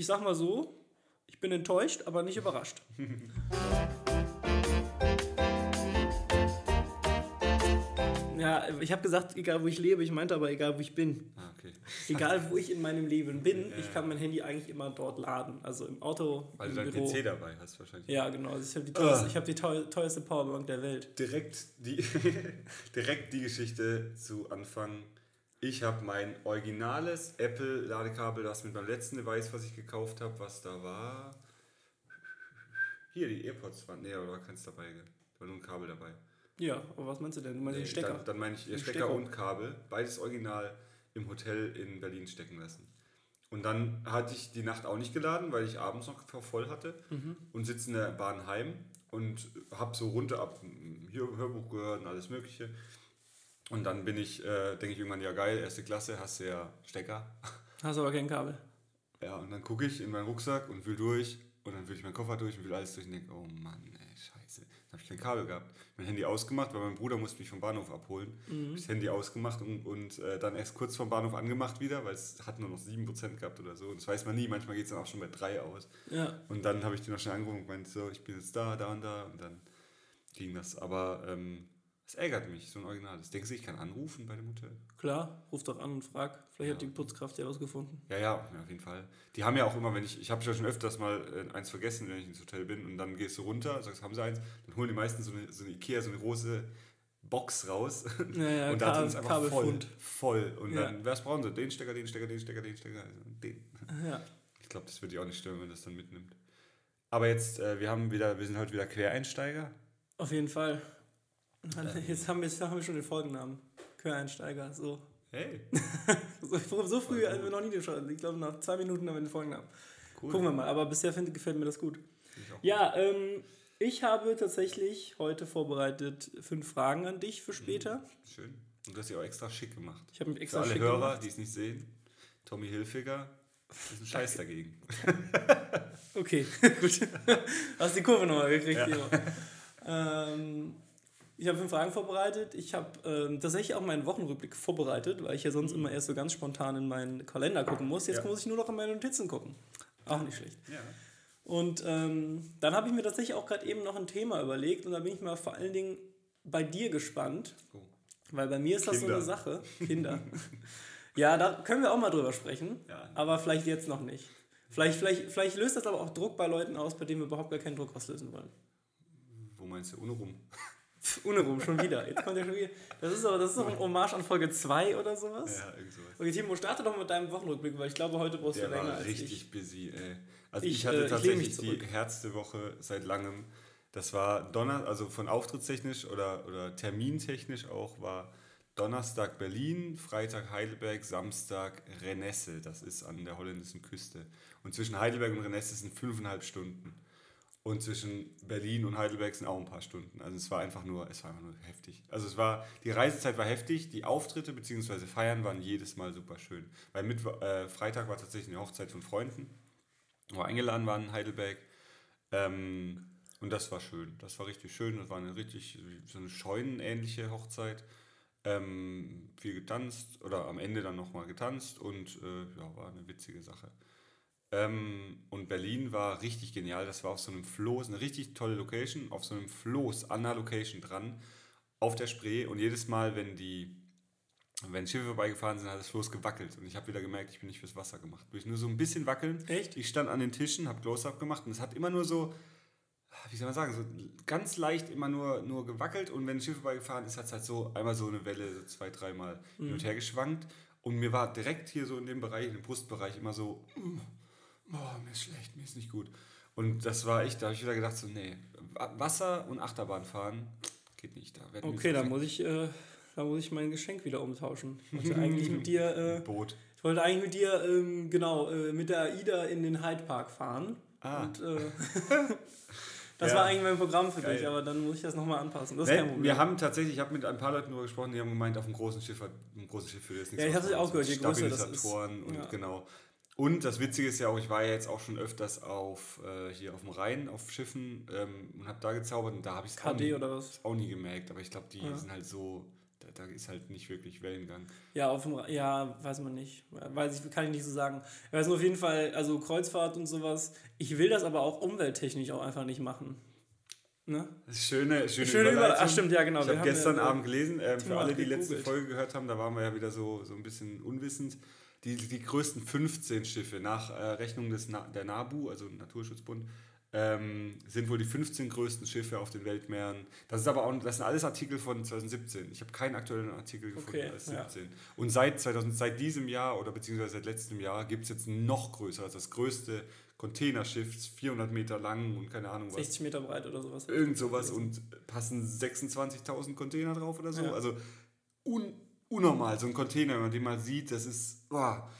ich sag mal so, ich bin enttäuscht, aber nicht überrascht. ja, ich habe gesagt, egal wo ich lebe, ich meinte aber egal wo ich bin. Ah, okay. Egal wo ich in meinem Leben bin, ich kann mein Handy eigentlich immer dort laden. Also im Auto, Weil im du dein Büro. PC dabei hast wahrscheinlich. Ja, genau. Also ich habe die, teuerste, ich hab die teu teuerste Powerbank der Welt. Direkt die, direkt die Geschichte zu Anfang. Ich habe mein originales Apple-Ladekabel, das mit meinem letzten Device, was ich gekauft habe, was da war. Hier, die AirPods waren. Nee, aber da war keins dabei. Da war nur ein Kabel dabei. Ja, aber was meinst du denn? Du meinst Nee, den Stecker? Dann, dann meine ich Den Stecker, Stecker. und Kabel, beides original im Hotel in Berlin stecken lassen. Und dann hatte ich die Nacht auch nicht geladen, weil ich abends noch voll hatte Mhm. und sitze in der Bahn heim und habe so runter ab hier Hörbuch gehört und alles Mögliche. Und dann bin ich, äh, denke ich irgendwann, ja geil, erste Klasse, hast du ja Stecker. Hast aber kein Kabel. Ja, und dann gucke ich in meinen Rucksack und will durch und dann will ich meinen Koffer durch und will alles durch und denke, oh Mann, ey, scheiße. Dann habe ich kein Kabel gehabt. Mein Handy ausgemacht, weil mein Bruder musste mich vom Bahnhof abholen. Mhm. Das Handy ausgemacht und, und äh, dann erst kurz vom Bahnhof angemacht wieder, weil es hat nur noch 7% gehabt oder so. Und das weiß man nie, manchmal geht es dann auch schon bei 3 aus. Ja. Und dann habe ich die noch schnell angerufen und gemeint, so, ich bin jetzt da, da und da. Und dann ging das. Aber ähm, es ärgert mich, so ein Originales. Denkst du, ich kann anrufen bei dem Hotel? Klar, ruf doch an und frag. Vielleicht Ja. hat die Putzkraft ja rausgefunden. Ja, ja, ja, auf jeden Fall. Die haben ja auch immer, wenn ich, ich habe ja schon öfters mal äh, eins vergessen, wenn ich ins Hotel bin und dann gehst du runter, sagst, haben sie eins, dann holen die meisten so eine, so eine Ikea, so eine große Box raus Ja, ja, und da drin ist einfach voll, Kabelfund. voll. Und dann, was brauchen sie? Den Stecker, den Stecker, den Stecker, den Stecker, also den. Ja. Ich glaube, das würde ich auch nicht stören, wenn das dann mitnimmt. Aber jetzt, äh, wir haben wieder, wir sind heute wieder Quereinsteiger. Auf jeden Fall. Jetzt haben wir, jetzt haben wir schon den Folgennamen. Quereinsteiger. So. Hey, So, so früh haben wir noch nie geschaut. Ich glaube, nach zwei Minuten haben wir den Folgennamen. cool. Gucken wir mal. Aber bisher find, gefällt mir das gut. Ja, ähm, ich habe tatsächlich heute vorbereitet fünf Fragen an dich für später. Schön. Und du hast sie auch extra schick gemacht. Ich habe mich Für extra alle schick Hörer, gemacht. die es nicht sehen, Tommy Hilfiger ist ein Scheiß dagegen. Okay, gut. Hast die Kurve nochmal gekriegt. Ja. Ähm, ich habe fünf Fragen vorbereitet. Ich habe ähm, tatsächlich auch meinen Wochenrückblick vorbereitet, weil ich ja sonst immer erst so ganz spontan in meinen Kalender gucken muss. Jetzt Ja. muss ich nur noch in meine Notizen gucken. Auch nicht schlecht. Ja. Und ähm, dann habe ich mir tatsächlich auch gerade eben noch ein Thema überlegt und da bin ich mal vor allen Dingen bei dir gespannt, Oh. weil bei mir ist das so eine Sache. Kinder. ja, da können wir auch mal drüber sprechen, Ja. aber vielleicht jetzt noch nicht. Vielleicht, vielleicht, vielleicht löst das aber auch Druck bei Leuten aus, bei denen wir überhaupt gar keinen Druck auslösen wollen. Wo meinst du, ohne rum? Pff, Ohne rum, schon wieder. Jetzt kommt ja schon wieder. Das ist, aber, das ist doch ein Hommage an Folge 2 oder sowas. Ja, irgend sowas. Okay, Timo, starte doch mit deinem Wochenrückblick, weil ich glaube, heute brauchst Der du länger war als richtig ich. busy, ey. Also Ich, ich, hatte äh, ich tatsächlich die zurück. härteste Woche seit langem. Das war Donner, also von auftrittstechnisch oder, oder termintechnisch auch, war Donnerstag Berlin, Freitag Heidelberg, Samstag Renesse. Das ist an der holländischen Küste. Und zwischen Heidelberg und Renesse sind fünfeinhalb Stunden. Und zwischen Berlin und Heidelberg sind auch ein paar Stunden. Also es war einfach nur, es war einfach nur heftig. Also es war, die Reisezeit war heftig, die Auftritte bzw. Feiern waren jedes Mal super schön. Weil mit, äh, Freitag war tatsächlich eine Hochzeit von Freunden, wo wir eingeladen waren in Heidelberg. Ähm, und das war schön. Das war richtig schön. Das war eine richtig, so eine scheunenähnliche Hochzeit. Ähm, viel getanzt oder am Ende dann nochmal getanzt und äh, ja, war eine witzige Sache. Ähm, und Berlin war richtig genial. Das war auf so einem Floß, eine richtig tolle Location, auf so einem Floß an einer Location dran, auf der Spree. Und jedes Mal, wenn die, wenn Schiffe vorbeigefahren sind, hat das Floß gewackelt. Und ich habe wieder gemerkt, ich bin nicht fürs Wasser gemacht. Durch nur so ein bisschen wackeln. Echt? Ich stand an den Tischen, habe Close-Up gemacht und es hat immer nur so, wie soll man sagen, so ganz leicht immer nur, nur gewackelt. Und wenn ein Schiff vorbeigefahren ist, hat es halt so einmal so eine Welle so zwei, dreimal hin und her geschwankt. Und mir war direkt hier so in dem Bereich, dem Brustbereich immer so, boah, mir ist schlecht, mir ist nicht gut. Und das war echt, da habe ich wieder gedacht, so, nee, Wa- Wasser und Achterbahn fahren geht nicht. Da Okay, dann muss ich, äh, dann muss ich mein Geschenk wieder umtauschen. Ich wollte eigentlich mit dir, äh, Boot. ich wollte eigentlich mit dir, ähm, genau, äh, mit der AIDA in den Hyde Park fahren. Ah. Und, äh, das Ja. war eigentlich mein Programm für dich, Geil. aber dann muss ich das nochmal anpassen. Das ist kein Nee, Problem. wir haben tatsächlich, ich habe mit ein paar Leuten darüber gesprochen, die haben gemeint, auf einem großen Schiff, hat- ein großes Schiff würde jetzt nichts Ja, ich hab's ausmachen, auch gehört, je größer das ist. Und Ja. genau. Und das Witzige ist ja auch, ich war ja jetzt auch schon öfters auf, äh, hier auf dem Rhein, auf Schiffen ähm, und habe da gezaubert und da habe ich es auch, nie- oder was? auch nie gemerkt, aber ich glaube, die Ja. sind halt so da, da ist halt nicht wirklich Wellengang. Ja, auf dem, ja, weiß man nicht. Weiß ich, kann ich nicht so sagen. Ich weiß nur auf jeden Fall, also Kreuzfahrt und sowas. Ich will das aber auch umwelttechnisch auch einfach nicht machen. Ne? Das ist schöne, schöne, Schöne Über- ach, stimmt, ja, genau. Ich habe gestern ja, Abend gelesen, äh, für alle, die letzte. Folge gehört haben, da waren wir ja wieder so, so ein bisschen unwissend. Die, die größten 15 Schiffe nach äh, Rechnung des Na der NABU, also Naturschutzbund, ähm, sind wohl die 15 größten Schiffe auf den Weltmeeren. Das ist aber auch, das sind alles Artikel von 2017. Ich habe keinen aktuellen Artikel gefunden Okay, als ja. 17. Und seit 2000, seit diesem Jahr oder beziehungsweise seit letztem Jahr gibt es jetzt noch größer, also das größte Containerschiff, 400 Meter lang und keine Ahnung was. 60 Meter breit oder sowas. Irgend sowas und passen 26.000 Container drauf oder so. Ja. Also un, unnormal, so ein Container, wenn man den mal sieht, das ist boah,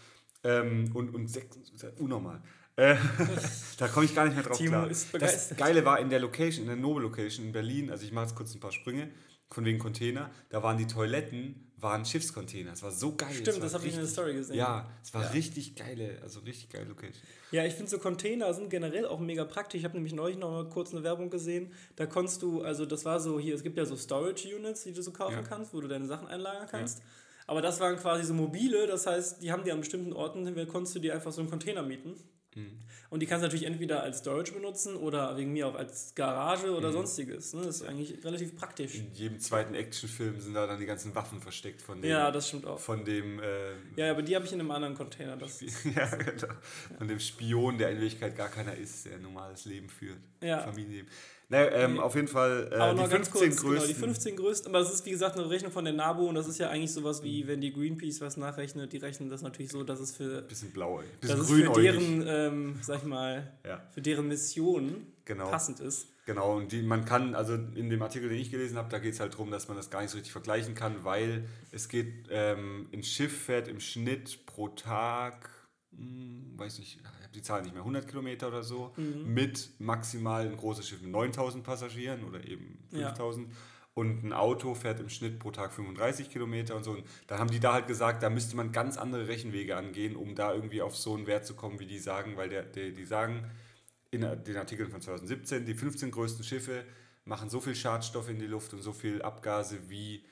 ähm, und, und sechs, unnormal. Äh, da komme ich gar nicht mehr drauf Timo klar. Das. Geile war in der Location, in der Nobel Location in Berlin, also ich mache jetzt kurz ein paar Sprünge, von wegen Container, da waren die Toiletten, waren Schiffscontainer. Es war so geil. Stimmt, das habe ich in der Story gesehen. Ja, es war Ja. richtig geile, also richtig geile Location. Ja, ich finde so Container sind generell auch mega praktisch. Ich habe nämlich neulich noch mal kurz eine Werbung gesehen. Da konntest du, also das war so hier, es gibt ja so Storage Units, die du so kaufen Ja. kannst, wo du deine Sachen einlagern kannst. Aber das waren quasi so mobile, das heißt, die haben die an bestimmten Orten, da konntest du dir einfach so einen Container mieten. Mhm. Und die kannst du natürlich entweder als Storage benutzen oder wegen mir auch als Garage Mhm. oder sonstiges. Ne? Das ist eigentlich relativ praktisch. In jedem zweiten Actionfilm sind da dann die ganzen Waffen versteckt von dem, Ja, das stimmt auch. von dem äh, Ja, aber die habe ich in einem anderen Container. Das ja, genau. Von dem Spion, der in Wirklichkeit gar keiner ist, der ein normales Leben führt. Ja. Familienleben. Naja, ähm, auf jeden Fall äh, Aber die noch 15 ganz kurz, größten. genau, die 15 größten, aber es ist wie gesagt eine Rechnung von der NABU und das ist ja eigentlich sowas wie, wenn die Greenpeace was nachrechnet, die rechnen das natürlich so, dass es für, bisschen blau, dass bisschen es für deren, ähm, sag ich mal, Ja, für deren Mission genau. passend ist. Genau, und die, man kann, also in dem Artikel, den ich gelesen habe, da geht es halt darum, dass man das gar nicht so richtig vergleichen kann, weil es geht, ähm, ein Schiff fährt im Schnitt pro Tag, hm, weiß nicht, ich habe die Zahl nicht mehr, 100 Kilometer oder so, Mhm. mit maximal ein großes Schiff mit 9000 Passagieren oder eben Ja. 5000. Und ein Auto fährt im Schnitt pro Tag 35 Kilometer und so. Und da haben die da halt gesagt, da müsste man ganz andere Rechenwege angehen, um da irgendwie auf so einen Wert zu kommen, wie die sagen, weil der, der, die sagen, in den Artikeln von 2017, die 15 größten Schiffe machen so viel Schadstoffe in die Luft und so viel Abgase wie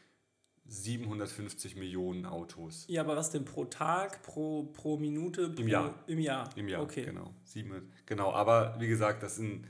750 Millionen Autos Ja, aber was denn pro Tag, pro, pro Minute? Pro, Jahr. Im Jahr. im Jahr. Okay. Genau, Sieben, genau. Aber wie gesagt, das, sind,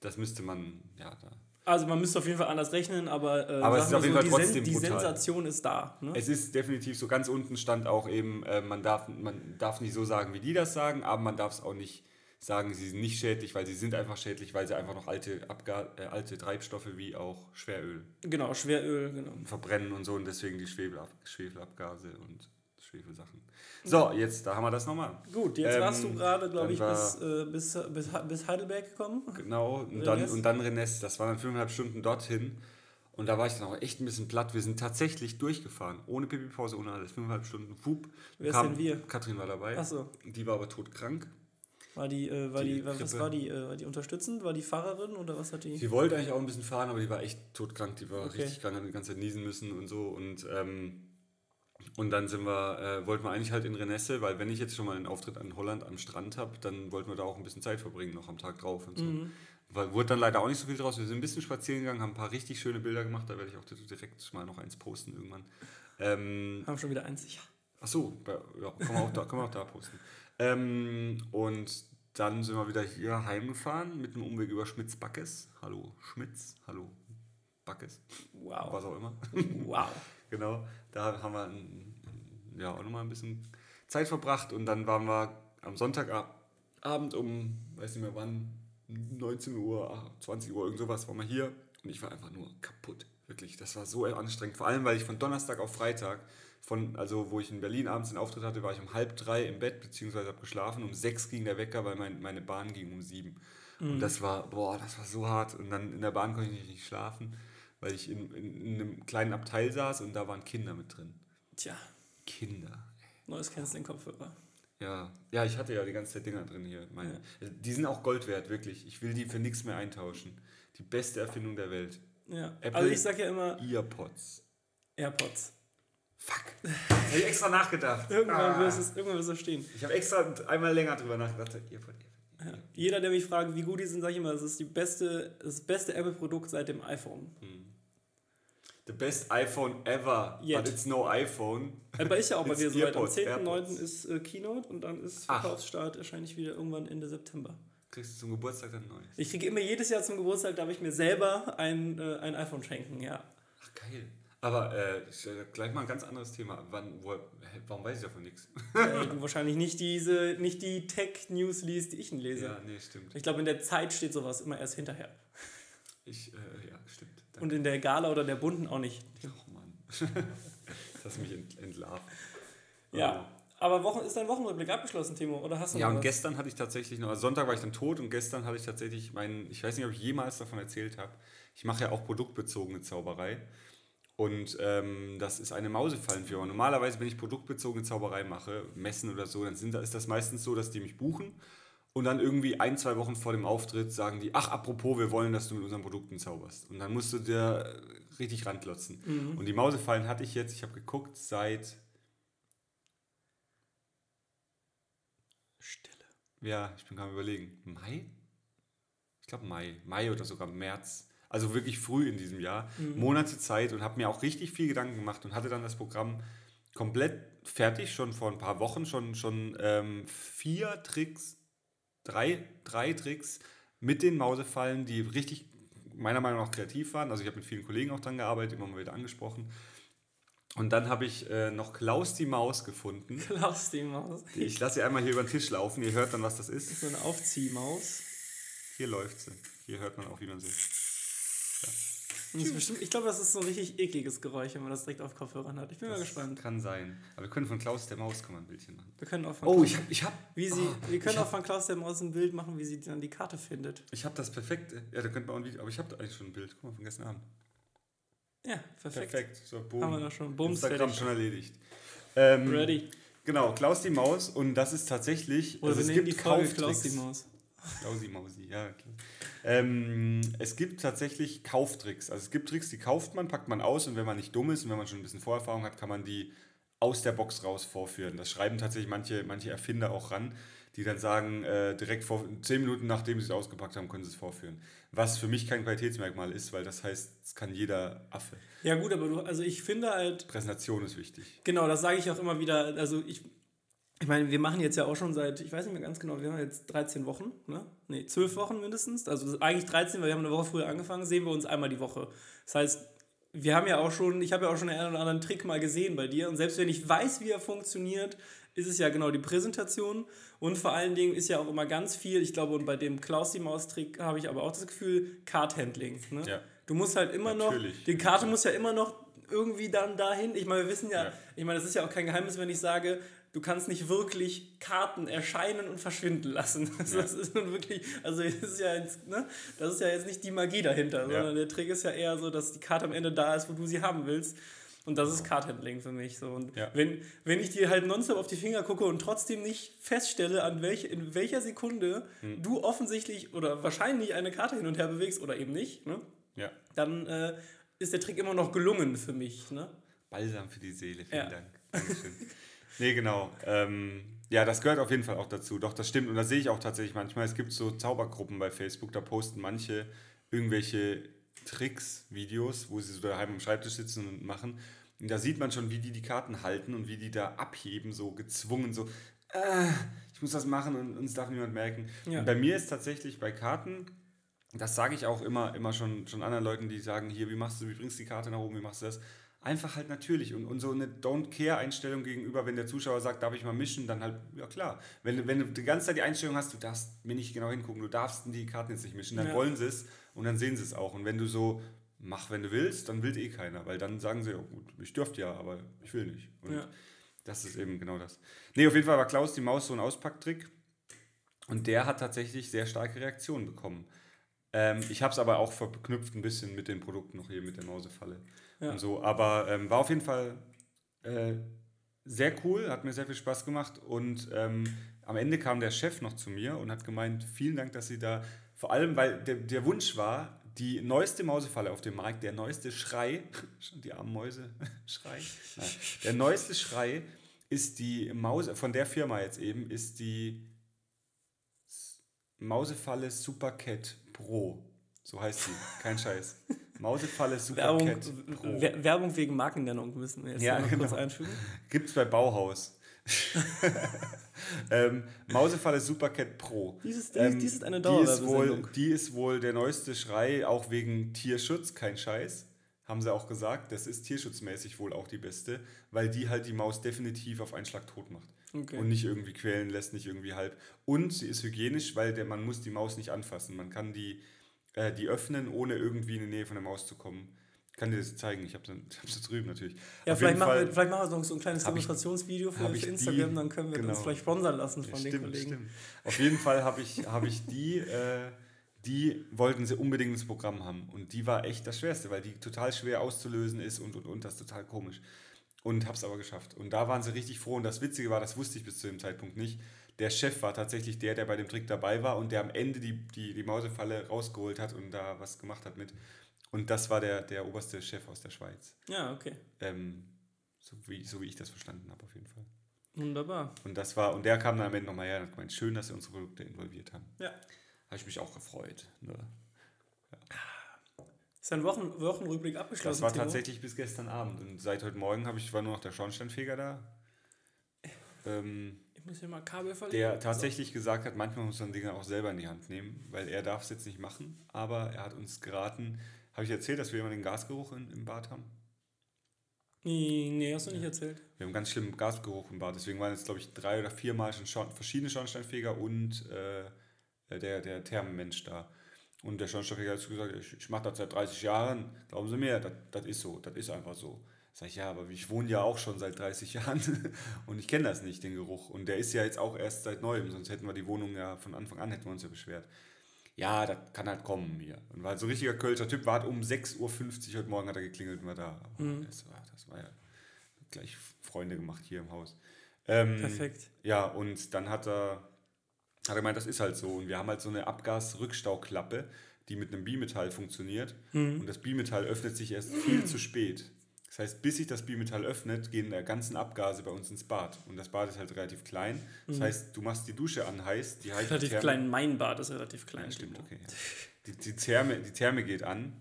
das müsste man, ja, da. Also man müsste auf jeden Fall anders rechnen, aber, äh, Aber es ist auf jeden so, Fall die, trotzdem die brutal. Sensation ist da. Ne? Es ist definitiv so, ganz unten stand auch eben, äh, man, darf, man darf nicht so sagen, wie die das sagen, aber man darf es auch nicht sagen, sie sind nicht schädlich, weil sie sind einfach schädlich, weil sie einfach noch alte, Abga äh, alte Treibstoffe wie auch Schweröl Genau, Schweröl, genau. verbrennen und so und deswegen die Schwefelab Schwefelabgase und Schwefelsachen. So, jetzt, da haben wir das nochmal. Gut, jetzt Ähm, warst du gerade, glaube ich, bis, äh, bis, bis, bis Heidelberg gekommen. Genau, und dann, und dann Rennes, das waren dann fünfeinhalb Stunden dorthin. Und da war ich dann auch echt ein bisschen platt. Wir sind tatsächlich durchgefahren, ohne Pipi-Pause, ohne alles. Fünfeinhalb Stunden, Fup. Wer denn wir? Katrin war dabei. Achso, Die war aber todkrank. War die, äh, war Die die, was war die, äh, war die unterstützend? War die Fahrerin oder was hat die? Sie wollte eigentlich auch ein bisschen fahren, aber die war echt todkrank. Die war Okay. richtig krank, hat die ganze Zeit niesen müssen und so. Und, ähm, und dann sind wir, äh, wollten wir eigentlich halt in Renesse, weil wenn ich jetzt schon mal einen Auftritt in Holland am Strand habe, dann wollten wir da auch ein bisschen Zeit verbringen, noch am Tag drauf und so. Mhm. Weil, wurde dann leider auch nicht so viel draus. Wir sind ein bisschen spazieren gegangen, haben ein paar richtig schöne Bilder gemacht. Da werde ich auch direkt mal noch eins posten irgendwann. Ähm, Haben schon wieder eins. Ja. ach so, ja, können wir auch da, können wir auch da posten. Ähm, und dann sind wir wieder hier heimgefahren mit einem Umweg über Schmitz-Backes. Hallo Schmitz, hallo Backes, Wow. was auch immer. Wow. genau, da haben wir ja, auch nochmal ein bisschen Zeit verbracht und dann waren wir am Sonntagabend um, weiß nicht mehr wann, 19 Uhr, 20 Uhr, irgend sowas, waren wir hier und ich war einfach nur kaputt. Wirklich, das war so anstrengend. Vor allem, weil ich von Donnerstag auf Freitag, von, also wo ich in Berlin abends den Auftritt hatte, war ich um halb drei im Bett, beziehungsweise habe geschlafen. Um sechs ging der Wecker, weil mein, meine Bahn ging um sieben. Und das war, boah, das war so hart. Und dann in der Bahn konnte ich nicht schlafen, weil ich in, in, in einem kleinen Abteil saß und da waren Kinder mit drin. Tja, Kinder. neues Canceling-Kopfhörer. Ja, ja, ich hatte ja die ganze Zeit Dinger drin hier. Meine. Die sind auch Gold wert, wirklich. Ich will die für nichts mehr eintauschen. Die beste Erfindung der Welt. Ja. Apple- Also ich sag ja immer Earpods. AirPods. Fuck. Habe ich extra nachgedacht. Irgendwann Ah. wirst es irgendwann wirst du stehen. Ich habe extra einmal länger drüber nachgedacht. Earpod, Earpod. Ja. Jeder, der mich fragt, wie gut die sind, sage ich immer, das ist die beste, das beste Apple-Produkt seit dem iPhone. The best iPhone ever, Yet. but it's no iPhone. Aber ist ja auch bei mir soweit. Am Earpods, 10.9. AirPods. ist äh, Keynote und dann ist. Verkaufsstart wahrscheinlich wieder irgendwann Ende September. Kriegst du zum Geburtstag dann neu. Ich kriege immer jedes Jahr zum Geburtstag, darf ich mir selber ein, äh, ein iPhone schenken, ja. Ach geil. Aber äh, ich, gleich mal ein ganz anderes Thema. Wann, wo, warum weiß ich davon nichts? Weil du wahrscheinlich nicht diese, nicht die Tech-News liest, die ich lese. ja, nee, stimmt. Ich glaube, in der Zeit steht sowas immer erst hinterher. Ich, äh, ja, stimmt. Danke. Und in der Gala oder der Bunten auch nicht. Oh Mann. das hast mich ent entlarvt. Ja. Aber Wochen, ist dein Wochenrückblick abgeschlossen, Timo? Oder hast du Ja, und was? gestern hatte ich tatsächlich noch, also Sonntag war ich dann tot und gestern hatte ich tatsächlich meinen, ich weiß nicht, ob ich jemals davon erzählt habe, ich mache ja auch produktbezogene Zauberei. Und ähm, das ist eine Mausefallenfirma. Normalerweise, wenn ich produktbezogene Zauberei mache, Messen oder so, dann sind, ist das meistens so, dass die mich buchen und dann irgendwie ein, zwei Wochen vor dem Auftritt sagen die, ach, apropos, wir wollen, dass du mit unseren Produkten zauberst. Und dann musst du dir richtig ranklotzen. Und die Mausefallen hatte ich jetzt, ich habe geguckt, seit, Stille. ja, ich bin gerade überlegen, Mai? Ich glaube Mai, Mai oder sogar März. Also wirklich früh in diesem Jahr. Monate Zeit und habe mir auch richtig viel Gedanken gemacht und hatte dann das Programm komplett fertig, schon vor ein paar Wochen, schon, schon ähm, vier Tricks, drei, drei Tricks mit den Mausefallen, die richtig meiner Meinung nach kreativ waren. Also ich habe mit vielen Kollegen auch dran gearbeitet, immer mal wieder angesprochen. Und dann habe ich äh, noch Klaus die Maus gefunden. Klaus die Maus. Ich lasse sie einmal hier über den Tisch laufen. Ihr hört dann, was das ist. So eine Aufziehmaus. Hier läuft sie. Hier hört man auch, wie man sie. Das bestimmt, ich glaube, das ist so ein richtig ekliges Geräusch, wenn man das direkt auf Kopfhörern hat. Ich bin mal gespannt. Kann sein. Aber wir können von Klaus der Maus kann man ein Bildchen machen. Wir können auch von Oh, Klaus, ich hab, ich hab, wie sie, oh, wir können auch hab, von Klaus der Maus ein Bild machen, wie sie dann die Karte findet. ich hab das perfekte. Ja, da könnte man auch ein Video. Aber ich habe da eigentlich schon ein Bild. Guck mal, von gestern Abend. Ja, perfekt. Perfekt. So, boom. Haben wir doch schon. Bums, Instagram fertig. schon erledigt. Ähm, Ready. Genau, Klaus die Maus. Und das ist tatsächlich. Oder also wir es nehmen gibt die Folge. Klaus die Maus. Klausi Mausi, ja. Ähm, es gibt tatsächlich Kauftricks. Also es gibt Tricks, die kauft man, packt man aus und wenn man nicht dumm ist und wenn man schon ein bisschen Vorerfahrung hat, kann man die aus der Box raus vorführen. Das schreiben tatsächlich manche, manche Erfinder auch ran, die dann sagen, äh, direkt vor zehn Minuten nachdem sie es ausgepackt haben, können sie es vorführen. Was für mich kein Qualitätsmerkmal ist, weil das heißt, es kann jeder Affe. Ja gut, aber du, also ich finde halt, Präsentation ist wichtig. genau, das sage ich auch immer wieder, also ich, ich meine, wir machen jetzt ja auch schon seit, ich weiß nicht mehr ganz genau, wir haben jetzt 13 Wochen, ne? Nee, 12 Wochen mindestens, also eigentlich 13, weil wir haben eine Woche früher angefangen, sehen wir uns einmal die Woche. Das heißt, wir haben ja auch schon, ich habe ja auch schon den einen oder anderen Trick mal gesehen bei dir und selbst wenn ich weiß, wie er funktioniert, ist es ja genau die Präsentation und vor allen Dingen ist ja auch immer ganz viel, ich glaube, und bei dem Klaus die Maus Trick habe ich aber auch das Gefühl, Card-Handling. Ne? Ja. Du musst halt immer noch, Natürlich. die Karte muss ja immer noch irgendwie dann dahin. Ich meine, wir wissen ja, Ja. ich meine, das ist ja auch kein Geheimnis, wenn ich sage, du kannst nicht wirklich Karten erscheinen und verschwinden lassen. Also Ja. Das ist nun wirklich, also das ist ja jetzt, ne, das ist ja jetzt nicht die Magie dahinter, Ja. sondern der Trick ist ja eher so, dass die Karte am Ende da ist, wo du sie haben willst. Und das ist Card-Handling für mich. So. Und Ja. wenn, wenn ich dir halt nonstop auf die Finger gucke und trotzdem nicht feststelle, an welche, in welcher Sekunde Hm. du offensichtlich oder wahrscheinlich eine Karte hin und her bewegst oder eben nicht, ne? Ja. dann äh, ist der Trick immer noch gelungen für mich. Ne? Balsam für die Seele, vielen Ja. Dank. Dankeschön. nee, genau. Ähm, ja, das gehört auf jeden Fall auch dazu. Doch, das stimmt. Und das sehe ich auch tatsächlich manchmal. Es gibt so Zaubergruppen bei Facebook, da posten manche irgendwelche Tricks, Videos, wo sie so daheim am Schreibtisch sitzen und machen. Und da sieht man schon, wie die die Karten halten und wie die da abheben, so gezwungen, so, äh, ich muss das machen und uns darf niemand merken. Ja. Und bei mir ist tatsächlich bei Karten, das sage ich auch immer, immer schon, schon anderen Leuten, die sagen, hier, wie machst du, wie bringst du die Karte nach oben, wie machst du das? Einfach halt natürlich und, und so eine Don't-Care-Einstellung gegenüber, wenn der Zuschauer sagt, darf ich mal mischen, dann halt, ja klar. Wenn, du- wenn du die ganze Zeit die Einstellung hast, du darfst mir nicht genau hingucken, du darfst die Karten jetzt nicht mischen, dann Ja. wollen sie es und dann sehen sie es auch. Und wenn du so, mach, wenn du willst, dann will eh keiner, weil dann sagen sie, ja gut, ich dürfte ja, aber ich will nicht. Und Ja. das ist eben genau das. Nee, auf jeden Fall war Klaus die Maus so ein Auspacktrick und der hat tatsächlich sehr starke Reaktionen bekommen. Ähm, ich habe es aber auch verknüpft ein bisschen mit den Produkten noch hier, mit der Mausefalle Ja. und so. Aber ähm, war auf jeden Fall äh, sehr cool, hat mir sehr viel Spaß gemacht und ähm, am Ende kam der Chef noch zu mir und hat gemeint, vielen Dank, dass Sie da, vor allem, weil der, der Wunsch war, die neueste Mausefalle auf dem Markt, der neueste Schrei, schon die armen Mäuse, Schrei, Nein, der neueste Schrei ist die Maus, von der Firma jetzt eben, ist die Mausefalle Supercat Pro. So heißt sie. Kein Scheiß. Mausefalle Werbung, Supercat Pro. Wer- Werbung wegen Markennennung müssen wir jetzt Ja, genau. kurz einfügen. Gibt's bei Bauhaus. ähm, Mausefalle Supercat Pro. Dies ist- Ähm, dies ist eine die ist, wohl, die ist wohl der neueste Schrei, auch wegen Tierschutz, kein Scheiß. Haben sie auch gesagt. Das ist tierschutzmäßig wohl auch die beste, weil die halt die Maus definitiv auf einen Schlag tot macht. Okay. Und nicht irgendwie quälen lässt, nicht irgendwie halb. Und sie ist hygienisch, weil der, man muss die Maus nicht anfassen. Man kann die, äh, die öffnen, ohne irgendwie in die Nähe von der Maus zu kommen. Ich kann dir das zeigen, ich habe sie drüben natürlich. Ja, Auf vielleicht machen, Fall- wir, vielleicht machen wir so ein kleines Demonstrationsvideo für, für die- Instagram, dann können wir genau. uns vielleicht sponsern lassen von den stimmt, Kollegen. Stimmt. Auf jeden Fall habe ich, hab ich die, äh, die wollten sie unbedingt ins Programm haben. Und die war echt das Schwerste, weil die total schwer auszulösen ist und und und, das ist total komisch. Und habe es aber geschafft. Und da waren sie richtig froh. Und das Witzige war, das wusste ich bis zu dem Zeitpunkt nicht. Der Chef war tatsächlich der, der bei dem Trick dabei war und der am Ende die, die, die Mausefalle rausgeholt hat und da was gemacht hat mit. Und das war der, der oberste Chef aus der Schweiz. Ja, okay. Ähm, so, wie, so wie ich das verstanden habe, auf jeden Fall. Wunderbar. Und das war, und der kam dann am Ende nochmal her und hat gemeint, schön, dass sie unsere Produkte involviert haben. Ja. Habe ich mich auch gefreut. Ne? Ist dein Wochen, Wochenrückblick abgeschlossen? Das war Timo? tatsächlich bis gestern Abend. Und seit heute Morgen habe ich, war nur noch der Schornsteinfeger da. Ähm, Ich muss hier mal Kabel verlegen. der tatsächlich gesagt hat, manchmal muss man Dinge auch selber in die Hand nehmen, weil er darf es jetzt nicht machen, aber er hat uns geraten. Habe ich erzählt, dass wir immer den Gasgeruch in, im Bad haben? Nee, nee, hast du nicht erzählt. Wir haben einen ganz schlimmen Gasgeruch im Bad. Deswegen waren jetzt, glaube ich, drei oder vier Mal schon Schorn verschiedene Schornsteinfeger und äh, der, der Thermenmensch da. Und der Schornsteinfeger hat so gesagt, ich, ich mache das seit 30 Jahren. Glauben Sie mir, das, das ist so, das ist einfach so. Sag ich, ja, aber ich wohne ja auch schon seit 30 Jahren und ich kenne das nicht, den Geruch. Und der ist ja jetzt auch erst seit neuem, sonst hätten wir die Wohnung ja von Anfang an, hätten wir uns ja beschwert. Ja, das kann halt kommen hier. Und war halt so ein richtiger Kölscher Typ, war halt um 6.50 Uhr heute Morgen hat er geklingelt und war da. Aber das, war, das war ja gleich Freunde gemacht hier im Haus. Ähm, Perfekt. Ja, und dann hat er, hat er gemeint, das ist halt so. Und wir haben halt so eine Abgasrückstauklappe, die mit einem Bimetall funktioniert. Und das Bimetall öffnet sich erst viel zu spät. Das heißt, bis sich das Bimetall öffnet, gehen die ganzen Abgase bei uns ins Bad. Und das Bad ist halt relativ klein. Das heißt, du machst die Dusche an heiß, die heißt Relativ klein. Mein Bad ist relativ klein. ja, stimmt, okay. Ja. Die, die, Therme, die Therme geht an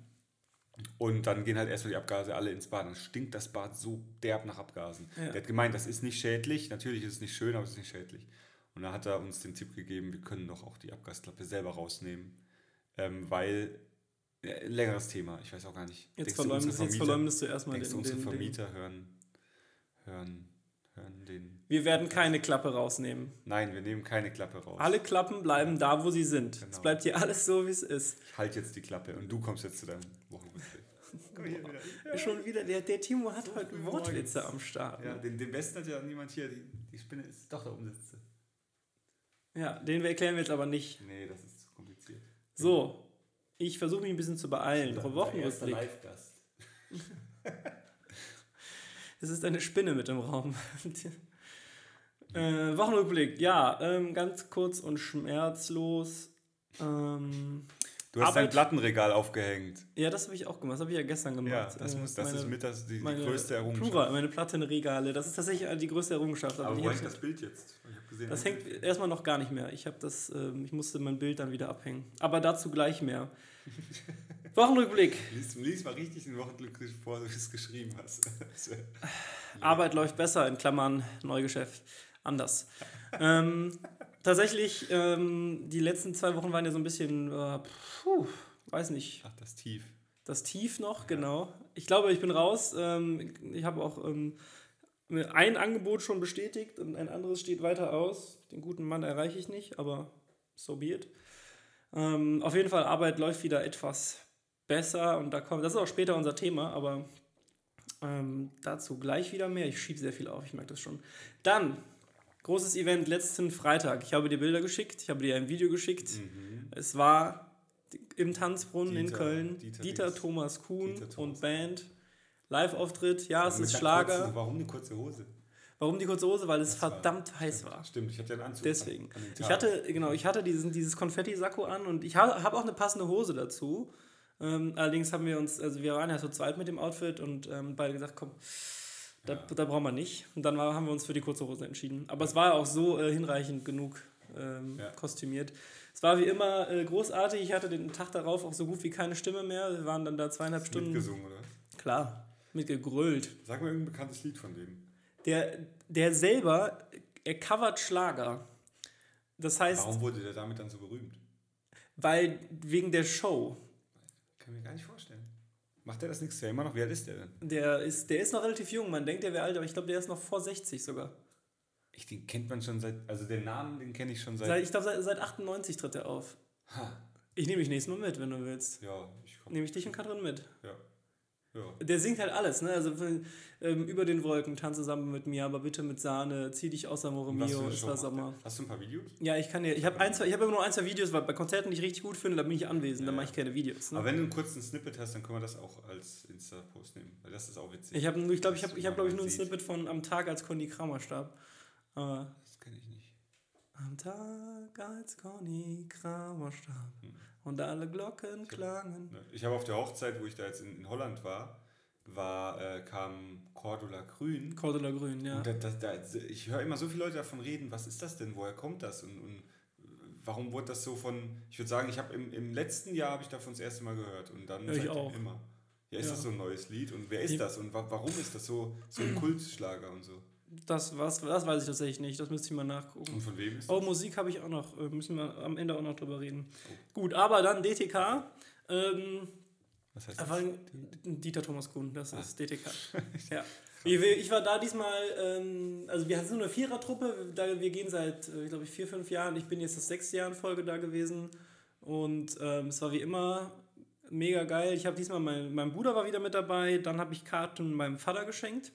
und dann gehen halt erstmal die Abgase alle ins Bad. Dann stinkt das Bad so derb nach Abgasen. Ja. Der hat gemeint, das ist nicht schädlich. Natürlich ist es nicht schön, aber es ist nicht schädlich. Und da hat er uns den Tipp gegeben, wir können doch auch die Abgasklappe selber rausnehmen. Ähm, weil, längeres Thema, ich weiß auch gar nicht. Jetzt, Denkst du, verleumdest, verleumdest du erstmal Denkst du, den, unsere den, den. Vermieter hören, hören, hören den... Wir werden keine Klappe rausnehmen. Nein, wir nehmen keine Klappe raus. Alle Klappen bleiben da, wo sie sind. Es Genau. bleibt hier alles so, wie es ist. Ich halte jetzt die Klappe und du kommst jetzt zu deinem Wochenrückblick. Wieder. Schon wieder, der, der Timo hat heute früh Wortwitze morgens. am Start. Ja, ne? den, den besten hat ja niemand hier. Die, die Spinne ist doch da oben sitzt. sie. Ja, den erklären wir jetzt aber nicht. Nee, das ist zu kompliziert. So, ich versuche mich ein bisschen zu beeilen. Eure erster Wochenrückblick. Live-Gast. Es ist eine Spinne mit im Raum. äh, Wochenrückblick, ja, ähm, ganz kurz und schmerzlos. Ähm, Du hast dein Arbeit- Plattenregal aufgehängt. ja, das habe ich auch gemacht. Das habe ich ja gestern gemacht. Ja, das, Äh, muss, das meine- ist mit das, die, die größte Errungenschaft. Plural, meine Plattenregale. Das ist tatsächlich die größte Errungenschaft. Aber die wo hängt das Bild jetzt? Gesehen, Das hängt erstmal noch gar nicht mehr. Ich habe das, ähm, ich musste mein Bild dann wieder abhängen. Aber dazu gleich mehr. Wochenrückblick. Lies, lies mal richtig den Wochenglück vor, wie du es geschrieben hast. Arbeit läuft besser, in Klammern, Neugeschäft anders. ähm, tatsächlich, ähm, die letzten zwei Wochen waren ja so ein bisschen, äh, puh, weiß nicht, Ach, das Tief. das Tief noch, genau. Ich glaube, ich bin raus. Ähm, ich habe auch ähm, ein Angebot schon bestätigt und ein anderes steht weiter aus. Den guten Mann erreiche ich nicht, aber so be it. Ähm, auf jeden Fall, Arbeit läuft wieder etwas besser und da kommt, das ist auch später unser Thema, aber ähm, dazu gleich wieder mehr. Ich schiebe sehr viel auf, ich merke das schon. Dann, großes Event letzten Freitag. Ich habe dir Bilder geschickt, ich habe dir ein Video geschickt. Es war im Tanzbrunnen in Dieter- Köln. Dieter Dieter. Thomas Kuhn Dieter Thomas. und Band. Live-Auftritt, ja, es ist Schlager. Kurzen, warum eine kurze Hose? Warum die kurze Hose? Weil es Das war- verdammt heiß war. Stimmt, ich hatte ja einen Anzug. Deswegen. an- an Ich hatte, genau, ich hatte diesen, dieses Konfetti-Sakko an und ich habe hab auch eine passende Hose dazu. Ähm, allerdings haben wir uns, also wir waren ja zu zweit mit dem Outfit und ähm, beide gesagt, komm, da, da brauchen wir nicht. Und dann war, haben wir uns für die kurze Hose entschieden. Aber es war auch so äh, hinreichend genug ähm, Ja. kostümiert. Es war wie immer äh, großartig. Ich hatte den Tag darauf auch so gut wie keine Stimme mehr. Wir waren dann da zweieinhalb Stunden. Mitgesungen, oder? Klar, mitgegrölt. Sag mal irgendein bekanntes Lied von dem. Der, der selber, er covert Schlager. Das heißt, Warum wurde der damit dann so berühmt? weil wegen der Show. Kann ich mir gar nicht vorstellen. Macht der das nächstes Jahr immer noch? Wie alt ist der denn? Der ist, der ist noch relativ jung. Man denkt, der wäre alt, aber ich glaube, der ist noch vor 60 sogar. Ich, den kennt man schon seit, also den Namen, den kenne ich schon seit. Seit, ich glaube, seit, seit 98 tritt er auf. ha, Ich nehme dich nächstes Mal mit, wenn du willst. ja, ich komme. Nehme ich dich und Katrin mit. Ja. Ja. Der singt halt alles, ne? Also ähm, über den Wolken, tanz zusammen mit mir, aber bitte mit Sahne, zieh dich aus Amore Mio, war macht Sommer. Hast du ein paar Videos? Ja, ich kann dir, ich habe ein, zwei, ich habe immer nur ein, zwei Videos, weil bei Konzerten, die ich richtig gut finde, da bin ich anwesend, dann Ja, mache ich keine Videos. Ne? Aber wenn du einen kurzen Snippet hast, dann können wir das auch als Insta-Post nehmen, weil das ist auch witzig. Ich habe, ich glaube, ich habe, ich habe, glaube ich, nur ein. Snippet von am Tag, als Conny Kramer starb. Aber Das kenne ich nicht. am Tag, als Conny Kramer starb Hm. Und alle Glocken klangen. Ich habe auf der Hochzeit, wo ich da jetzt in, in Holland war, war äh, kam Cordula Grün. Cordula Grün, ja. Und da, da, da, ich höre immer so viele Leute davon reden, was ist das denn, woher kommt das und, und warum wurde das so von, ich würde sagen, ich habe im, im letzten Jahr habe ich davon das erste Mal gehört und dann Ja, ich auch. immer. Ja, ist Ja. das so ein neues Lied und wer ist Ich- das und wa warum ist das so, so ein Kultschlager und so? Das, was, das weiß ich tatsächlich nicht, das müsste ich mal nachgucken. Und von wem ist Oh, das? Musik habe ich auch noch. Äh, Müssen wir am Ende auch noch drüber reden. Gut, aber dann DTK. Ähm, Was heißt einfach das? Dieter Thomas Kuhn, das Ah. ist DTK. ja. Ich, ich war da diesmal, ähm, also wir hatten so eine Vierertruppe, da wir gehen seit, äh, glaube ich, vier, fünf Jahren. Ich bin jetzt das sechste Jahr in Folge da gewesen und ähm, es war wie immer mega geil. Ich habe diesmal, mein, mein Bruder war wieder mit dabei, dann habe ich Karten meinem Vater geschenkt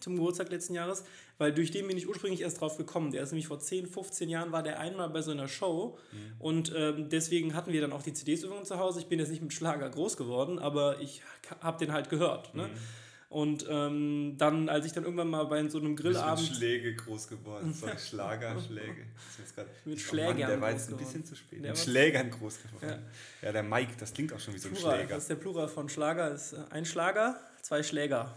zum Geburtstag letzten Jahres, weil durch den bin ich ursprünglich erst drauf gekommen. Der ist nämlich vor 10, 15 Jahren war der einmal bei so einer Show und ähm, deswegen hatten wir dann auch die CDs übrigens zu Hause. Ich bin jetzt nicht mit Schlager groß geworden, aber ich habe den halt gehört. Ne? Und ähm, dann, als ich dann irgendwann mal bei so einem Du bist mit Grillabend Schläge groß geworden. Sorry, Schlager, Schläge. Das ist jetzt grad- Mit Oh Schlägern Mann, der war jetzt ein geworden. bisschen zu spät. Der mit Schlägern groß geworden. Ja. der Mike, das klingt auch schon wie so ein Plural, Schläger. das ist der Plural von Schlager, ist äh, ein Schlager, zwei Schläger.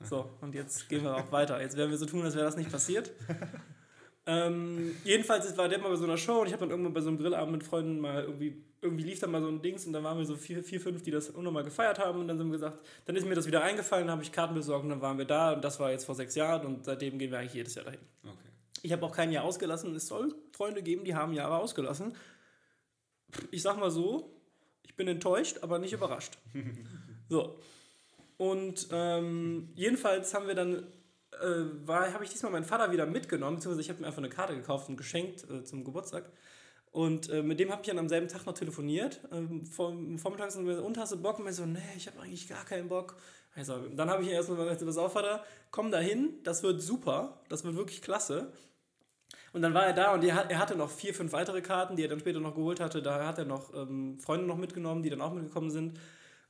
So, und jetzt gehen wir auch weiter. Jetzt werden wir so tun, als wäre das nicht passiert. ähm, jedenfalls war der mal bei so einer Show und ich habe dann irgendwann bei so einem Grillabend mit Freunden mal irgendwie, irgendwie lief da mal so ein Dings und dann waren wir so vier, vier fünf, die das unnormal gefeiert haben und dann sind wir gesagt, dann ist mir das wieder eingefallen, dann habe ich Karten besorgt und dann waren wir da und das war jetzt vor sechs Jahren und seitdem gehen wir eigentlich jedes Jahr dahin. Okay. Ich habe auch kein Jahr ausgelassen. Es soll Freunde geben, die haben Jahre ausgelassen. Ich sag mal so, ich bin enttäuscht, aber nicht überrascht. So. Und ähm, jedenfalls haben wir dann, äh, habe ich diesmal meinen Vater wieder mitgenommen, beziehungsweise ich habe mir einfach eine Karte gekauft und geschenkt äh, zum Geburtstag. Und äh, mit dem habe ich dann am selben Tag noch telefoniert. Ähm, vom, vormittags mir so, und hast du Bock? Und mir so, nee, ich habe eigentlich gar keinen Bock. Also, dann habe ich erstmal gesagt, pass auf, Vater, komm da hin, das wird super, das wird wirklich klasse. Und dann war er da und er, er hatte noch vier, fünf weitere Karten, die er dann später noch geholt hatte. Da hat er noch ähm, Freunde noch mitgenommen, die dann auch mitgekommen sind.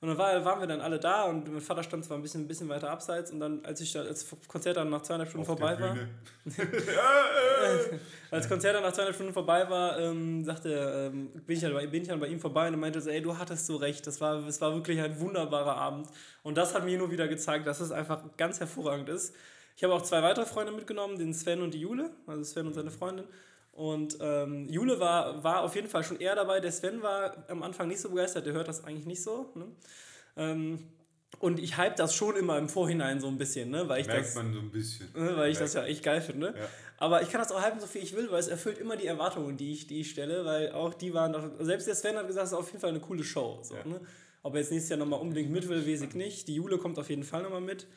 Und dann war, waren wir dann alle da und mein Vater stand zwar ein bisschen, ein bisschen weiter abseits und dann, als ich da, als das Konzert dann nach zweieinhalb Stunden Auf vorbei war, als Konzert dann nach zweieinhalb Stunden vorbei war, ähm, sagte, er, ähm, bin, ich dann bei, bin ich dann bei ihm vorbei und er meinte so, ey, du hattest so recht, das war, es war wirklich ein wunderbarer Abend. Und das hat mir nur wieder gezeigt, dass es einfach ganz hervorragend ist. Ich habe auch zwei weitere Freunde mitgenommen, den Sven und die Jule, also Sven und seine Freundin. Und ähm, Jule war, war auf jeden Fall schon eher dabei. Der Sven war am Anfang nicht so begeistert, der hört das eigentlich nicht so. Ne? Ähm, und ich hype das schon immer im Vorhinein so ein bisschen, ne? weil ich Merkt das man so ein bisschen. Ne, weil ich das ja echt geil finde. Ja. Aber ich kann das auch halten, so viel ich will, weil es erfüllt immer die Erwartungen, die ich, die ich stelle, weil auch die waren doch, selbst der Sven hat gesagt, es ist auf jeden Fall eine coole Show. So, Ja. ne? Ob er jetzt nächstes Jahr nochmal unbedingt mit will, weiß ich nicht. Die Jule kommt auf jeden Fall nochmal mit.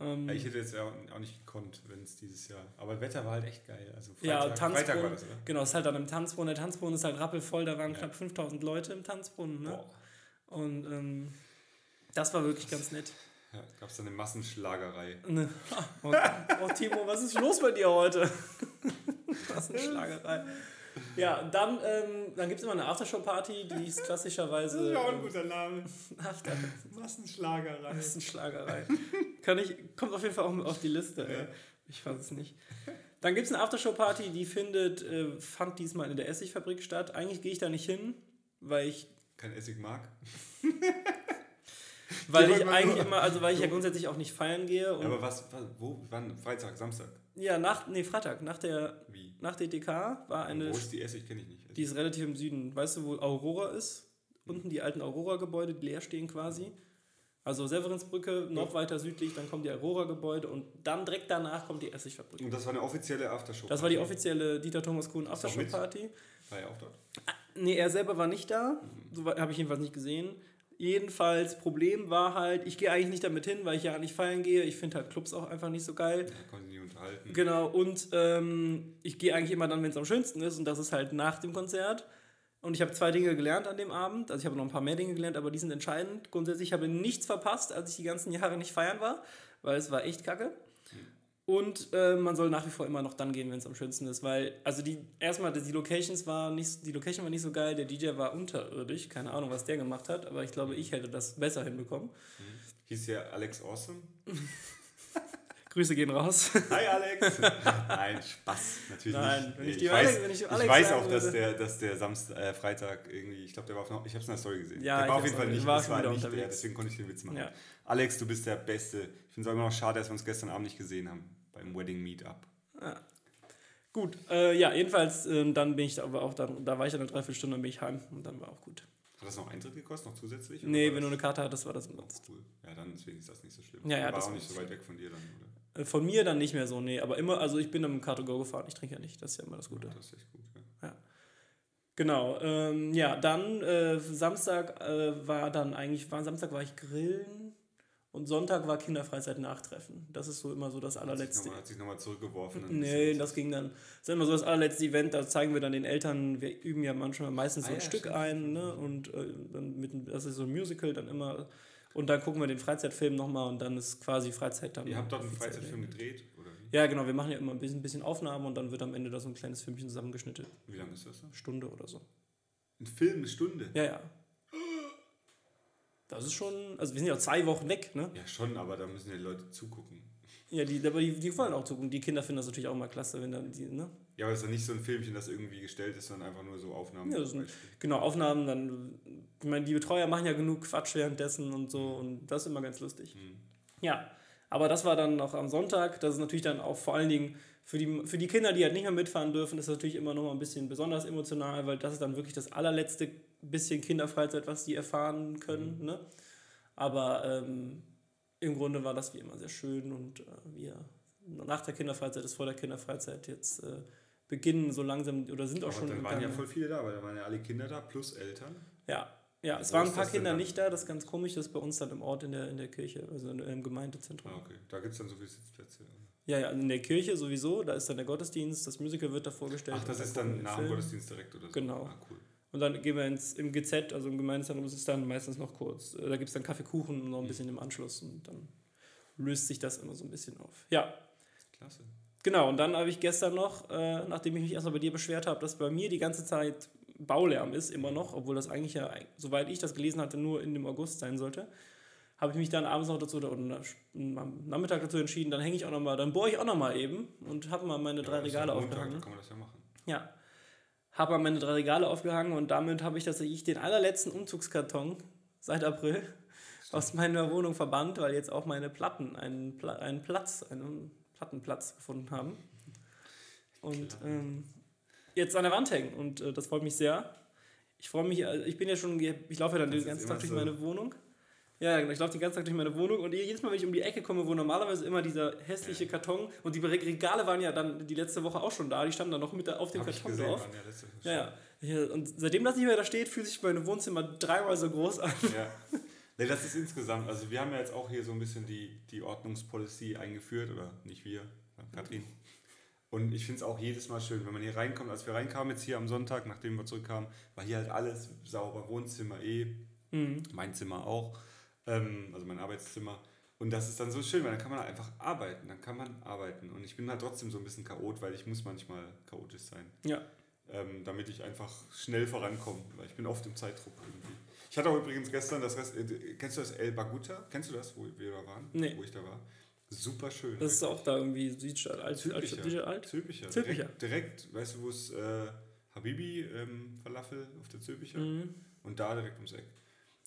Ähm, Ja, ich hätte jetzt ja auch nicht gekonnt, wenn es dieses Jahr. Aber das Wetter war halt echt geil. Also ja, Freitag, Freitag war Tanzbrunnen. das, oder? Genau, es ist halt dann im Tanzbrunnen. Der Tanzbrunnen ist halt rappelvoll, da waren knapp 5000 Leute im Tanzbrunnen. Ne? Boah. Und ähm, das war wirklich ganz nett. Ja, gab es dann eine Massenschlagerei. Ne. Oh, oh, Timo, was ist los bei dir heute? Was Ja, dann, ähm, dann gibt es immer eine Aftershow-Party, die ist klassischerweise. ähm, guter Name. After Massenschlagerei. das ist eine Schlagerei. Kann ich, kommt auf jeden Fall auch auf die Liste. Ja. Ja. Ich weiß es nicht. Dann gibt es eine Aftershow-Party, die findet, äh, fand diesmal in der Essigfabrik statt. Eigentlich gehe ich da nicht hin, weil ich Kein Essig mag. Weil ich eigentlich immer, also weil ich ja grundsätzlich auch nicht feiern gehe. Und Aber was, was wo, wann? Freitag, Samstag? ja, nach, nee, Freitag, nach der, Wie? nach der DK war eine, Wo ist die Essig? Kenne ich nicht. die ist relativ im Süden. Weißt du, wo Aurora ist? Unten die alten Aurora-Gebäude, die leer stehen quasi. Also Severinsbrücke, noch weiter südlich, dann kommen die Aurora-Gebäude und dann direkt danach kommt die Essigfabrik. Und das war eine offizielle Aftershow. Das war die offizielle Dieter Thomas Kuhn? Aftershow-Party. War ja auch dort. Nee, er selber war nicht da. So habe ich jedenfalls nicht gesehen. Jedenfalls, Problem war halt, ich gehe eigentlich nicht damit hin, weil ich ja nicht feiern gehe. Ich finde halt Clubs auch einfach nicht so geil. Da konnte ich nicht unterhalten. Genau, und ähm, ich gehe eigentlich immer dann, wenn es am schönsten ist, und das ist halt nach dem Konzert. Und ich habe zwei Dinge gelernt an dem Abend. Also ich habe noch ein paar mehr Dinge gelernt, aber die sind entscheidend. Grundsätzlich habe ich nichts verpasst, als ich die ganzen Jahre nicht feiern war, weil es war echt kacke. Und äh, man soll nach wie vor immer noch dann gehen, wenn es am schönsten ist, weil also die erstmal die Locations war nicht die Location war nicht so geil, der DJ war unterirdisch, keine Ahnung, was der gemacht hat, aber ich glaube, ich hätte das besser hinbekommen. Hieß ja Alex Awesome. Grüße gehen raus. Hi Alex! Nein, Spaß. Natürlich Nein, nicht. wenn ich ich, weiß, Alex- ich ich weiß auch, dass der, dass der Samstag, äh, Freitag irgendwie, ich glaube, der war auf, noch- ich habe es in der Story gesehen. Ja, der war auf jeden Fall nicht, war das war nicht der, unterwegs. deswegen konnte ich den Witz machen. Ja. Alex, du bist der Beste. Ich finde es auch immer noch schade, dass wir uns gestern Abend nicht gesehen haben beim Wedding Meetup. Gut, äh, ja, jedenfalls, ähm, dann bin ich aber auch dann, da war ich dann eine Dreiviertelstunde, dann bin ich heim und dann war auch gut. Hat das noch Eintritt gekostet, noch zusätzlich? Nee, wenn du eine Karte hattest, war das umsonst. Cool. Ja, dann deswegen ist das nicht so schlimm. Ja, ja, war das auch nicht so weit weg von dir dann, oder? Äh, Von mir dann nicht mehr so, nee, aber immer, also ich bin dann mit dem Car2Go gefahren, ich trinke ja nicht, das ist ja immer das Gute. Das ist echt gut. Ja. Genau, ähm, ja, dann äh, Samstag äh, war dann eigentlich, war, Samstag war ich grillen und Sonntag war Kinderfreizeit nachtreffen. Das ist so immer so das allerletzte. Hat sich nochmal zurückgeworfen. ein Nee, das ging dann, das ist immer so das allerletzte Event, da zeigen wir dann den Eltern, wir üben ja manchmal meistens so Ah ein ja, Stück stimmt. ein, ne, und äh, dann mit, das ist so ein Musical dann immer, und dann gucken wir den Freizeitfilm nochmal und dann ist quasi Freizeit dann. Ihr habt dort einen. Freizeitfilm gedreht, oder wie? Ja, genau, wir machen ja immer ein bisschen, bisschen Aufnahmen und dann wird am Ende da so ein kleines Filmchen zusammengeschnitten. Wie lange ist das dann? Stunde oder so. Ein Film, eine Stunde? Ja, ja. Das ist schon, also wir sind ja auch zwei Wochen weg, ne? Ja, schon, aber da müssen ja die Leute zugucken. Ja, die, aber die, die wollen auch zugucken. Die Kinder finden das natürlich auch mal klasse, wenn dann die, ne? Ja, aber es ist ja nicht so ein Filmchen, das irgendwie gestellt ist, sondern einfach nur so Aufnahmen. Ja, sind, genau, Aufnahmen, dann, ich meine, die Betreuer machen ja genug Quatsch währenddessen und so und das ist immer ganz lustig. Mhm. Ja, aber das war dann noch am Sonntag. Das ist natürlich dann auch vor allen Dingen für die, für die Kinder, die halt nicht mehr mitfahren dürfen, ist das natürlich immer noch mal ein bisschen besonders emotional, weil das ist dann wirklich das allerletzte bisschen Kinderfreizeit, was die erfahren können. Ne? Aber ähm, im Grunde war das wie immer sehr schön und äh, wir nach der Kinderfreizeit ist vor der Kinderfreizeit jetzt äh, beginnen so langsam oder sind auch Aber schon dann waren ja voll viele da, weil da waren ja alle Kinder da, plus Eltern. Ja, ja, es Wo waren ein paar Kinder nicht da, das ist ganz komisch, das ist bei uns dann im Ort in der, in der Kirche, also in, im Gemeindezentrum. Ah, okay. Da gibt es dann so viele Sitzplätze. Ja, ja, in der Kirche sowieso, da ist dann der Gottesdienst, das Musical wird da vorgestellt. Ach, das ist dann nach dem. Gottesdienst direkt oder so? Genau. Ah, cool. Und dann gehen wir ins, im GZ, also im Gemeindezentrum, das ist dann meistens noch kurz. Äh, Da gibt es dann Kaffeekuchen und noch ein Mhm. bisschen im Anschluss und dann löst sich das immer so ein bisschen auf. Ja, Klasse. genau. Und dann habe ich gestern noch, äh, nachdem ich mich erstmal bei dir beschwert habe, dass bei mir die ganze Zeit Baulärm ist, immer noch, obwohl das eigentlich ja, soweit ich das gelesen hatte, nur in dem August sein sollte, habe ich mich dann abends noch dazu oder am Nachmittag dazu entschieden, dann hänge ich auch noch mal, dann bohre ich auch noch mal eben und habe mal meine drei Ja, ja Regale Montag, aufgehangen. Da kann man das ja machen. Ja. Habe mal meine drei Regale aufgehangen und damit habe ich tatsächlich den allerletzten Umzugskarton seit April aus meiner Wohnung verbannt, weil jetzt auch meine Platten einen, Pla einen Platz, einen Plattenplatz gefunden haben. Und ähm, jetzt an der Wand hängen und äh, das freut mich sehr. Ich freue mich, also ich bin ja schon, ich laufe ja dann Das den ganzen Tag durch so- meine Wohnung. Ja, genau, ich laufe den ganzen Tag durch meine Wohnung und jedes Mal, wenn ich um die Ecke komme, wo normalerweise immer dieser hässliche Karton und die Regale waren ja dann die letzte Woche auch schon da, die standen dann noch mit auf dem Hab Karton drauf. ja Ja, ja. Und seitdem das nicht mehr da steht, fühlt sich mein Wohnzimmer dreimal so groß an. Ja. Nee, das ist insgesamt, also wir haben ja jetzt auch hier so ein bisschen die, die Ordnungspolicy eingeführt, oder nicht wir, Katrin. Und ich finde es auch jedes Mal schön, wenn man hier reinkommt. Als wir reinkamen jetzt hier am Sonntag, nachdem wir zurückkamen, war hier halt alles sauber. Wohnzimmer eh, Mhm. mein Zimmer auch, ähm, also mein Arbeitszimmer. Und das ist dann so schön, weil dann kann man einfach arbeiten, dann kann man arbeiten. Und ich bin halt trotzdem so ein bisschen chaot, weil ich muss manchmal chaotisch sein Ja. ähm, damit ich einfach schnell vorankomme, weil ich bin oft im Zeitdruck irgendwie. Ich hatte auch übrigens gestern das Rest, äh, kennst du das El Baguta? Kennst du das, wo wir da waren? Nee. Wo ich da war? Super schön. Das ist auch da irgendwie Südstadt, alt, Zülpicher. alt, Südstadt, alt. Zülpicher. Zülpicher. Direkt, direkt, weißt du, wo es äh, Habibi ähm, Falafel auf der Zülpicher Mhm. und da direkt ums Eck.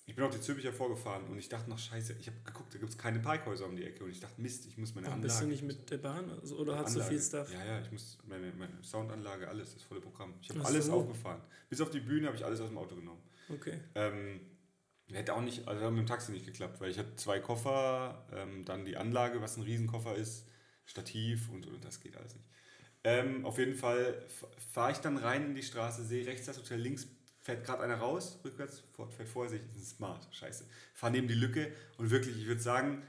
Ich bin auf die Zülpicher vorgefahren und ich dachte noch, scheiße, ich habe geguckt, da gibt es keine Parkhäuser um die Ecke und ich dachte, Mist, ich muss meine Anlage... bist du nicht mit der Bahn also, oder hast du viel Stuff? Ja, ja, ich muss meine, meine Soundanlage, alles, das volle Programm. Ich habe alles so. aufgefahren. Bis auf die Bühne habe ich alles aus dem Auto genommen. Okay. Ähm, hätte auch nicht, also hat mit dem Taxi nicht geklappt, weil ich hatte zwei Koffer, ähm, dann die Anlage, was ein Riesenkoffer ist, Stativ und, und das geht alles nicht. Ähm, auf jeden Fall fahre ich dann rein in die Straße, sehe rechts das Hotel, links fährt gerade einer raus, rückwärts, Ford fährt vor sich, das ist smart, scheiße. Fahr neben die Lücke und wirklich, ich würde sagen,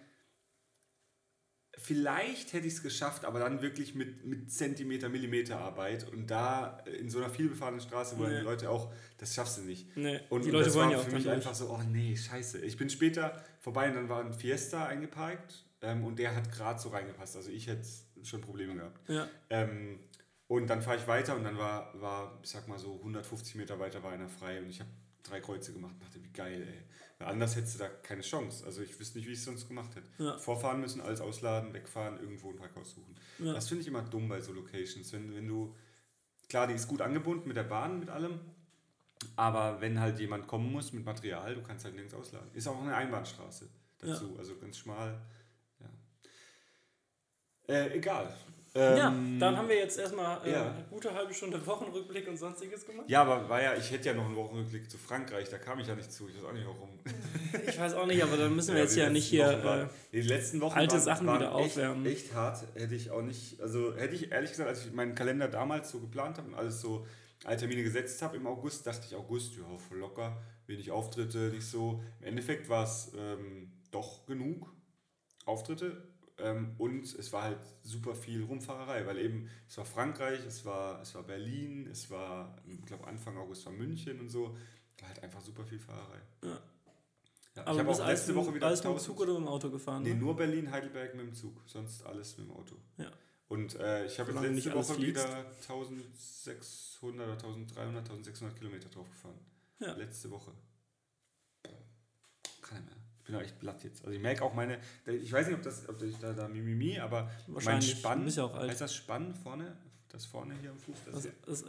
vielleicht hätte ich es geschafft, aber dann wirklich mit, mit Zentimeter, Millimeter Arbeit und da in so einer vielbefahrenen Straße, wo Nee. die Leute auch, das schaffst du nicht. Nee, Und, die und Leute das wollen war ja auch für mich durch. einfach so, oh nee, scheiße. Ich bin später vorbei und dann war ein Fiesta eingeparkt ähm, und der hat gerade so reingepasst. Also ich hätte schon Probleme gehabt. Ja. Ähm, und dann fahre ich weiter und dann war, war, ich sag mal so 150 Meter weiter war einer frei und ich habe drei Kreuze gemacht und dachte, wie geil, ey. Weil anders hättest du da keine Chance. Also ich wüsste nicht, wie ich es sonst gemacht hätte. Ja. Vorfahren müssen, alles ausladen, wegfahren, irgendwo ein Parkhaus suchen. Ja. Das finde ich immer dumm bei so Locations. Wenn, wenn du, klar, die ist gut angebunden mit der Bahn, mit allem, aber wenn halt jemand kommen muss mit Material, du kannst halt nirgends ausladen. Ist auch eine Einbahnstraße dazu, also ganz schmal. Ja. Äh, egal. Ja, Ähm, dann haben wir jetzt erstmal äh, ja. eine gute halbe Stunde Wochenrückblick und sonstiges gemacht. Ja, aber war ja, ich hätte ja noch einen Wochenrückblick zu Frankreich, da kam ich ja nicht zu. Ich weiß auch nicht warum. Ich weiß auch nicht, aber dann müssen wir jetzt die ja nicht hier. Waren- Äh, die letzten Wochen alte waren, Sachen waren wieder echt, aufwärmen. Echt hart. Hätte ich auch nicht, also hätte ich ehrlich gesagt, als ich meinen Kalender damals so geplant habe und alles so alle Termine gesetzt habe im August, dachte ich August, ja, voll locker, wenig Auftritte, nicht so. Im Endeffekt war es ähm, doch genug Auftritte und es war halt super viel Rumfahrerei, weil eben es war Frankreich, es war, es war Berlin, es war, ich glaube Anfang August war München und so. War halt einfach super viel Fahrerei. Ja. Ja, aber ich habe auch letzte Woche wieder alles mit dem 1000 Zug oder mit dem Auto gefahren. Nee, ne? nur Berlin, Heidelberg mit dem Zug, sonst alles mit dem Auto. Ja. Und äh, ich habe letzte nicht Woche fliegst. wieder 1600 oder 1300, 1600 Kilometer drauf gefahren. Ja. Letzte Woche. Ich bin auch echt platt jetzt. Also ich merke auch meine, ich weiß nicht, ob das, ob ich da, da Mimimi, aber mein Spann, bist ja auch alt. heißt das Spann vorne? Das vorne hier am Fuß? Das Das, das,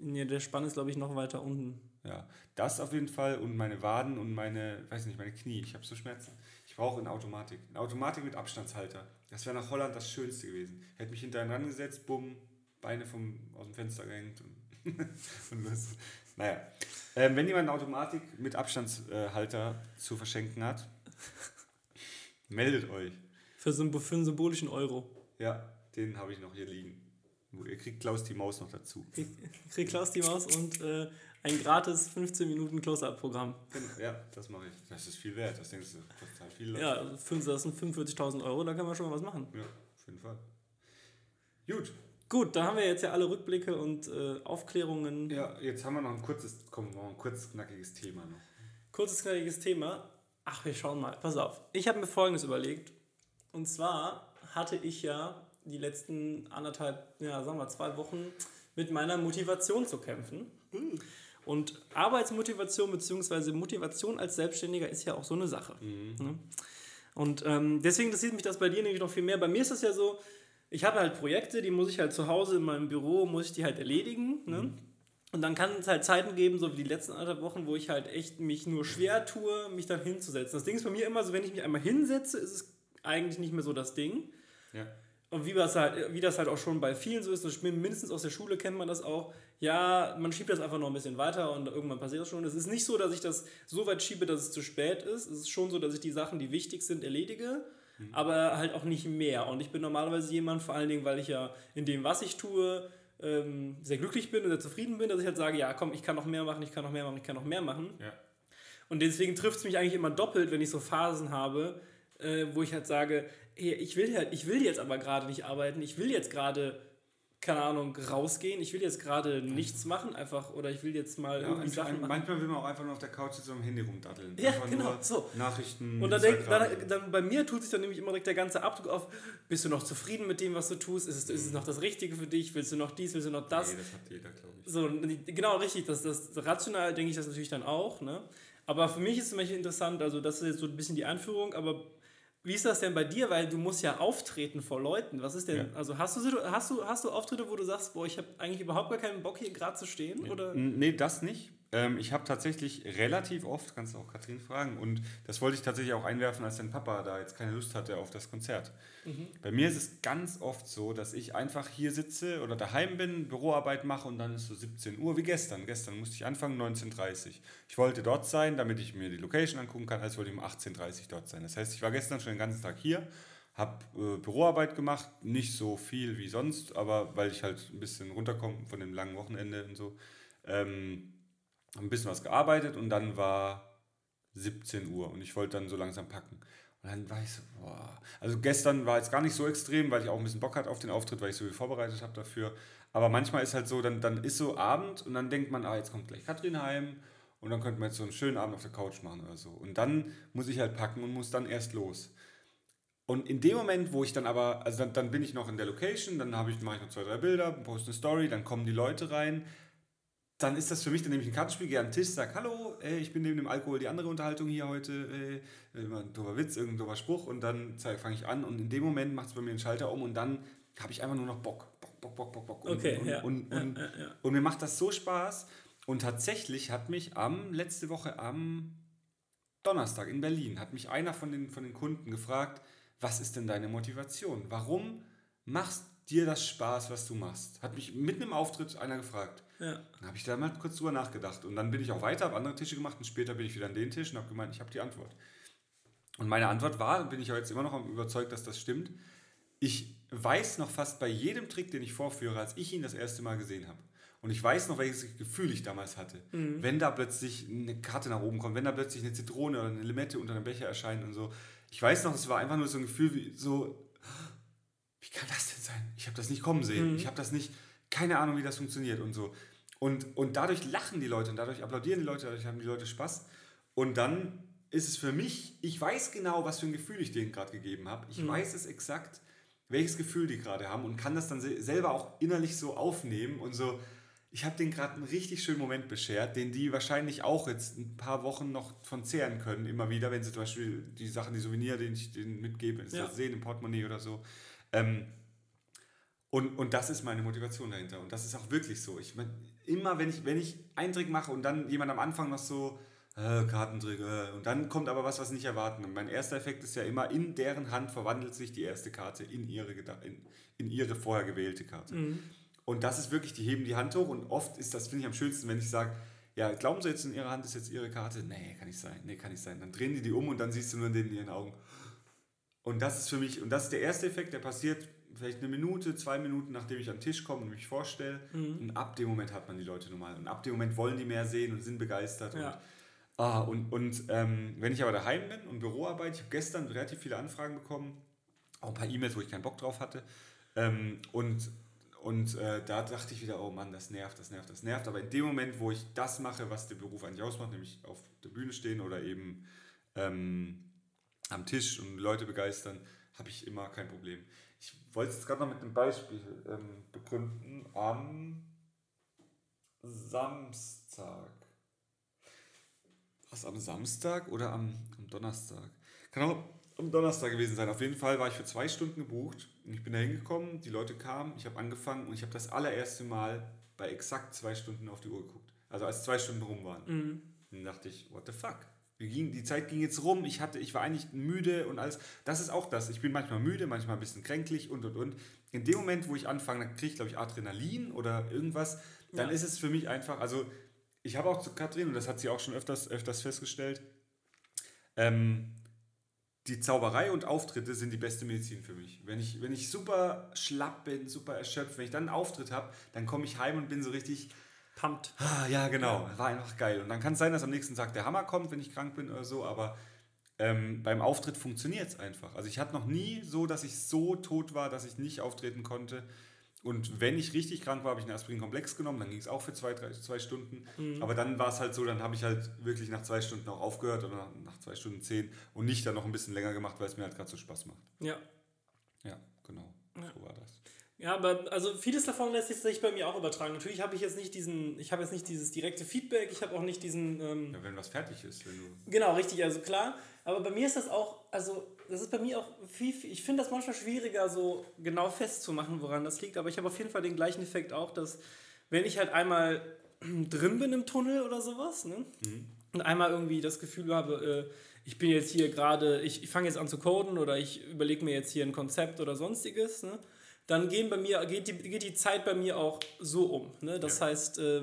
nee, der Spann ist, glaube ich, noch weiter unten. Ja, das auf jeden Fall und meine Waden und meine, weiß nicht, meine Knie. Ich habe so Schmerzen. Ich brauche eine Automatik. Eine Automatik mit Abstandshalter. Das wäre nach Holland das Schönste gewesen. Hätte mich hinterher rangesetzt, bumm, Beine vom, aus dem Fenster gehängt und, und los. Naja. Ähm, wenn jemand eine Automatik mit Abstandshalter zu verschenken hat, meldet euch. Für, Symbo für einen symbolischen Euro. Ja, den habe ich noch hier liegen. Ihr kriegt Klaus die Maus noch dazu. Krieg, krieg Klaus die Maus und äh, ein gratis 15 Minuten Close-Up-Programm. Ja, das mache ich. Das ist viel wert. Das denkst du, total viel. Ja, das sind 45.000 Euro, da kann man schon mal was machen. Ja, auf jeden Fall. Gut. Gut, dann haben wir jetzt ja alle Rückblicke und äh, Aufklärungen. Ja, jetzt haben wir noch ein kurzes, komm, noch ein kurzes, knackiges Thema noch. Kurzes, knackiges Thema. Ach, wir schauen mal. Pass auf. Ich habe mir Folgendes überlegt. Und zwar hatte ich ja die letzten anderthalb, ja, sagen wir zwei Wochen mit meiner Motivation zu kämpfen. Und Arbeitsmotivation bzw. Motivation als Selbstständiger ist ja auch so eine Sache. Ne? Und ähm, deswegen interessiert mich das bei dir nämlich noch viel mehr. Bei mir ist das ja so, ich habe halt Projekte, die muss ich halt zu Hause in meinem Büro, muss ich die halt erledigen. Ne? Und dann kann es halt Zeiten geben, so wie die letzten anderthalb Wochen, wo ich halt echt mich nur schwer tue, mich dann hinzusetzen. Das Ding ist bei mir immer so, wenn ich mich einmal hinsetze, ist es eigentlich nicht mehr so das Ding. Ja. Und wie das, halt, wie das halt auch schon bei vielen so ist, das mindestens aus der Schule kennt man das auch, ja, man schiebt das einfach noch ein bisschen weiter und irgendwann passiert das schon. Es ist nicht so, dass ich das so weit schiebe, dass es zu spät ist. Es ist schon so, dass ich die Sachen, die wichtig sind, erledige, aber halt auch nicht mehr. Und ich bin normalerweise jemand, vor allen Dingen, weil ich ja in dem, was ich tue, ähm, sehr glücklich bin und sehr zufrieden bin, dass ich halt sage, ja, komm, ich kann noch mehr machen, ich kann noch mehr machen, ich kann noch mehr machen. Ja. Und deswegen trifft es mich eigentlich immer doppelt, wenn ich so Phasen habe, äh, wo ich halt sage, hey, ich will halt, ich will jetzt aber gerade nicht arbeiten, ich will jetzt gerade, keine Ahnung, rausgehen, ich will jetzt gerade nichts machen, einfach, oder ich will jetzt mal Ja, irgendwie Sachen machen. manchmal will man auch einfach nur auf der Couch sitzen und am Handy rumdatteln. Ja, Einfach genau, so. Nachrichten. Und dann, denk, dann, dann bei mir tut sich dann nämlich immer direkt der ganze Abdruck auf, bist du noch zufrieden mit dem, was du tust? Ist es, ist es noch das Richtige für dich? Willst du noch dies, willst du noch das? Nee, das hat jeder, glaube ich. So, genau richtig, das, das rational denke ich das natürlich dann auch, ne? Aber für mich ist zum Beispiel interessant, also das ist jetzt so ein bisschen die Anführung, aber wie ist das denn bei dir? Weil du musst ja auftreten vor Leuten. Was ist denn, Ja. also hast du, hast, du, hast du Auftritte, wo du sagst, boah, ich habe eigentlich überhaupt gar keinen Bock hier gerade zu stehen? Oder? N- Nee, das nicht. Ähm, ich habe tatsächlich relativ oft, kannst du auch Katrin fragen, und das wollte ich tatsächlich auch einwerfen, als dein Papa da jetzt keine Lust hatte auf das Konzert. Mhm. Bei mir ist es ganz oft so, dass ich einfach hier sitze oder daheim bin, Büroarbeit mache und dann ist so 17 Uhr wie gestern. Gestern musste ich anfangen, 19.30 Uhr. Ich wollte dort sein, damit ich mir die Location angucken kann, als wollte ich um 18.30 Uhr dort sein. Das heißt, ich war gestern schon den ganzen Tag hier, habe äh, Büroarbeit gemacht, nicht so viel wie sonst, aber weil ich halt ein bisschen runterkomme von dem langen Wochenende und so. Ähm, ein bisschen was gearbeitet und dann war 17 Uhr und ich wollte dann so langsam packen. Und dann war ich so, boah. Also gestern war jetzt gar nicht so extrem, weil ich auch ein bisschen Bock hatte auf den Auftritt, weil ich so viel vorbereitet habe dafür. Aber manchmal ist halt so, dann, dann ist so Abend und dann denkt man, ah, jetzt kommt gleich Katrin heim und dann könnte man jetzt so einen schönen Abend auf der Couch machen oder so. Und dann muss ich halt packen und muss dann erst los. Und in dem Moment, wo ich dann aber, also dann, dann bin ich noch in der Location, dann habe ich, mache ich noch zwei, drei Bilder, poste eine Story, dann kommen die Leute rein, dann ist das für mich, dann nehme ich ein Kartenspiel, gehe an den Tisch, sage, hallo, äh, ich bin neben dem Alkohol die andere Unterhaltung hier heute, äh, immer ein doofer Witz, irgendein doofer Spruch und dann fange ich an und in dem Moment macht es bei mir einen Schalter um und dann habe ich einfach nur noch Bock, Bock, Bock, Bock, Bock, Bock. Und, okay, und, ja. Und, und, ja, ja. und mir macht das so Spaß und tatsächlich hat mich am, letzte Woche am Donnerstag in Berlin, hat mich einer von den, von den Kunden gefragt, was ist denn deine Motivation? Warum machst dir das Spaß, was du machst? Hat mich mitten im Auftritt einer gefragt. Ja. Dann habe ich da mal kurz drüber nachgedacht. Und dann bin ich auch weiter, habe andere Tische gemacht und später bin ich wieder an den Tisch und habe gemeint, ich habe die Antwort. Und meine Antwort war, bin ich auch jetzt immer noch überzeugt, dass das stimmt. Ich weiß noch fast bei jedem Trick, den ich vorführe, als ich ihn das erste Mal gesehen habe. Und ich weiß noch, welches Gefühl ich damals hatte. Mhm. Wenn da plötzlich eine Karte nach oben kommt, wenn da plötzlich eine Zitrone oder eine Limette unter einem Becher erscheint und so. Ich weiß noch, es war einfach nur so ein Gefühl wie so, wie kann das denn sein? Ich habe das nicht kommen sehen. Mhm. Ich habe das nicht, keine Ahnung, wie das funktioniert und so. Und, und dadurch lachen die Leute und dadurch applaudieren die Leute, dadurch haben die Leute Spaß. Und dann ist es für mich, ich weiß genau, was für ein Gefühl ich denen gerade gegeben habe. Ich Mhm. weiß es exakt, welches Gefühl die gerade haben und kann das dann se- selber auch innerlich so aufnehmen und so. Ich habe denen gerade einen richtig schönen Moment beschert, den die wahrscheinlich auch jetzt ein paar Wochen noch von zehren können, immer wieder, wenn sie zum Beispiel die Sachen, die Souvenir, den ich denen mitgebe, Ja. sehen im Portemonnaie oder so. Ähm, und, und das ist meine Motivation dahinter. Und das ist auch wirklich so. Ich mein, immer, wenn ich, wenn ich einen Trick mache und dann jemand am Anfang noch so, äh, Kartentrick, äh, und dann kommt aber was, was nicht erwarten. Und mein erster Effekt ist ja immer, in deren Hand verwandelt sich die erste Karte in ihre, in, in ihre vorher gewählte Karte. Mhm. Und das ist wirklich, die heben die Hand hoch und oft ist das, finde ich, am schönsten, wenn ich sage, ja, glauben Sie jetzt, in Ihrer Hand ist jetzt Ihre Karte? Nee, kann nicht sein, nee, kann nicht sein. Dann drehen die die um und dann siehst du nur in ihren Augen. Und das ist für mich, und das ist der erste Effekt, der passiert vielleicht eine Minute, zwei Minuten, nachdem ich den Tisch komme und mich vorstelle. Mhm. Und ab dem Moment hat man die Leute normal. Und ab dem Moment wollen die mehr sehen und sind begeistert. Ja. Und, ah, und, und ähm, wenn ich aber daheim bin und Büroarbeit, ich habe gestern relativ viele Anfragen bekommen, auch ein paar E-Mails, wo ich keinen Bock drauf hatte. Ähm, und und äh, da dachte ich wieder, oh Mann, das nervt, das nervt, das nervt. Aber in dem Moment, wo ich das mache, was der Beruf eigentlich ausmacht, nämlich auf der Bühne stehen oder eben ähm, am Tisch und Leute begeistern, habe ich immer kein Problem. Ich wollte es jetzt gerade noch mit einem Beispiel ähm, begründen. Am Samstag. Was, am Samstag oder am, am Donnerstag? Kann auch am Donnerstag gewesen sein. Auf jeden Fall war ich für zwei Stunden gebucht. Und ich bin da hingekommen, die Leute kamen, ich habe angefangen und ich habe das allererste Mal bei exakt zwei Stunden auf die Uhr geguckt. Also als zwei Stunden rum waren. Mhm. Dann dachte ich, what the fuck? Ging, die Zeit ging jetzt rum, ich, hatte, ich war eigentlich müde und alles. Das ist auch das. Ich bin manchmal müde, manchmal ein bisschen kränklich und und und. In dem Moment, wo ich anfange, dann kriege ich, glaube ich, Adrenalin oder irgendwas. Dann Ja. ist es für mich einfach, also ich habe auch zu Katrin, und das hat sie auch schon öfters, öfters festgestellt, ähm, die Zauberei und Auftritte sind die beste Medizin für mich. Wenn ich, wenn ich super schlapp bin, super erschöpft, wenn ich dann einen Auftritt habe, dann komme ich heim und bin so richtig, Pumped. ah, ja genau, war einfach geil. Und dann kann es sein, dass am nächsten Tag der Hammer kommt, wenn ich krank bin oder so, aber ähm, beim Auftritt funktioniert es einfach. Also ich hatte noch nie so, dass ich so tot war, dass ich nicht auftreten konnte. Und wenn ich richtig krank war, habe ich einen Aspirin-Komplex genommen, dann ging es auch für zwei, drei, zwei Stunden. Mhm. Aber dann war es halt so, dann habe ich halt wirklich nach zwei Stunden auch aufgehört oder nach, nach zwei Stunden zehn und nicht dann noch ein bisschen länger gemacht, weil es mir halt gerade so Spaß macht. Ja. Ja, genau. Ja. So war das. Ja, aber also vieles davon lässt sich bei mir auch übertragen. Natürlich habe ich jetzt nicht diesen, ich habe jetzt nicht dieses direkte Feedback, ich habe auch nicht diesen, ähm, Ja, wenn was fertig ist, wenn du. genau, richtig, also klar. Aber bei mir ist das auch, also das ist bei mir auch viel, viel ich finde das manchmal schwieriger, so genau festzumachen, woran das liegt. Aber ich habe auf jeden Fall den gleichen Effekt auch, dass wenn ich halt einmal drin bin im Tunnel oder sowas. Ne? Mhm. Und einmal irgendwie das Gefühl habe, äh, ich bin jetzt hier gerade, ich, ich fange jetzt an zu coden oder ich überlege mir jetzt hier ein Konzept oder sonstiges. Ne? Dann gehen bei mir, geht die, geht die Zeit bei mir auch so um. Ne? Das ja. heißt, äh,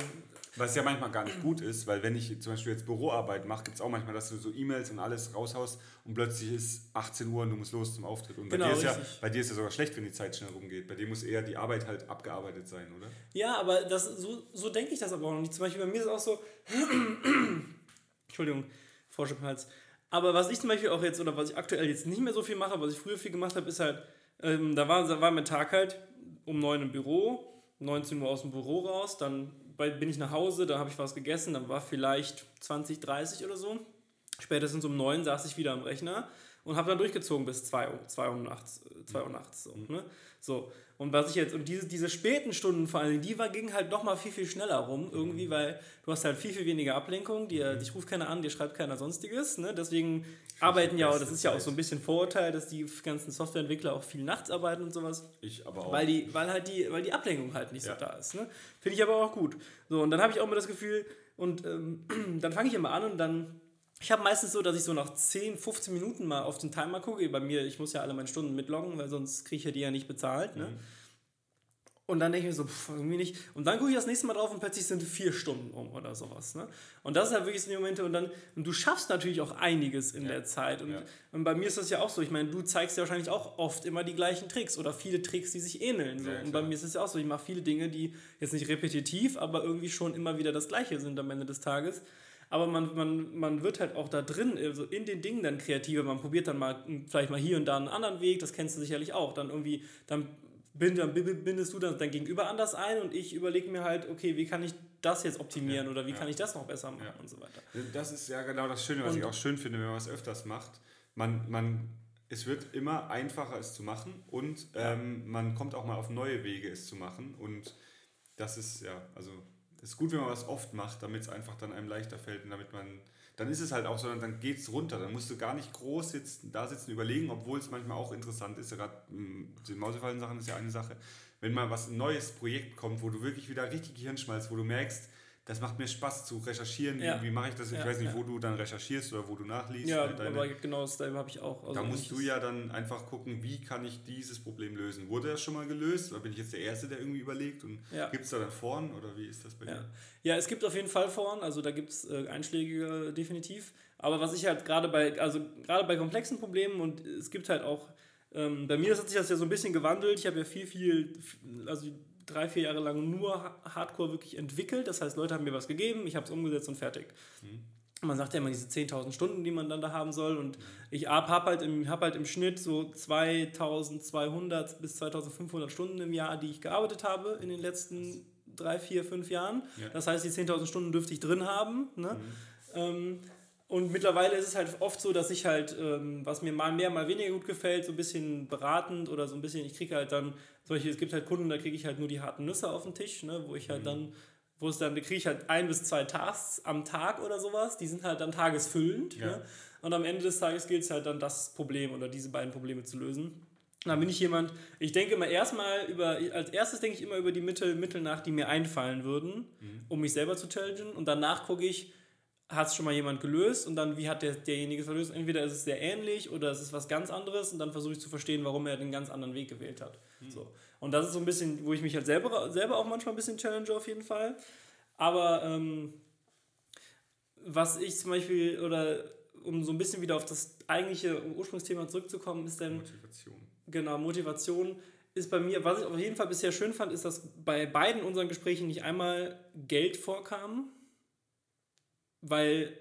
was ja manchmal gar nicht gut ist, weil wenn ich zum Beispiel jetzt Büroarbeit mache, gibt es auch manchmal, dass du so E-Mails und alles raushaust und plötzlich ist 18 Uhr und du musst los zum Auftritt. Und genau, bei, dir ist ja, bei dir ist ja sogar schlecht, wenn die Zeit schnell rumgeht. Bei dir muss eher die Arbeit halt abgearbeitet sein, oder? Ja, aber das, so, so denke ich das aber auch noch nicht. Zum Beispiel bei mir ist es auch so, Entschuldigung, Frosch im Hals. Aber was ich zum Beispiel auch jetzt, oder was ich aktuell jetzt nicht mehr so viel mache, was ich früher viel gemacht habe, ist halt, ähm, da, war, da war mein Tag halt um 9 im Büro, 19 Uhr aus dem Büro raus, dann bin ich nach Hause, da habe ich was gegessen, dann war vielleicht 20, 30 oder so. Spätestens um 9 saß ich wieder am Rechner und habe dann durchgezogen bis 2 Uhr, 2 Uhr nachts. 2 Uhr nachts so, ne? so. Und was ich jetzt, und diese, diese späten Stunden vor allem, die war, gingen halt nochmal viel, viel schneller rum, irgendwie, weil du hast halt viel, viel weniger Ablenkung, dir, mhm. dich ruft keiner an, dir schreibt keiner sonstiges, ne? Deswegen arbeiten ja, das ist ja auch so ein bisschen Vorurteil, dass die ganzen Softwareentwickler auch viel nachts arbeiten und sowas. Ich aber auch. Weil die, weil halt die, weil die Ablenkung halt nicht ja. so da ist. Ne? Finde ich aber auch gut. So, und dann habe ich auch immer das Gefühl, und ähm, dann fange ich immer an und dann. Ich habe meistens so, dass ich so nach 10, 15 Minuten mal auf den Timer gucke. Bei mir, ich muss ja alle meine Stunden mitloggen, weil sonst kriege ich ja die ja nicht bezahlt. Ne? Mhm. Und dann denke ich mir so, pff, irgendwie nicht. Und dann gucke ich das nächste Mal drauf und plötzlich sind vier Stunden um oder sowas. Ne? Und das ist halt wirklich so die Momente. Und dann, und du schaffst natürlich auch einiges in ja. der Zeit. Und, ja. und bei mir ist das ja auch so. Ich meine, du zeigst ja wahrscheinlich auch oft immer die gleichen Tricks oder viele Tricks, die sich ähneln. So. Ja, und bei mir ist es ja auch so. Ich mache viele Dinge, die jetzt nicht repetitiv, aber irgendwie schon immer wieder das Gleiche sind am Ende des Tages. Aber man, man, man wird halt auch da drin, also in den Dingen dann kreativer. Man probiert dann mal vielleicht mal hier und da einen anderen Weg, das kennst du sicherlich auch. Dann irgendwie, dann bind, dann bindest du das dein Gegenüber anders ein und ich überlege mir halt, okay, wie kann ich das jetzt optimieren ja, oder wie ja. kann ich das noch besser machen ja. und so weiter. Das ist ja genau das Schöne, was und ich auch schön finde, wenn man es öfters macht. Man, man, es wird immer einfacher, es zu machen und ähm, man kommt auch mal auf neue Wege, es zu machen und das ist ja, also ist gut, wenn man was oft macht, damit es einfach dann einem leichter fällt und damit man dann ist es halt auch so, dann geht es runter. Dann musst du gar nicht groß sitzen, da sitzen, überlegen, obwohl es manchmal auch interessant ist. Gerade hm, die Mausefallen-Sachen ist ja eine Sache. Wenn mal was ein neues Projekt kommt, wo du wirklich wieder richtig Hirnschmalz, wo du merkst, das macht mir Spaß zu recherchieren. Ja. Wie, mache ich das? Ich ja, weiß nicht, ja. wo du dann recherchierst oder wo du nachliest. Ja, deine, aber genau das habe ich auch. Also da musst du ja dann einfach gucken, wie kann ich dieses Problem lösen. Wurde das schon mal gelöst? Oder bin ich jetzt der Erste, der irgendwie überlegt? Und gibt es da dann Foren oder wie ist das bei dir? Ja, es gibt auf jeden Fall Foren, also da gibt es äh, Einschläge definitiv. Aber was ich halt gerade bei, also gerade bei komplexen Problemen und es gibt halt auch, ähm, bei mir hat sich das ja so ein bisschen gewandelt. Ich habe ja viel, viel, also drei, vier Jahre lang nur Hardcore wirklich entwickelt. Das heißt, Leute haben mir was gegeben, ich habe es umgesetzt und fertig. Mhm. Man sagt ja immer diese 10.000 Stunden, die man dann da haben soll. Und ich habe halt, im, hab halt im Schnitt so 2.200 bis 2.500 Stunden im Jahr, die ich gearbeitet habe in den letzten drei, vier, fünf Jahren. Ja. Das heißt, die 10.000 Stunden dürfte ich drin haben. Ne? Mhm. Ähm, und mittlerweile ist es halt oft so, dass ich halt, ähm, was mir mal mehr, mal weniger gut gefällt, so ein bisschen beratend oder so ein bisschen, ich kriege halt dann solche, es gibt halt Kunden, da kriege ich halt nur die harten Nüsse auf den Tisch, ne, wo ich halt mhm. dann, wo es dann, da kriege ich halt ein bis zwei Tasks am Tag oder sowas, die sind halt dann tagesfüllend. Ja. Ne? Und am Ende des Tages gilt es halt dann, das Problem oder diese beiden Probleme zu lösen. Dann bin ich jemand, ich denke immer erstmal über, als erstes denke ich immer über die Mittel, Mittel nach, die mir einfallen würden, mhm. um mich selber zu challengen. Und danach gucke ich, hat es schon mal jemand gelöst und dann wie hat der, derjenige es gelöst. Entweder ist es sehr ähnlich oder es ist was ganz anderes und dann versuche ich zu verstehen, warum er den ganz anderen Weg gewählt hat. Mhm. So. Und das ist so ein bisschen, wo ich mich halt selber, selber auch manchmal ein bisschen challenge auf jeden Fall. Aber ähm, was ich zum Beispiel, oder um so ein bisschen wieder auf das eigentliche Ursprungsthema zurückzukommen, ist dann. Motivation. Genau, Motivation ist bei mir, was ich auf jeden Fall bisher schön fand, ist, dass bei beiden unseren Gesprächen nicht einmal Geld vorkam weil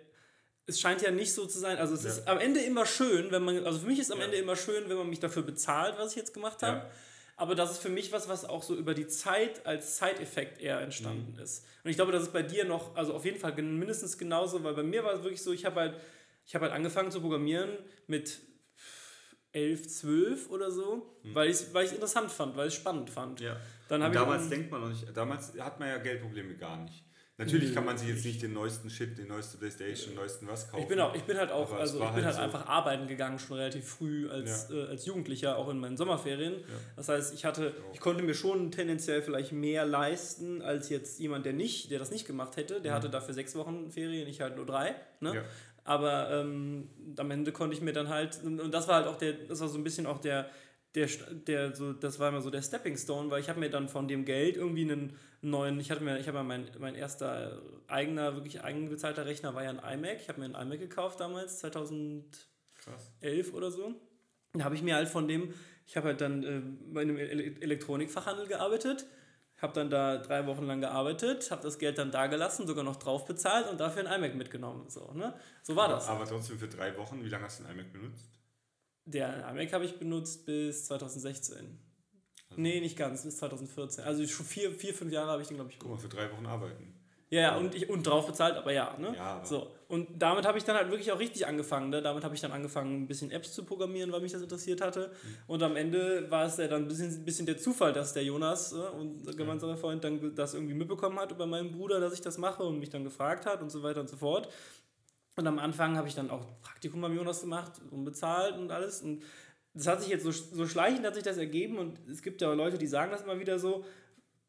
es scheint ja nicht so zu sein. Also es ja. ist am Ende immer schön, wenn man, also für mich ist am ja. Ende immer schön, wenn man mich dafür bezahlt, was ich jetzt gemacht habe. Ja. Aber das ist für mich was, was auch so über die Zeit als Zeiteffekt eher entstanden mhm. ist. Und ich glaube, das ist bei dir noch, also auf jeden Fall mindestens genauso, weil bei mir war es wirklich so, ich habe halt, ich habe halt angefangen zu programmieren mit 11, 12 oder so, mhm. weil ich es weil interessant fand, weil ich es spannend fand. Ja. Dann damals denkt man noch nicht, damals hat man ja Geldprobleme gar nicht. Natürlich kann man sich jetzt nicht den neuesten Shit, den neuesten Playstation, den neuesten was kaufen. Ich bin, auch, ich bin halt auch, Aber also ich bin halt, halt so. einfach arbeiten gegangen, schon relativ früh als, äh, als Jugendlicher, auch in meinen Sommerferien. Das heißt, ich hatte, ich konnte mir schon tendenziell vielleicht mehr leisten als jetzt jemand, der nicht, der das nicht gemacht hätte. Der hatte dafür sechs Wochen Ferien, ich halt nur drei. Ne? Mhm. Ja. Aber ähm, am Ende konnte ich mir dann halt, und und das war halt auch der, das war so ein bisschen auch der, der, der so, das war immer so der Stepping Stone, weil ich habe mir dann von dem Geld irgendwie einen neuen, ich hatte mir, ich habe ja mein, mein erster eigener, wirklich eigenbezahlter Rechner war ja ein iMac. Ich habe mir einen iMac gekauft damals, 2011 Krass. oder so. Da habe ich mir halt von dem, ich habe halt dann äh, bei einem Ele Elektronikfachhandel gearbeitet, habe dann da drei Wochen lang gearbeitet, habe das Geld dann da gelassen, sogar noch drauf bezahlt und dafür ein iMac mitgenommen. So, ne? so war das. Aber trotzdem für drei Wochen, wie lange hast du den iMac benutzt? Der iMac habe ich benutzt bis 2016. Also- nee, nicht ganz, bis 2014. Also schon vier, vier fünf Jahre habe ich den, glaube ich, Guck mal, für drei Wochen arbeiten. Ja, ja, und, ich, und drauf bezahlt, aber ja. Ne? Ja, aber- so. Und damit habe ich dann halt wirklich auch richtig angefangen. Ne? Damit habe ich dann angefangen, ein bisschen Apps zu programmieren, weil mich das interessiert hatte. Mhm. Und am Ende war es ja dann ein bisschen, bisschen der Zufall, dass der Jonas, äh, unser gemeinsamer Freund, dann das irgendwie mitbekommen hat über meinen Bruder, dass ich das mache und mich dann gefragt hat und so weiter und so fort. Und am Anfang habe ich dann auch Praktikum beim Jonas gemacht, unbezahlt und alles. Und das hat sich jetzt so, so schleichend hat sich das ergeben und es gibt ja Leute, die sagen das immer wieder so.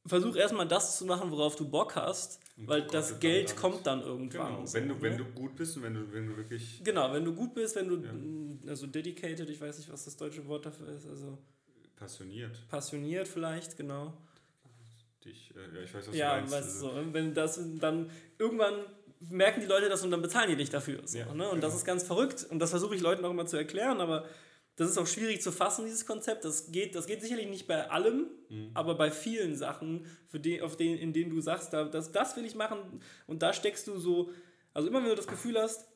Versuch erstmal das zu machen, worauf du Bock hast, weil Gott, das dann Geld damit. kommt dann irgendwann. Genau, so, wenn du, wenn ne? du gut bist und wenn du, wenn du wirklich Genau, wenn du gut bist, wenn du mh, also dedicated, ich weiß nicht, was das deutsche Wort dafür ist, also passioniert passioniert vielleicht, genau. dich, äh, ja, ich weiß, was Ja, du meinst. weißt du, also, so, wenn das dann irgendwann merken die Leute das und dann bezahlen die dich dafür. So, Ja, ne? Und das genau. ist ganz verrückt und das versuche ich Leuten auch immer zu erklären, aber das ist auch schwierig zu fassen, dieses Konzept. Das geht, das geht sicherlich nicht bei allem, Mhm. aber bei vielen Sachen, für die, auf den, in denen du sagst, da, das, das will ich machen und da steckst du so, also immer wenn du das Gefühl hast,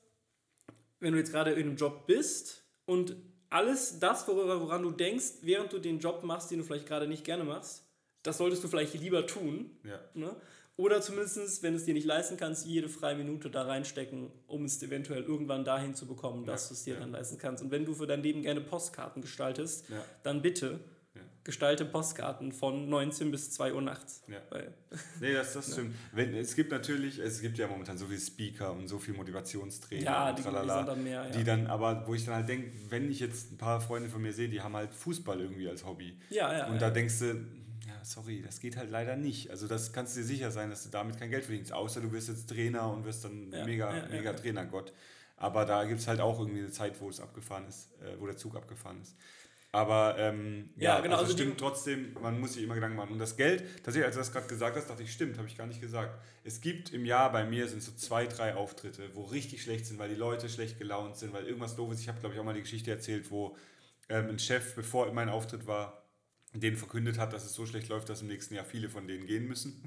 wenn du jetzt gerade in einem Job bist und alles das, woran du denkst, während du den Job machst, den du vielleicht gerade nicht gerne machst, das solltest du vielleicht lieber tun, ja. Ne? Oder zumindest, wenn du es dir nicht leisten kannst, jede freie Minute da reinstecken, um es eventuell irgendwann dahin zu bekommen, dass Ja, du es dir ja. dann leisten kannst. Und wenn du für dein Leben gerne Postkarten gestaltest, Ja. dann bitte gestalte Postkarten von 19 bis 2 Uhr nachts. Ja. Weil, Nee, das, das stimmt. Wenn, es gibt natürlich, es gibt ja momentan so viele Speaker und so viele Motivationstrainer ja, die, die tralala, sind dann mehr. Ja, die dann, aber wo ich dann halt denke, wenn ich jetzt ein paar Freunde von mir sehe, die haben halt Fußball irgendwie als Hobby. ja, ja. und ja. da denkst du, sorry, das geht halt leider nicht. Also das kannst du dir sicher sein, dass du damit kein Geld verdienst. Außer du wirst jetzt Trainer und wirst dann Ja, mega, ja, mega ja. Trainergott. Aber da gibt es halt auch irgendwie eine Zeit, wo es abgefahren ist, äh, wo der Zug abgefahren ist. Aber ähm, Ja, ja, genau, also also stimmt trotzdem, man muss sich immer Gedanken machen. Und das Geld, tatsächlich, als du das gerade gesagt hast, dachte ich, stimmt, habe ich gar nicht gesagt. Es gibt im Jahr bei mir sind so zwei, drei Auftritte, wo richtig schlecht sind, weil die Leute schlecht gelaunt sind, weil irgendwas doof ist. Ich habe, glaube ich, auch mal die Geschichte erzählt, wo ähm, ein Chef, bevor mein Auftritt war, denen verkündet hat, dass es so schlecht läuft, dass im nächsten Jahr viele von denen gehen müssen.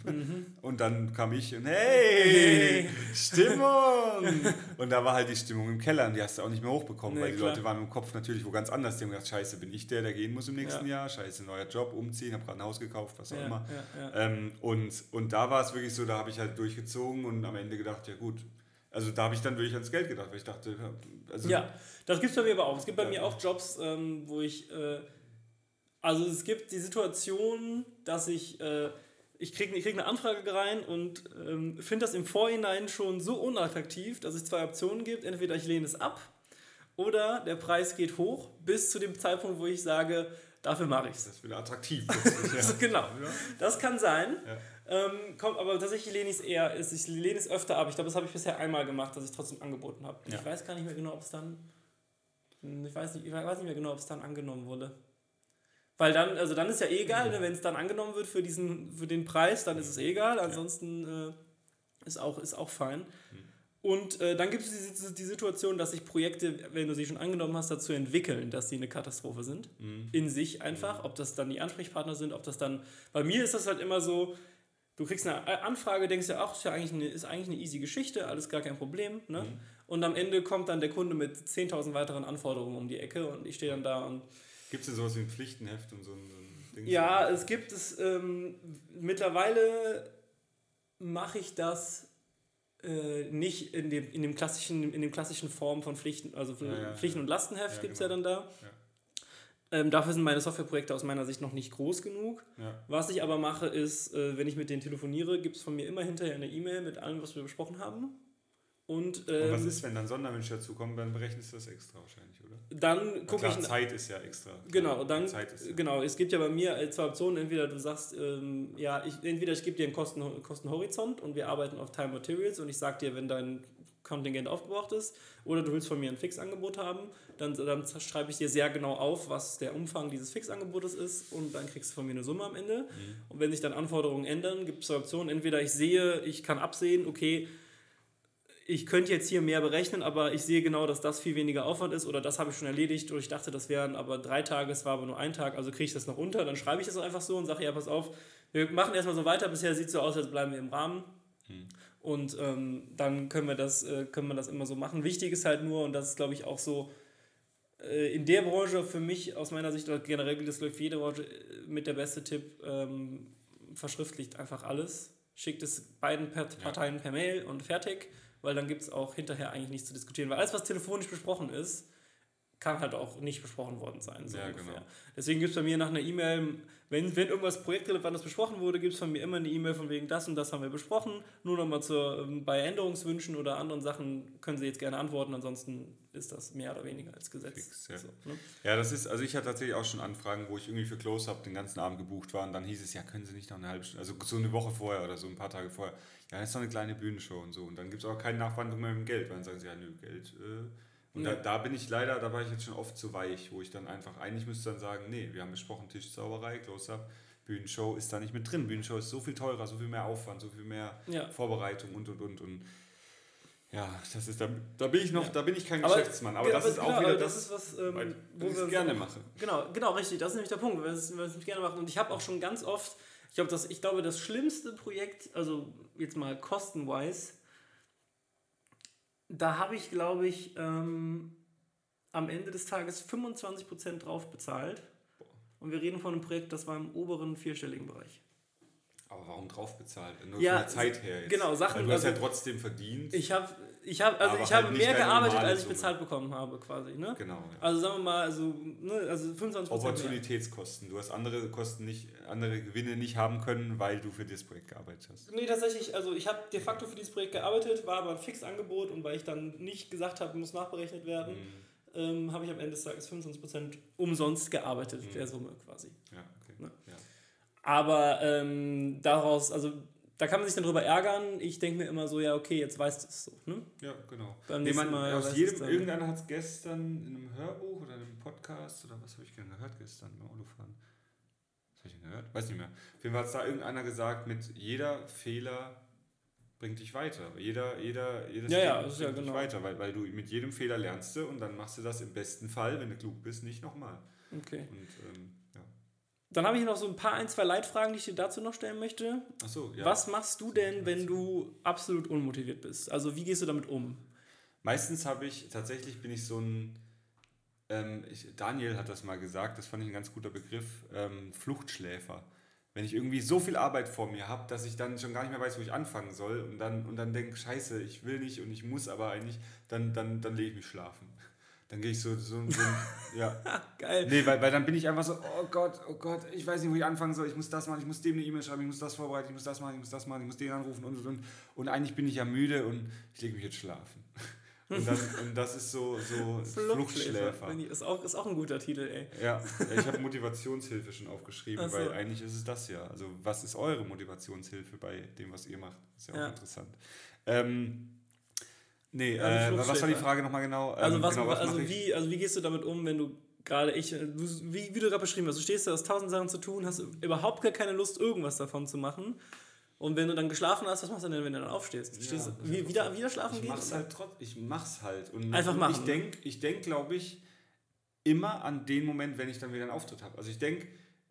Und dann kam ich und hey, Stimmung! Und da war halt die Stimmung im Keller und die hast du auch nicht mehr hochbekommen, Nee, weil die klar. Leute waren im Kopf natürlich wo ganz anders. Die haben gedacht, scheiße, bin ich der, der gehen muss im nächsten Ja. Jahr? Scheiße, neuer Job, umziehen, habe gerade ein Haus gekauft, was auch ja, immer. ja. Ähm, und, und da war es wirklich so, da habe ich halt durchgezogen und am Ende gedacht, ja gut. Also da habe ich dann wirklich ans Geld gedacht, weil ich dachte, ja, also Ja, das gibt es bei mir aber auch. Es gibt bei mir auch Jobs, ähm, wo ich. Äh, also es gibt die Situation, dass ich. Äh, ich kriege ich krieg eine Anfrage rein und ähm, finde das im Vorhinein schon so unattraktiv, dass es zwei Optionen gibt. Entweder ich lehne es ab oder der Preis geht hoch bis zu dem Zeitpunkt, wo ich sage, dafür mache ich es. das ist wieder attraktiv. plötzlich, genau. Das kann sein. Ja. Ähm, kommt, aber tatsächlich lehne ich es eher, ist- ich lehne es öfter ab. Ich glaube, das habe ich bisher einmal gemacht, dass ich trotzdem angeboten habe. Ja. Ich weiß gar nicht mehr genau, ob es dann. hm, Ich weiß, nicht, ich weiß nicht mehr genau, ob es dann angenommen wurde. Weil dann, also dann ist ja eh egal, ne, wenn es dann angenommen wird für, diesen, für den Preis, dann ist es eh egal. Ansonsten äh, ist, auch, ist auch fein. Und äh, dann gibt es die, die Situation, dass sich Projekte, wenn du sie schon angenommen hast, dazu entwickeln, dass sie eine Katastrophe sind. In sich einfach. Ob das dann die Ansprechpartner sind, ob das dann. Bei mir ist das halt immer so, du kriegst eine A- Anfrage, denkst dir, ach, ist ja eigentlich eine, ist eigentlich eine easy Geschichte, alles gar kein Problem. Ne? Und am Ende kommt dann der Kunde mit 10.000 weiteren Anforderungen um die Ecke und ich stehe dann da und Gibt es denn sowas wie ein Pflichtenheft und so ein, so ein Ding? ja, es gibt es. Ähm, mittlerweile mache ich das äh, nicht in dem, in dem klassischen, in dem klassischen Form von Pflichten, also Ja, ja, Pflichten- und Lastenheft Ja, gibt es genau. ja dann da. Ähm, dafür sind meine Softwareprojekte aus meiner Sicht noch nicht groß genug. Was ich aber mache, ist, äh, wenn ich mit denen telefoniere, gibt es von mir immer hinterher eine E-Mail mit allem, was wir besprochen haben. Und, ähm, Und was ist, wenn dann Sonderwünsche dazukommen, dann berechnest du das extra wahrscheinlich, oder? dann gucke ich. Zeit ist ja extra. Genau, dann, Zeit ist ja. genau, es gibt ja bei mir zwei Optionen. Entweder du sagst, ähm, ja, ich, entweder ich gebe dir einen Kosten, Kostenhorizont und wir arbeiten auf Time Materials und ich sage dir, wenn dein Kontingent aufgebraucht ist, oder du willst von mir ein Fixangebot haben, dann, dann schreibe ich dir sehr genau auf, was der Umfang dieses Fixangebotes ist und dann kriegst du von mir eine Summe am Ende. Und wenn sich dann Anforderungen ändern, gibt es zwei Optionen. Entweder ich sehe, ich kann absehen, okay, ich könnte jetzt hier mehr berechnen, aber ich sehe genau, dass das viel weniger Aufwand ist oder das habe ich schon erledigt oder ich dachte, das wären aber drei Tage, es war aber nur ein Tag, also kriege ich das noch unter. Dann schreibe ich das einfach so und sage, ja, pass auf, wir machen erstmal so weiter, bisher sieht es so aus, als bleiben wir im Rahmen. Und ähm, dann können wir, das, äh, können wir das immer so machen. Wichtig ist halt nur, und das ist glaube ich auch so äh, in der Branche für mich aus meiner Sicht, oder generell gilt das glaube ich für jede Branche, äh, mit der beste Tipp, ähm, verschriftlicht einfach alles. Schickt es beiden Parteien per Mail und fertig, weil dann gibt es auch hinterher eigentlich nichts zu diskutieren. Weil alles, was telefonisch besprochen ist, kann halt auch nicht besprochen worden sein. So Ja, ungefähr. genau. Deswegen gibt es bei mir nach einer E-Mail, wenn, wenn irgendwas Projektrelevantes besprochen wurde, gibt es von mir immer eine E-Mail von wegen das und das haben wir besprochen. Nur nochmal zur, ähm, bei Änderungswünschen oder anderen Sachen können Sie jetzt gerne antworten, ansonsten ist das mehr oder weniger als Gesetz. Fix, ja. So, ne? Ja, das ist, also ich hatte tatsächlich auch schon Anfragen, wo ich irgendwie für Close-Up den ganzen Abend gebucht war und dann hieß es, ja, können Sie nicht noch eine halbe Stunde, also so eine Woche vorher oder so, ein paar Tage vorher, ja, das ist doch eine kleine Bühnenshow und so und dann gibt es auch keine Nachwandlung mehr mit dem Geld, weil dann sagen sie, ja, nö, Geld. Äh. Und Ja. da, da bin ich leider, da war ich jetzt schon oft zu weich, wo ich dann einfach, eigentlich müsste dann sagen, nee, wir haben besprochen, Tischzauberei, Close-Up, Bühnenshow ist da nicht mit drin. Bühnenshow ist so viel teurer, so viel mehr Aufwand, so viel mehr Ja. Vorbereitung und und und und. Ja, das ist, da, da bin ich noch, Ja. da bin ich kein Aber- Geschäftsmann, aber das ist auch genau, wieder aber das, das ist was, ähm, wo ich wir es gerne mache. Genau, genau, richtig. Das ist nämlich der Punkt, weil ich es gerne machen. Und ich habe auch schon ganz oft, ich glaube, das, ich glaube, das schlimmste Projekt, also jetzt mal kostenwise, da habe ich, glaube ich, ähm, am Ende des Tages 25% drauf bezahlt. Und wir reden von einem Projekt, das war im oberen vierstelligen Bereich. Aber warum drauf bezahlt? Nur Ja, von der Zeit her jetzt. genau, Sachen- Weil du hast ja also- trotzdem verdient. Ich habe ich hab, also Aber ich halt habe mehr gearbeitet, als ich Summe. bezahlt bekommen habe, quasi. Ne? genau. Ja. Also sagen wir mal, also, ne, also 25% mehr. Opportunitätskosten. Du hast andere Kosten nicht, andere Gewinne nicht haben können, weil du für dieses Projekt gearbeitet hast. Nee, tatsächlich, also ich habe de facto für dieses Projekt gearbeitet, war aber ein Fixangebot und weil ich dann nicht gesagt habe, muss nachberechnet werden, Mhm. ähm, habe ich am Ende des Tages 25% umsonst gearbeitet, Mhm. der Summe quasi. Ja, okay. Ne? Ja. Aber ähm, daraus, also da kann man sich dann drüber ärgern. Ich denke mir immer so, ja, okay, jetzt weißt du es so. Ne? ja, genau. Beim Nee, man, Mal aus jedem, es irgendeiner hat es gestern in einem Hörbuch oder in einem Podcast oder was habe ich denn gehört gestern beim Autofahren? Was habe ich denn gehört? Weiß nicht mehr. Auf jeden Fall hat da irgendeiner gesagt, mit jeder Fehler bringt dich weiter. Jeder, jeder, jedes Ja, ja, ist ja bringt dich genau. weiter, weil, weil du mit jedem Fehler lernst du und dann machst du das im besten Fall, wenn du klug bist, nicht nochmal. Okay. Und ähm. Dann habe ich noch so ein paar, ein, zwei Leitfragen, die ich dir dazu noch stellen möchte. Ach so, ja. Was machst du denn, wenn du absolut unmotiviert bist? Also wie gehst du damit um? Meistens habe ich, tatsächlich bin ich so ein, ähm, ich, Daniel hat das mal gesagt, das fand ich ein ganz guter Begriff, ähm, Fluchtschläfer. Wenn ich irgendwie so viel Arbeit vor mir habe, dass ich dann schon gar nicht mehr weiß, wo ich anfangen soll und dann, und dann denke, scheiße, ich will nicht und ich muss aber eigentlich, dann, dann, dann lege ich mich schlafen. Dann gehe ich so, so, so ja. Geil. Nee, weil, weil dann bin ich einfach so, oh Gott, oh Gott, ich weiß nicht, wo ich anfangen soll, ich muss das machen, ich muss dem eine E-Mail schreiben, ich muss das vorbereiten, ich muss das machen, ich muss das machen, ich muss den anrufen und und und. Und eigentlich bin ich ja müde und ich lege mich jetzt schlafen. Und, dann, und das ist so, so Fluchtschläfer. Ist auch, ist auch ein guter Titel, ey. Ja, ich habe Motivationshilfe schon aufgeschrieben, so. weil eigentlich ist es das ja. Also, was ist eure Motivationshilfe bei dem, was ihr macht? Ist ja auch Ja. interessant. Ähm, nee, Also äh, was war die. Frage nochmal genau? Also, Ähm, was, genau, also, mache ich? wie, also wie gehst du damit um, wenn du gerade ich, du, wie, wie du gerade beschrieben hast, du stehst da, hast tausend Sachen zu tun, hast überhaupt gar keine Lust, irgendwas davon zu machen. Und wenn du dann geschlafen hast, was machst du denn, wenn du dann aufstehst? Ja, Stehst, du- wieder, so. wieder schlafen Ich gehen? mach's halt trotz, ich mach's halt. Und Einfach machen, Ich ne? denke, ich denk, glaube ich, immer an den Moment, wenn ich dann wieder einen Auftritt habe. Also ich denke,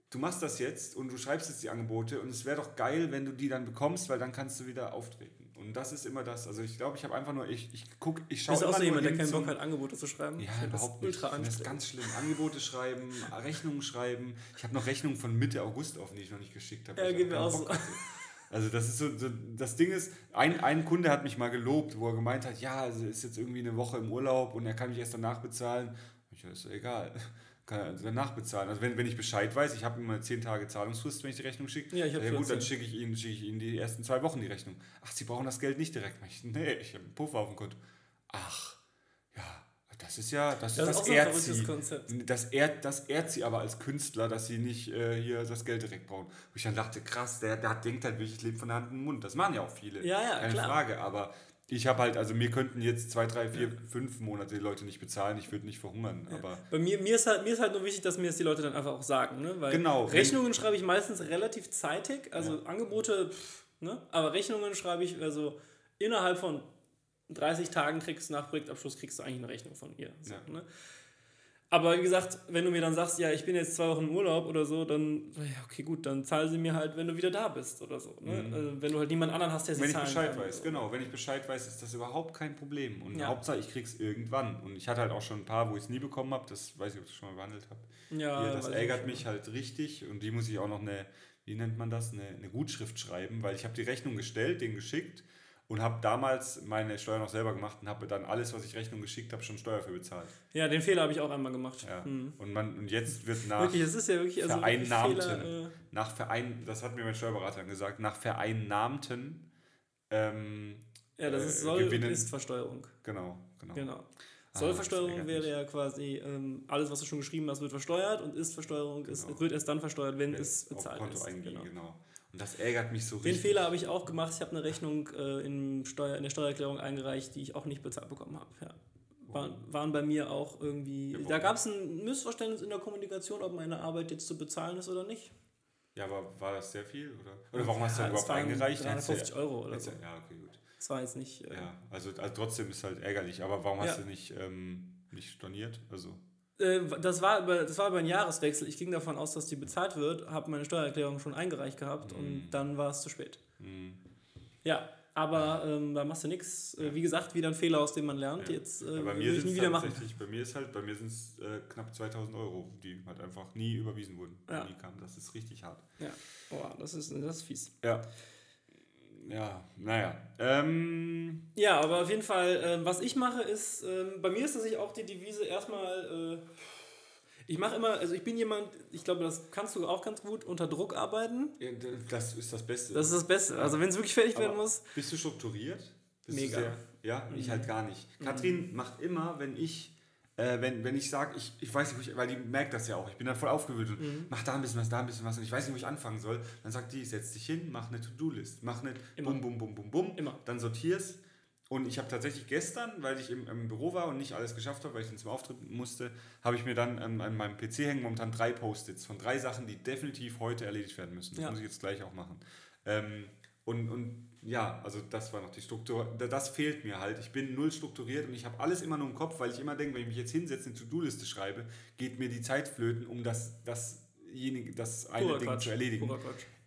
du machst das jetzt und du schreibst jetzt die Angebote und es wäre doch geil, wenn du die dann bekommst, weil dann kannst du wieder auftreten. Und das ist immer das. Also ich glaube, ich habe einfach nur, ich, ich guck, ich schaue Bist du auch so jemand, der keinen Bock hat, Angebote zu schreiben? ja, überhaupt nicht. Das anstrengend. ganz schlimm. Angebote schreiben, Rechnungen schreiben. Ich habe noch Rechnungen von Mitte August offen, die ich noch nicht geschickt habe. Ja, geht mir auch so. Also das ist so, so, das Ding ist, ein, ein Kunde hat mich mal gelobt, wo er gemeint hat, ja, also ist jetzt irgendwie eine Woche im Urlaub und er kann mich erst danach bezahlen. Ich, ist egal. Kann er nachbezahlen. Also wenn, wenn ich Bescheid weiß, ich habe immer 10 Tage Zahlungsfrist, wenn ich die Rechnung schicke. Ja, ich ja gut, dann 14. schicke ich, Ihnen, schicke ich Ihnen die ersten zwei Wochen die Rechnung. Ach, Sie brauchen das Geld nicht direkt. Ich, nee, ich habe einen Puffer auf dem Konto. Ach, ja, das ist ja, das, Das ist das ehrt sie. Konzept. Das ehrt, das ehrt sie aber als Künstler, dass sie nicht äh, hier das Geld direkt brauchen. Wo ich dann dachte, krass, der, der denkt halt wirklich, ich lebe von der Hand in den Mund. Das machen ja auch viele. Ja, ja, Keine klar. Frage, aber ich habe halt, also mir könnten jetzt zwei, drei, vier, fünf Monate die Leute nicht bezahlen, ich würde nicht verhungern, aber Bei mir, mir, ist halt, mir ist halt nur wichtig, dass mir das die Leute dann einfach auch sagen. Ne? Weil Genau. Rechnungen schreibe ich meistens relativ zeitig. Also Angebote, pff, ne? aber Rechnungen schreibe ich, also innerhalb von 30 Tagen kriegst du nach Projektabschluss kriegst du eigentlich eine Rechnung von ihr. So, Ja. ne? Aber wie gesagt, wenn du mir dann sagst, ja, ich bin jetzt zwei Wochen im Urlaub oder so, dann, ja, okay, gut, dann zahl sie mir halt, wenn du wieder da bist oder so. Ne? Also, wenn du halt niemand anderen hast, der sie wenn ich Bescheid weiß, genau, wenn ich Bescheid weiß, ist das überhaupt kein Problem. Und Ja. Hauptsache, ich krieg's irgendwann. Und ich hatte halt auch schon ein paar, wo ich es nie bekommen habe, das weiß ich, ob ich das schon mal behandelt habe. Ja, Hier, das ärgert mich halt richtig und die muss ich auch noch eine, wie nennt man das, eine, eine Gutschrift schreiben, weil ich habe die Rechnung gestellt, den geschickt und habe damals meine Steuer noch selber gemacht und habe dann alles, was ich Rechnung geschickt habe, schon Steuer für bezahlt. Ja, den Fehler habe ich auch einmal gemacht. Ja. Hm. Und, man, und jetzt wird nach, Wirklich, es ist ja wirklich also Vereinnahmten, Fehler, äh, nach Verein, das hat mir mein Steuerberater gesagt, nach vereinnahmten, ähm, ja, das äh, ist Soll- und Gewinnen- Ist-Versteuerung. genau, genau. Genau. Ah, Sollversteuerung das wäre ja quasi ähm, alles, was du schon geschrieben hast, wird versteuert und Ist-Versteuerung ist, Genau. wird erst dann versteuert, wenn Wenn es auf bezahlt Konto ist. eingehen, Genau. genau. Und das ärgert mich so Den richtig. Fehler habe ich auch gemacht. Ich habe eine Rechnung äh, in, Steuer, in der Steuererklärung eingereicht, die ich auch nicht bezahlt bekommen habe. Ja. War, waren bei mir auch irgendwie. warum? Da gab es ein Missverständnis in der Kommunikation, ob meine Arbeit jetzt zu bezahlen ist oder nicht. Ja, aber war das sehr viel? Oder, oder warum hast du Ja, es überhaupt eingereicht? Hättest du 350 Euro oder so. Ja, okay, gut. Das war jetzt nicht. Äh, Ja, also, also trotzdem ist halt ärgerlich. Aber warum hast Ja. du nicht, ähm, nicht storniert? Also, das, war über, das war über einen Jahreswechsel. Ich ging davon aus, dass die bezahlt wird, habe meine Steuererklärung schon eingereicht gehabt Mhm. und dann war es zu spät. mh. Ja, aber ähm, da machst du nichts. Äh, wie gesagt, wieder ein Fehler, aus dem man lernt. Ja. Jetzt äh, Ja, bei mir ich nie wieder machen. bei mir ist halt, bei mir sind es äh, knapp 2000 Euro, die halt einfach nie überwiesen wurden, Ja. nie kamen. Das ist richtig hart. Ja, Boah, das ist, das ist fies. Ja. Ja, naja. Ähm, Ja, aber auf jeden Fall, ähm, was ich mache, ist, ähm, bei mir ist das ich auch die Devise erstmal, äh, ich mache immer, also ich bin jemand, ich glaube, das kannst du auch ganz gut, unter Druck arbeiten. ja, das ist das Beste. Das ist das Beste. Also wenn es wirklich fertig werden Aber muss. Bist du strukturiert? Bist Mega. Du sehr, ja, ich Mhm. halt gar nicht. Katrin macht immer, wenn ich, äh, wenn, wenn ich sage, ich, ich weiß nicht, ich, weil die merkt das ja auch, ich bin dann voll aufgewühlt und Mhm. mach da ein bisschen was, da ein bisschen was und ich weiß nicht, wo ich anfangen soll. Dann sagt die, setz dich hin, mach eine To-Do-List, mach eine Immer. bum, bum, bum, bum, bum, Immer. dann sortierst. Und ich habe tatsächlich gestern, weil ich im, im Büro war und nicht alles geschafft habe, weil ich dann zum Auftritt musste, habe ich mir dann an, an meinem PC hängen momentan drei Post-its von drei Sachen, die definitiv heute erledigt werden müssen. Das Ja. muss ich jetzt gleich auch machen. Ähm, und, und ja, also das war noch die Struktur. Da- Das fehlt mir halt. Ich bin null strukturiert und ich habe alles immer nur im Kopf, weil ich immer denke, wenn ich mich jetzt hinsetze, eine To-Do-Liste schreibe, geht mir die Zeit flöten, um das, dasjenige, das eine Purer Ding Quatsch. zu erledigen.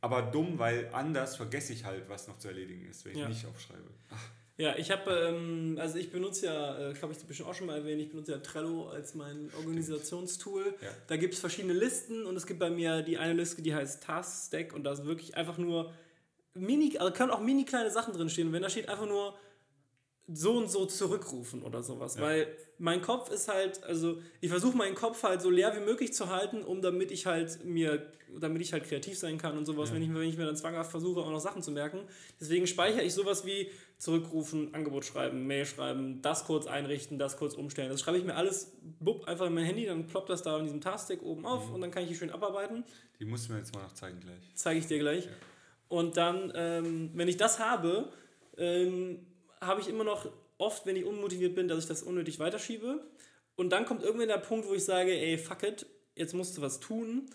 Aber dumm, weil anders vergesse ich halt, was noch zu erledigen ist, wenn ich Ja. nicht aufschreibe. Ach, Ja, ich habe, ähm, also ich benutze ja, äh, ich glaube, ich habe bestimmt auch schon mal erwähnt, ich benutze ja Trello als mein Organisationstool. Ja. Da gibt es verschiedene Listen und es gibt bei mir die eine Liste, die heißt Task Stack und da ist wirklich einfach nur mini, also können auch mini kleine Sachen drin stehen. Und wenn da steht einfach nur so und so zurückrufen oder sowas, Ja. weil mein Kopf ist halt, also ich versuche meinen Kopf halt so leer wie möglich zu halten, um damit ich halt mir, damit ich halt kreativ sein kann und sowas, Ja. wenn, ich, wenn ich mir dann zwanghaft versuche, auch noch Sachen zu merken. Deswegen speichere ich sowas wie zurückrufen, Angebot schreiben, Mail schreiben, das kurz einrichten, das kurz umstellen. Das schreibe ich mir alles bupp, einfach in mein Handy, dann ploppt das da in diesem Taskstick oben auf Mhm. und dann kann ich die schön abarbeiten. die musst du mir jetzt mal noch zeigen gleich. Zeige ich dir gleich. Ja. Und dann, ähm, wenn ich das habe, ähm, habe ich immer noch oft, wenn ich unmotiviert bin, dass ich das unnötig weiterschiebe. Und dann kommt irgendwann der Punkt, wo ich sage, ey, fuck it, jetzt musst du was tun.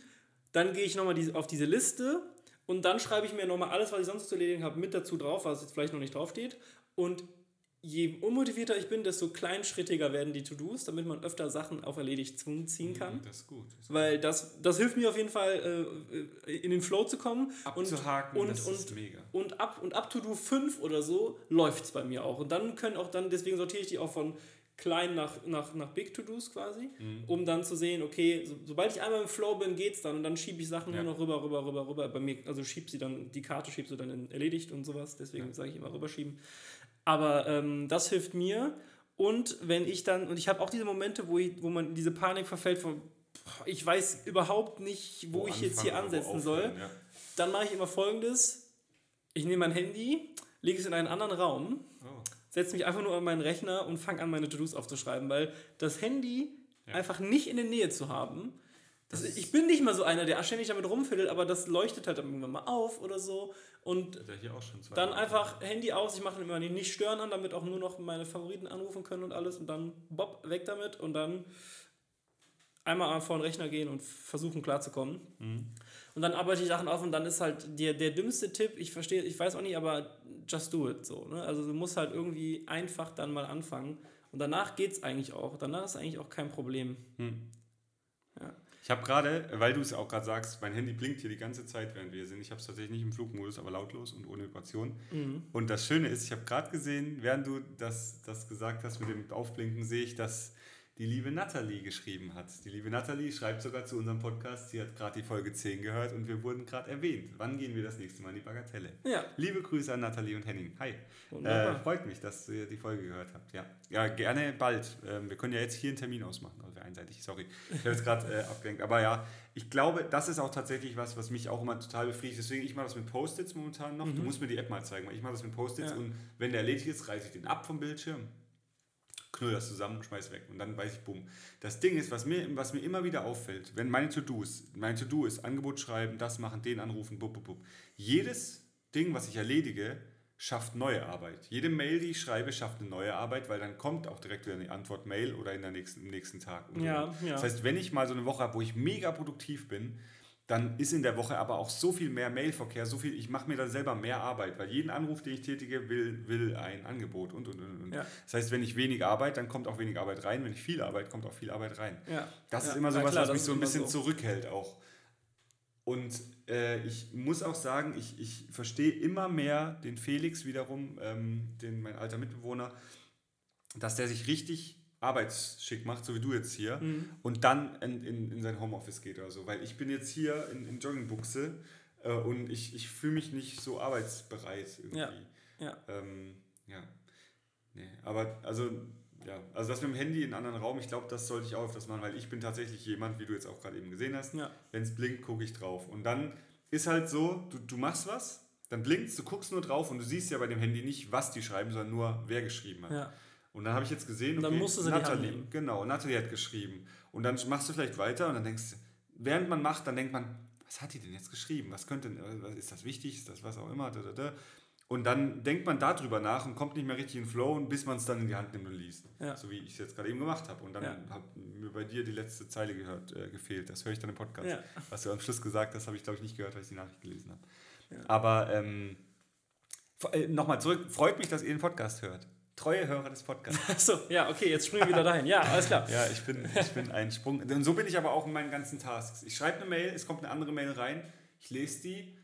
Dann gehe ich nochmal auf diese Liste und dann schreibe ich mir nochmal alles, was ich sonst zu erledigen habe, mit dazu drauf, was jetzt vielleicht noch nicht draufsteht. Und je unmotivierter ich bin, desto kleinschrittiger werden die To-Dos, damit man öfter Sachen auf erledigt ziehen kann. Mhm, Das ist gut. Das ist Weil das, das hilft mir auf jeden Fall, äh, in den Flow zu kommen. Abzuhaken, und, das und, ist mega. Und ab, und ab to do 5 oder so läuft es bei mir auch. Und dann können auch dann, deswegen sortiere ich die auch von klein nach, nach, nach Big To-Dos quasi, Mhm. um dann zu sehen, okay, so, sobald ich einmal im Flow bin, geht's dann und dann schiebe ich Sachen Ja. nur noch rüber, rüber, rüber, rüber. Bei mir, also schieb sie dann, die Karte schiebst du dann in erledigt und sowas, deswegen Ja. sage ich immer rüberschieben. Aber ähm, das hilft mir. Und wenn ich dann, und ich habe auch diese Momente, wo, ich, wo man in diese Panik verfällt von, ich weiß überhaupt nicht, wo, ich jetzt hier wo ansetzen soll. Ja. Dann mache ich immer folgendes. Ich nehme mein Handy, lege es in einen anderen Raum, Oh. setze mich einfach nur an meinen Rechner und fange an, meine To-Dos aufzuschreiben, weil das Handy Ja. einfach nicht in der Nähe zu haben. Das, ich bin nicht mal so einer, der ständig damit rumfiddelt, aber das leuchtet halt dann irgendwann mal auf oder so. Und dann einfach Handy aus, ich mache dann immer die nicht stören an, damit auch nur noch meine Favoriten anrufen können und alles und dann bob, weg damit und dann einmal vor den Rechner gehen und versuchen klarzukommen. Und dann arbeite ich Sachen auf und dann ist halt der, der dümmste Tipp, ich verstehe, ich weiß auch nicht, aber just do it so. Ne? Also du musst halt irgendwie einfach dann mal anfangen und danach geht es eigentlich auch. Danach ist eigentlich auch kein Problem. Ja. Ich habe gerade, weil du es auch gerade sagst, mein Handy blinkt hier die ganze Zeit, während wir sind. Ich habe es tatsächlich nicht im Flugmodus, aber lautlos und ohne Vibration. Mhm. Und das Schöne ist, ich habe gerade gesehen, während du das, das gesagt hast mit dem Aufblinken, sehe ich, dass die liebe Nathalie geschrieben hat. Die liebe Nathalie schreibt sogar zu unserem Podcast, sie hat gerade die Folge 10 gehört und wir wurden gerade erwähnt. Wann gehen wir das nächste Mal in die Bagatelle? Ja, Liebe Grüße an Nathalie und Henning. Hi. Äh, freut mich, dass ihr die Folge gehört habt. Ja, ja gerne bald. Ähm, wir können ja jetzt hier einen Termin ausmachen. Also einseitig, sorry. Ich habe jetzt gerade äh, abgelenkt. Aber ja, ich glaube, das ist auch tatsächlich was, was mich auch immer total befriedigt. Deswegen, ich mache das mit Post-its momentan noch. Du musst mir die App mal zeigen, weil ich mache das mit Post-its Mhm. Ja. und wenn der erledigt ist, reiße ich den ab vom Bildschirm. Knüll das zusammen, schmeiß weg und dann weiß ich, bumm. Das Ding ist, was mir, was mir immer wieder auffällt, wenn meine To-Dos, mein To-Do ist Angebot schreiben, das machen, den anrufen, bub, bub, bub. Jedes Ding, was ich erledige, schafft neue Arbeit. Jede Mail, die ich schreibe, schafft eine neue Arbeit, weil dann kommt auch direkt wieder eine Antwort Mail oder in der nächsten, im nächsten Tag. Ja, ja. Das heißt, wenn ich mal so eine Woche habe, wo ich mega produktiv bin, dann ist in der Woche aber auch so viel mehr Mailverkehr, so viel, ich mache mir da selber mehr Arbeit, weil jeden Anruf, den ich tätige, will, will ein Angebot und und und. und. Ja. Das heißt, wenn ich wenig arbeite, dann kommt auch wenig Arbeit rein. Wenn ich viel arbeite, kommt auch viel Arbeit rein. ja. Das ja. ist immer so was, was mich so ein bisschen zurückhält auch. Und äh, ich muss auch sagen, ich, ich verstehe immer mehr den Felix wiederum, ähm, den, mein alter Mitbewohner, dass der sich richtig arbeitsschick macht, so wie du jetzt hier, Mhm. und dann in, in, in sein Homeoffice geht oder so. Weil ich bin jetzt hier in, in Joggingbuchse äh, und ich, ich fühle mich nicht so arbeitsbereit irgendwie. Ja, ja. Ähm, ja. Nee, aber also, ja, also das mit dem Handy in einen anderen Raum, ich glaube, das sollte ich auch öfters machen, weil ich bin tatsächlich jemand, wie du jetzt auch gerade eben gesehen hast, Ja. wenn es blinkt, gucke ich drauf. Und dann ist halt so, du, du machst was, dann blinkt du guckst nur drauf und du siehst ja bei dem Handy nicht, was die schreiben, sondern nur, wer geschrieben hat. ja. Und dann habe ich jetzt gesehen, Und dann musst du sie nehmen. genau, Natalie hat geschrieben. Und dann machst du vielleicht weiter und dann denkst du, während man macht, dann denkt man, was hat die denn jetzt geschrieben? Was könnte, was- ist das wichtig? Ist das was auch immer? Und dann denkt man darüber nach und kommt nicht mehr richtig in den Flow, bis man es dann in die Hand nimmt und liest. Ja. So wie ich es jetzt gerade eben gemacht habe. Und dann Ja. hat mir bei dir die letzte Zeile gehört, äh, gefehlt. Das höre ich dann im Podcast. Ja. Was du am Schluss gesagt hast, habe ich glaube ich nicht gehört, weil ich die Nachricht gelesen habe. Aber ähm, äh, nochmal zurück, freut mich, dass ihr den Podcast hört. Treue Hörer des Podcasts. Achso, ja, okay, jetzt springen wir wieder dahin. Ja, alles klar. Ja, ich bin, ich bin ein Sprung. Und so bin ich aber auch in meinen ganzen Tasks. Ich schreibe eine Mail, es kommt eine andere Mail rein, ich lese die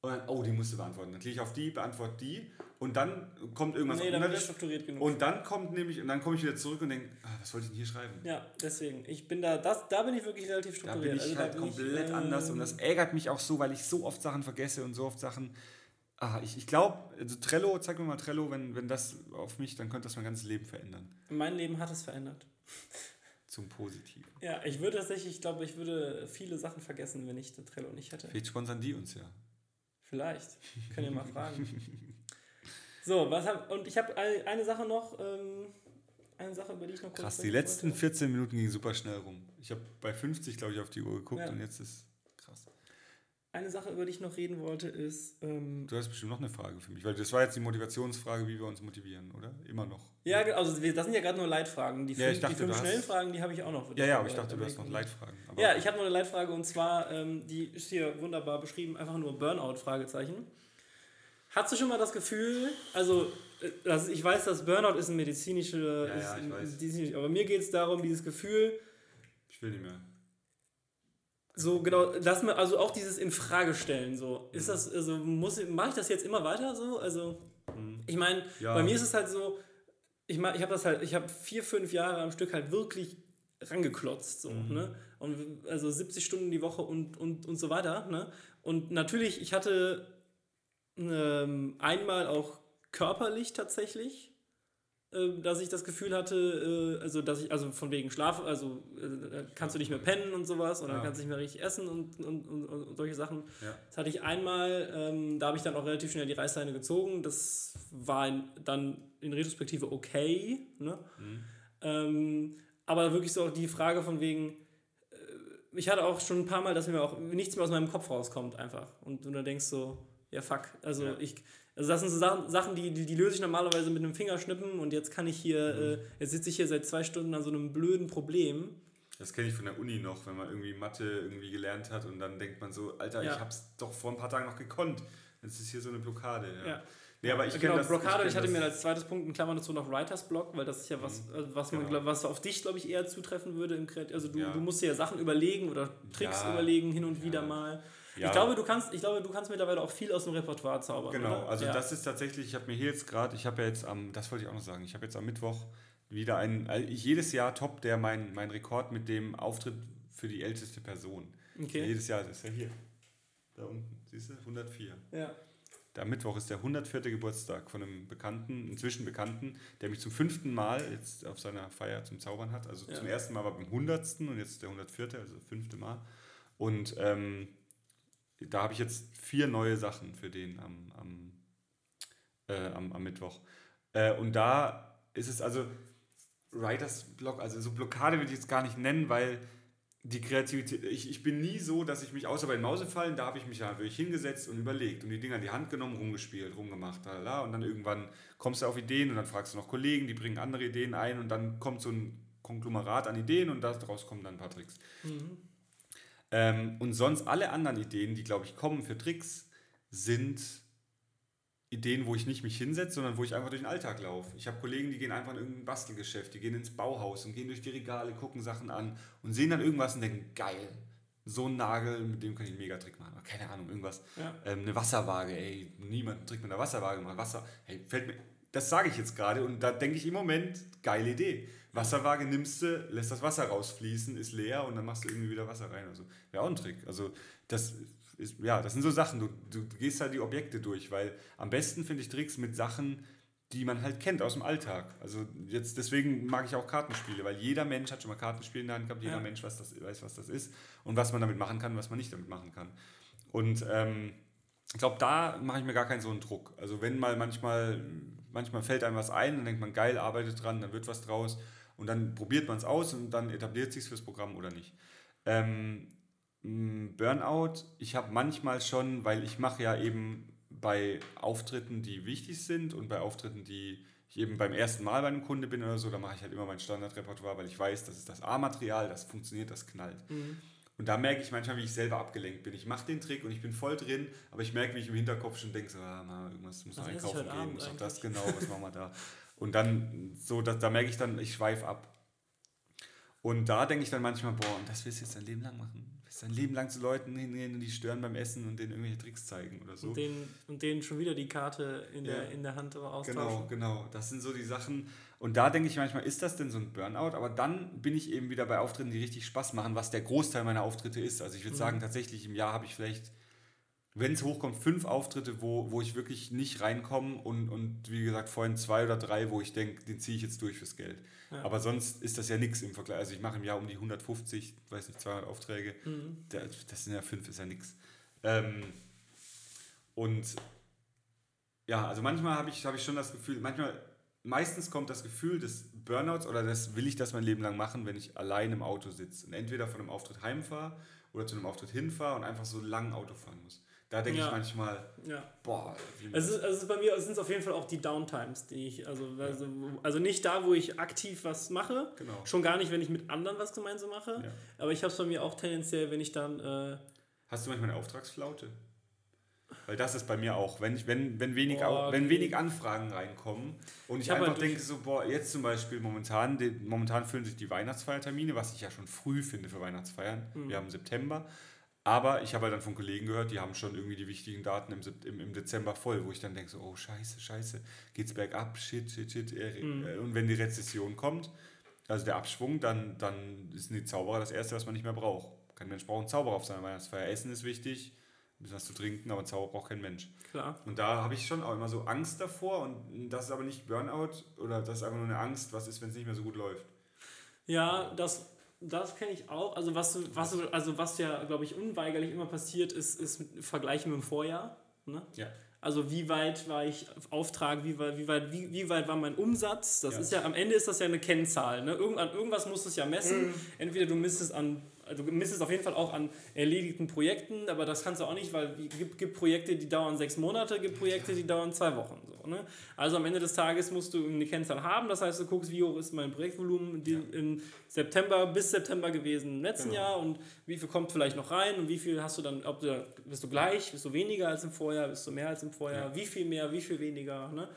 und dann, oh, die musst du beantworten. Dann klicke ich auf die, beantworte die und dann kommt irgendwas Nee, dann bin ich anderes. strukturiert genug. Und dann kommt nämlich, und dann komme ich wieder zurück und denke, ah, was wollte ich denn hier schreiben? ja, deswegen. Ich bin da, das, da bin ich wirklich relativ Da strukturiert. bin ich Also halt bin ich, komplett ähm, anders und das ärgert mich auch so, weil ich so oft Sachen vergesse und so oft Sachen. Ah, ich ich glaube, also Trello, zeig mir mal Trello, wenn, wenn das auf mich, dann könnte das mein ganzes Leben verändern. Mein Leben hat es verändert. Zum Positiven. Ja, ich würde tatsächlich, ich glaube, ich würde viele Sachen vergessen, wenn ich Trello nicht hätte. Vielleicht sponsern die uns ja. Vielleicht. Könnt ihr mal fragen. So, was hab, und ich habe eine Sache noch, ähm, eine Sache, über die ich noch kurz Krass, die letzten wollte. 14 Minuten gingen super schnell rum. Ich habe bei 50, glaube ich, auf die Uhr geguckt Ja. und jetzt ist. Eine Sache, über die ich noch reden wollte, ist, ähm, Du hast bestimmt noch eine Frage für mich, weil das war jetzt die Motivationsfrage, wie wir uns motivieren, oder? Immer noch. ja, also das sind ja gerade nur Leitfragen. Die Ja, fünf, ich dachte, die fünf schnellen Fragen, die habe ich auch noch. Ja, ja, aber ich dachte, du hast noch Leitfragen. Ja, ich habe noch eine Leitfrage und zwar, ähm, die ist hier wunderbar beschrieben, einfach nur Burnout, Fragezeichen. Hast du schon mal das Gefühl, also äh, das, ich weiß, dass Burnout ist ein medizinische, Ja, ja, ist ich weiß. aber mir geht es darum, dieses Gefühl, ich will nicht mehr. So genau, dass man, also auch dieses Infragestellen, so, ist das, also muss, mache ich das jetzt immer weiter so, also ich meine, Ja. bei mir ist es halt so, ich, mach- ich habe das halt, ich habe vier, fünf Jahre am Stück halt wirklich rangeklotzt, so, ne? Und also 70 Stunden die Woche und, und, und so weiter, ne? Und natürlich, ich hatte ähm, einmal auch körperlich tatsächlich dass ich das Gefühl hatte, äh, also dass ich, also von wegen Schlaf, also äh, kannst du nicht mehr pennen und sowas oder Ja. kannst nicht mehr richtig essen und, und, und, und solche Sachen. Ja. Das hatte ich einmal, ähm, da habe ich dann auch relativ schnell die Reißleine gezogen. Das war in, dann in Retrospektive okay. Ne? Mhm. Ähm, aber wirklich so auch die Frage von wegen, äh, ich hatte auch schon ein paar Mal, dass mir auch nichts mehr aus meinem Kopf rauskommt einfach. Und du dann denkst so, ja fuck, also Ja. ich, also das sind so Sachen, die, die, die löse ich normalerweise mit einem Fingerschnippen und jetzt kann ich hier, Mhm. äh, jetzt sitze ich hier seit zwei Stunden an so einem blöden Problem. Das kenne ich von der Uni noch, wenn man irgendwie Mathe irgendwie gelernt hat und dann denkt man so, Alter, Ja. ich hab's doch vor ein paar Tagen noch gekonnt. Jetzt ist hier so eine Blockade. Ja. Ja. Nee, aber ich genau, kenne das. Blockade, ich, kenn hatte mir als zweites Punkt in Klammern dazu noch Writers Block, weil das ist ja was, also was, man, Genau. was auf dich, glaube ich, eher zutreffen würde im Kreativ. Also du, Ja. du musst dir ja Sachen überlegen oder Tricks überlegen, hin und wieder mal. Ja. Ich, glaube, du kannst, ich glaube, du kannst mittlerweile auch viel aus dem Repertoire zaubern. Genau, oder? also ja. das ist tatsächlich, ich habe mir hier jetzt gerade, ich habe ja jetzt am, das wollte ich auch noch sagen, ich habe jetzt am Mittwoch wieder einen, also jedes Jahr top der mein, mein Rekord mit dem Auftritt für die älteste Person. Okay. Jedes Jahr, das ist ja hier. Da unten, siehst du, 104. Ja. Der Mittwoch ist der 104. Geburtstag von einem Bekannten, inzwischen Bekannten, der mich zum fünften Mal jetzt auf seiner Feier zum Zaubern hat. Also Ja. zum ersten Mal war beim 100. und jetzt der 104., also fünfte Mal. Und ähm, da habe ich jetzt vier neue Sachen für den am, am, äh, am, am Mittwoch. Äh, und da ist es also Writers Block, also so Blockade würde ich jetzt gar nicht nennen, weil die Kreativität, ich, ich bin nie so, dass ich mich, außer bei den Mausefallen, da habe ich mich ja wirklich hingesetzt und überlegt und die Dinger in die Hand genommen, rumgespielt, rumgemacht, lalala, und dann irgendwann kommst du auf Ideen und dann fragst du noch Kollegen, die bringen andere Ideen ein und dann kommt so ein Konglomerat an Ideen und daraus kommen dann ein paar Tricks. Mhm. Ähm, und sonst alle anderen Ideen, die, glaube ich, kommen für Tricks, sind Ideen, wo ich nicht mich hinsetze, sondern wo ich einfach durch den Alltag laufe. Ich habe Kollegen, die gehen einfach in irgendein Bastelgeschäft, die gehen ins Bauhaus und gehen durch die Regale, gucken Sachen an und sehen dann irgendwas und denken, geil, so ein Nagel, mit dem kann ich einen Megatrick machen. Oder Keine Ahnung, irgendwas. Ja. Ähm, eine Wasserwaage, ey, niemand Trick mit einer Wasserwaage machen. Wasser, hey, fällt mir, das sage ich jetzt gerade und da denke ich im Moment, geile Idee. Wasserwaage nimmst du, lässt das Wasser rausfließen, ist leer und dann machst du irgendwie wieder Wasser rein. Also, wäre auch ein Trick. Also, das ist, ja, das sind so Sachen, du, du gehst halt die Objekte durch, weil am besten finde ich Tricks mit Sachen, die man halt kennt aus dem Alltag. Also jetzt deswegen mag ich auch Kartenspiele, weil jeder Mensch hat schon mal Kartenspiele in der Hand gehabt, jeder Ja. Mensch was das, weiß, was das ist und was man damit machen kann, was man nicht damit machen kann. Und ähm, ich glaube, da mache ich mir gar keinen so einen Druck. Also wenn mal manchmal, manchmal fällt einem was ein, dann denkt man, geil, arbeitet dran, dann wird was draus und dann probiert man es aus und dann etabliert sich fürs Programm oder nicht. Ähm, Burnout, ich habe manchmal schon, weil ich mache ja eben bei Auftritten, die wichtig sind und bei Auftritten, die ich eben beim ersten Mal bei einem Kunde bin oder so, da mache ich halt immer mein Standardrepertoire, weil ich weiß, das ist das A-Material, das funktioniert, das knallt. Mhm. Und da merke ich manchmal, wie ich selber abgelenkt bin. Ich mache den Trick und ich bin voll drin, aber ich merke, wie ich im Hinterkopf schon denke, so, ah, mal, irgendwas muss noch einkaufen gehen, muss noch das, genau, was machen wir da. Und dann, so, da, da merke ich dann, ich schweife ab. Und da denke ich dann manchmal, boah, und das willst du jetzt dein Leben lang machen? Willst du dein Leben lang zu Leuten hingehen und die stören beim Essen und denen irgendwelche Tricks zeigen oder so? Und, denen, und denen schon wieder die Karte in, Ja. der, in der Hand austauschen. Genau, genau. Das sind so die Sachen. Und da denke ich manchmal, ist das denn so ein Burnout? Aber dann bin ich eben wieder bei Auftritten, die richtig Spaß machen, was der Großteil meiner Auftritte ist. Also ich würde Mhm. sagen, tatsächlich im Jahr habe ich vielleicht, wenn es hochkommt, fünf Auftritte, wo, wo ich wirklich nicht reinkomme und, und wie gesagt, vorhin zwei oder drei, wo ich denke, den ziehe ich jetzt durch fürs Geld. Ja. Aber sonst ist das ja nichts im Vergleich. Also ich mache im Jahr um die 150, weiß nicht, 200 Aufträge. Mhm. Da- Das sind ja fünf, ist ja nichts. Ähm, und ja, also manchmal habe ich, hab ich schon das Gefühl, manchmal, meistens kommt das Gefühl des Burnouts oder das will ich das mein Leben lang machen, wenn ich allein im Auto sitze und entweder von einem Auftritt heimfahre oder zu einem Auftritt hinfahre und einfach so lang Auto fahren muss. Da denke Ja. ich manchmal, Ja. boah, wie mir Also, also bei mir sind es auf jeden Fall auch die Downtimes, die ich, also, also, also nicht da, wo ich aktiv was mache, genau. schon gar nicht, wenn ich mit anderen was gemeinsam mache, Ja. aber ich habe es bei mir auch tendenziell, wenn ich dann, äh, Hast du manchmal eine Auftragsflaute? Weil das ist bei mir auch, wenn, ich, wenn, wenn, wenig, Boah, wenn wenig Anfragen reinkommen und ich, Ich einfach halt denke so, boah, jetzt zum Beispiel momentan, die, momentan füllen sich die Weihnachtsfeiertermine, was ich ja schon früh finde für Weihnachtsfeiern. Mhm. Wir haben September. Aber ich habe halt dann von Kollegen gehört, die haben schon irgendwie die wichtigen Daten im, im, im Dezember voll, wo ich dann denke so, oh scheiße, scheiße, geht's bergab, shit, shit, shit. äh, Mhm. äh, Und wenn die Rezession kommt, also der Abschwung, dann, dann sind die Zauberer das Erste, was man nicht mehr braucht. Kein Mensch braucht einen Zauberer auf seiner Weihnachtsfeier. Essen ist wichtig ein bisschen was zu trinken, aber Zauber braucht kein Mensch. Klar. Und da habe ich schon auch immer so Angst davor und das ist aber nicht Burnout oder das ist einfach nur eine Angst, was ist, wenn es nicht mehr so gut läuft. Ja, das, das kenne ich auch. Also was, was, also was ja, glaube ich, unweigerlich immer passiert, ist, ist Vergleichen mit dem Vorjahr. Ne? Ja. Also wie weit war ich auf Auftrag, wie weit, wie weit, wie, wie weit war mein Umsatz? Das Ja. ist ja, am Ende ist das ja eine Kennzahl. Ne? Irgend, an irgendwas musst du es ja messen. Mhm. Entweder du misst es an, also du misst es auf jeden Fall auch an erledigten Projekten, aber das kannst du auch nicht, weil es gibt, gibt Projekte, die dauern sechs Monate, gibt Projekte, die dauern zwei Wochen. So, ne? Also am Ende des Tages musst du eine Kennzahl haben. Das heißt, du guckst, wie hoch ist mein Projektvolumen die, im September bis September gewesen im letzten Genau. Jahr und wie viel kommt vielleicht noch rein und wie viel hast du dann, ob du, bist du gleich, bist du weniger als im Vorjahr, bist du mehr als im Vorjahr, Ja. wie viel mehr, wie viel weniger. Ne?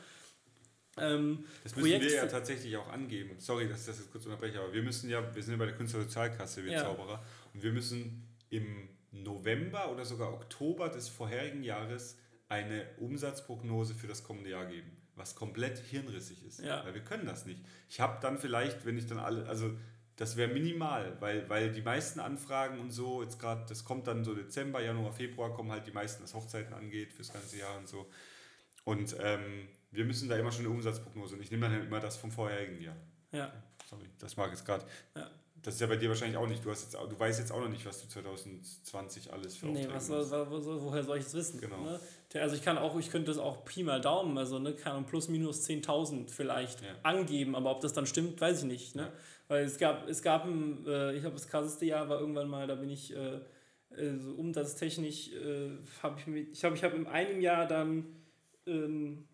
Ähm, Das müssen Projekt- wir ja tatsächlich auch angeben. Sorry, dass ich das jetzt kurz unterbreche, aber wir müssen ja, wir sind ja bei der Künstlersozialkasse, wir Ja. Zauberer, und wir müssen im November oder sogar Oktober des vorherigen Jahres eine Umsatzprognose für das kommende Jahr geben, was komplett hirnrissig ist. Ja. Weil wir können das nicht. Ich habe dann vielleicht, wenn ich dann alle, also das wäre minimal, weil, weil die meisten Anfragen und so, jetzt gerade, das kommt dann so Dezember, Januar, Februar, kommen halt die meisten, was Hochzeiten angeht, fürs ganze Jahr und so. Und ähm, wir müssen da immer schon eine Umsatzprognose und ich nehme dann immer das vom vorherigen Jahr. ja. Sorry, das mag jetzt gerade. Ja. Das ist ja bei dir wahrscheinlich auch nicht. Du, hast jetzt, du weißt jetzt auch noch nicht, was du 2020 alles für Nee, Aufträge was soll, hast. wa- wo soll, woher soll ich das wissen? Genau. Ne? Also ich kann auch, ich könnte das auch Pi mal Daumen, also ne, kann plus minus 10.000 vielleicht Ja. angeben, aber ob das dann stimmt, weiß ich nicht. Ne? Ja. Weil es gab, es gab ein, äh, ich glaube, das krasseste Jahr war irgendwann mal, da bin ich äh, äh, so umsatztechnisch, äh, habe ich mir, ich glaube, ich habe in einem Jahr dann ähm,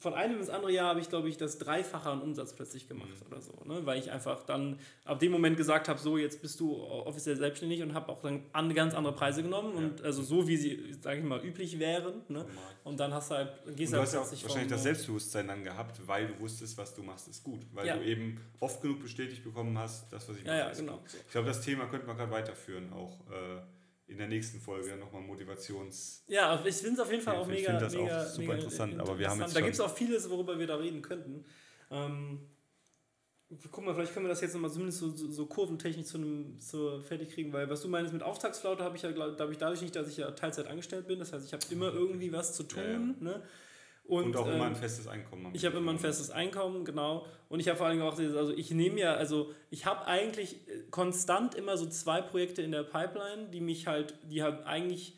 von einem ins andere Jahr habe ich, glaube ich, das Dreifache an Umsatz plötzlich gemacht Mhm. oder so. Ne? Weil ich einfach dann ab dem Moment gesagt habe, so, jetzt bist du offiziell selbstständig und habe auch dann an, ganz andere Preise genommen. Und also so, wie sie, sage ich mal, üblich wären. Ne? Und dann hast du halt, Und gehst du halt hast ja auch wahrscheinlich vom, das Selbstbewusstsein dann gehabt, weil du wusstest, was du machst, ist gut. Weil Ja. du eben oft genug bestätigt bekommen hast, das, was ich Ja, mache, ja, ist genau. gut. Ich glaube, das Thema könnte man gerade weiterführen, auch äh, in der nächsten Folge nochmal Motivations... Ja, ich finde es auf jeden Fall Ja, auch ich mega, find das auch mega, super mega interessant, aber wir haben jetzt Da gibt es auch vieles, worüber wir da reden könnten. Ähm, guck mal, vielleicht können wir das jetzt nochmal zumindest so, so, so kurventechnisch zu einem, zu fertig kriegen, weil was du meinst mit Auftragsflaute habe ich ja, glaub, habe ich dadurch nicht, dass ich ja Teilzeit angestellt bin. Das heißt, ich habe immer irgendwie was zu tun. Ja, ja. Ne? Und, auch immer ähm, ein festes Einkommen. am Ich habe immer ein festes Einkommen, genau. Und ich habe vor allem auch, also ich nehme ja, also ich habe eigentlich äh, konstant immer so zwei Projekte in der Pipeline, die mich halt, die halt eigentlich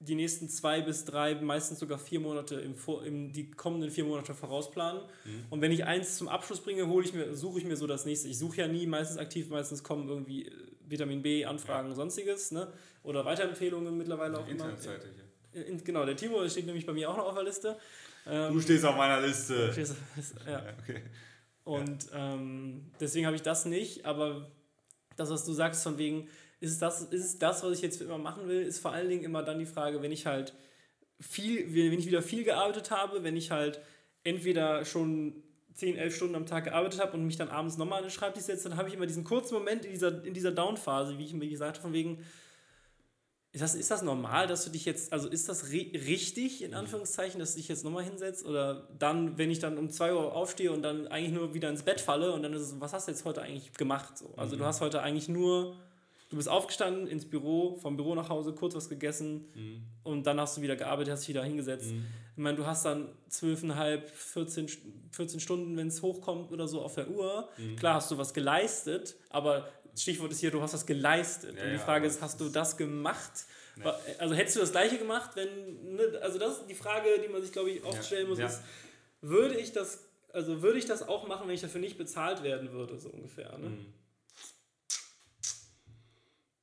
die nächsten zwei bis drei, meistens sogar vier Monate im, Vor- im die kommenden vier Monate vorausplanen. Mhm. Und wenn ich eins zum Abschluss bringe, hole ich mir, suche ich mir so das nächste. Ich suche ja nie meistens aktiv, meistens kommen irgendwie äh, Vitamin B Anfragen, sonstiges, ne? Oder Weiterempfehlungen mittlerweile auch immer. Internetseite hier. In, genau, der Timo steht nämlich bei mir auch noch auf der Liste. Ähm, Du stehst auf meiner Liste. stehst- ja. Ja, okay. Und ähm, deswegen habe ich das nicht, aber das, was du sagst, von wegen, ist das, ist das, was ich jetzt immer machen will, ist vor allen Dingen immer dann die Frage, wenn ich halt viel, wenn ich wieder viel gearbeitet habe, wenn ich halt entweder schon 10, 11 Stunden am Tag gearbeitet habe und mich dann abends nochmal an den Schreibtisch setze, dann habe ich immer diesen kurzen Moment in dieser, in dieser Down-Phase, wie ich mir gesagt habe, von wegen, ist das, ist das normal, dass du dich jetzt, also ist das ri richtig, in Anführungszeichen, dass du dich jetzt nochmal hinsetzt? Oder dann, wenn ich dann um 2 Uhr aufstehe und dann eigentlich nur wieder ins Bett falle und dann ist es, so, was hast du jetzt heute eigentlich gemacht? So? Also du hast heute eigentlich nur, du bist aufgestanden, ins Büro, vom Büro nach Hause, kurz was gegessen und dann hast du wieder gearbeitet, hast dich wieder hingesetzt. Ich meine, du hast dann 12,5, 14, St- 14 Stunden, wenn es hochkommt oder so auf der Uhr. Klar hast du was geleistet, aber Stichwort ist hier, du hast was geleistet. Ja, und die ja, Frage aber ist, hast du das gemacht? Wa- Also hättest du das gleiche gemacht, wenn, ne, also das ist die Frage, die man sich, glaube ich, oft Ja, stellen muss, ja. ist, würde ich das, also würde ich das auch machen, wenn ich dafür nicht bezahlt werden würde, so ungefähr. Ne? Mhm.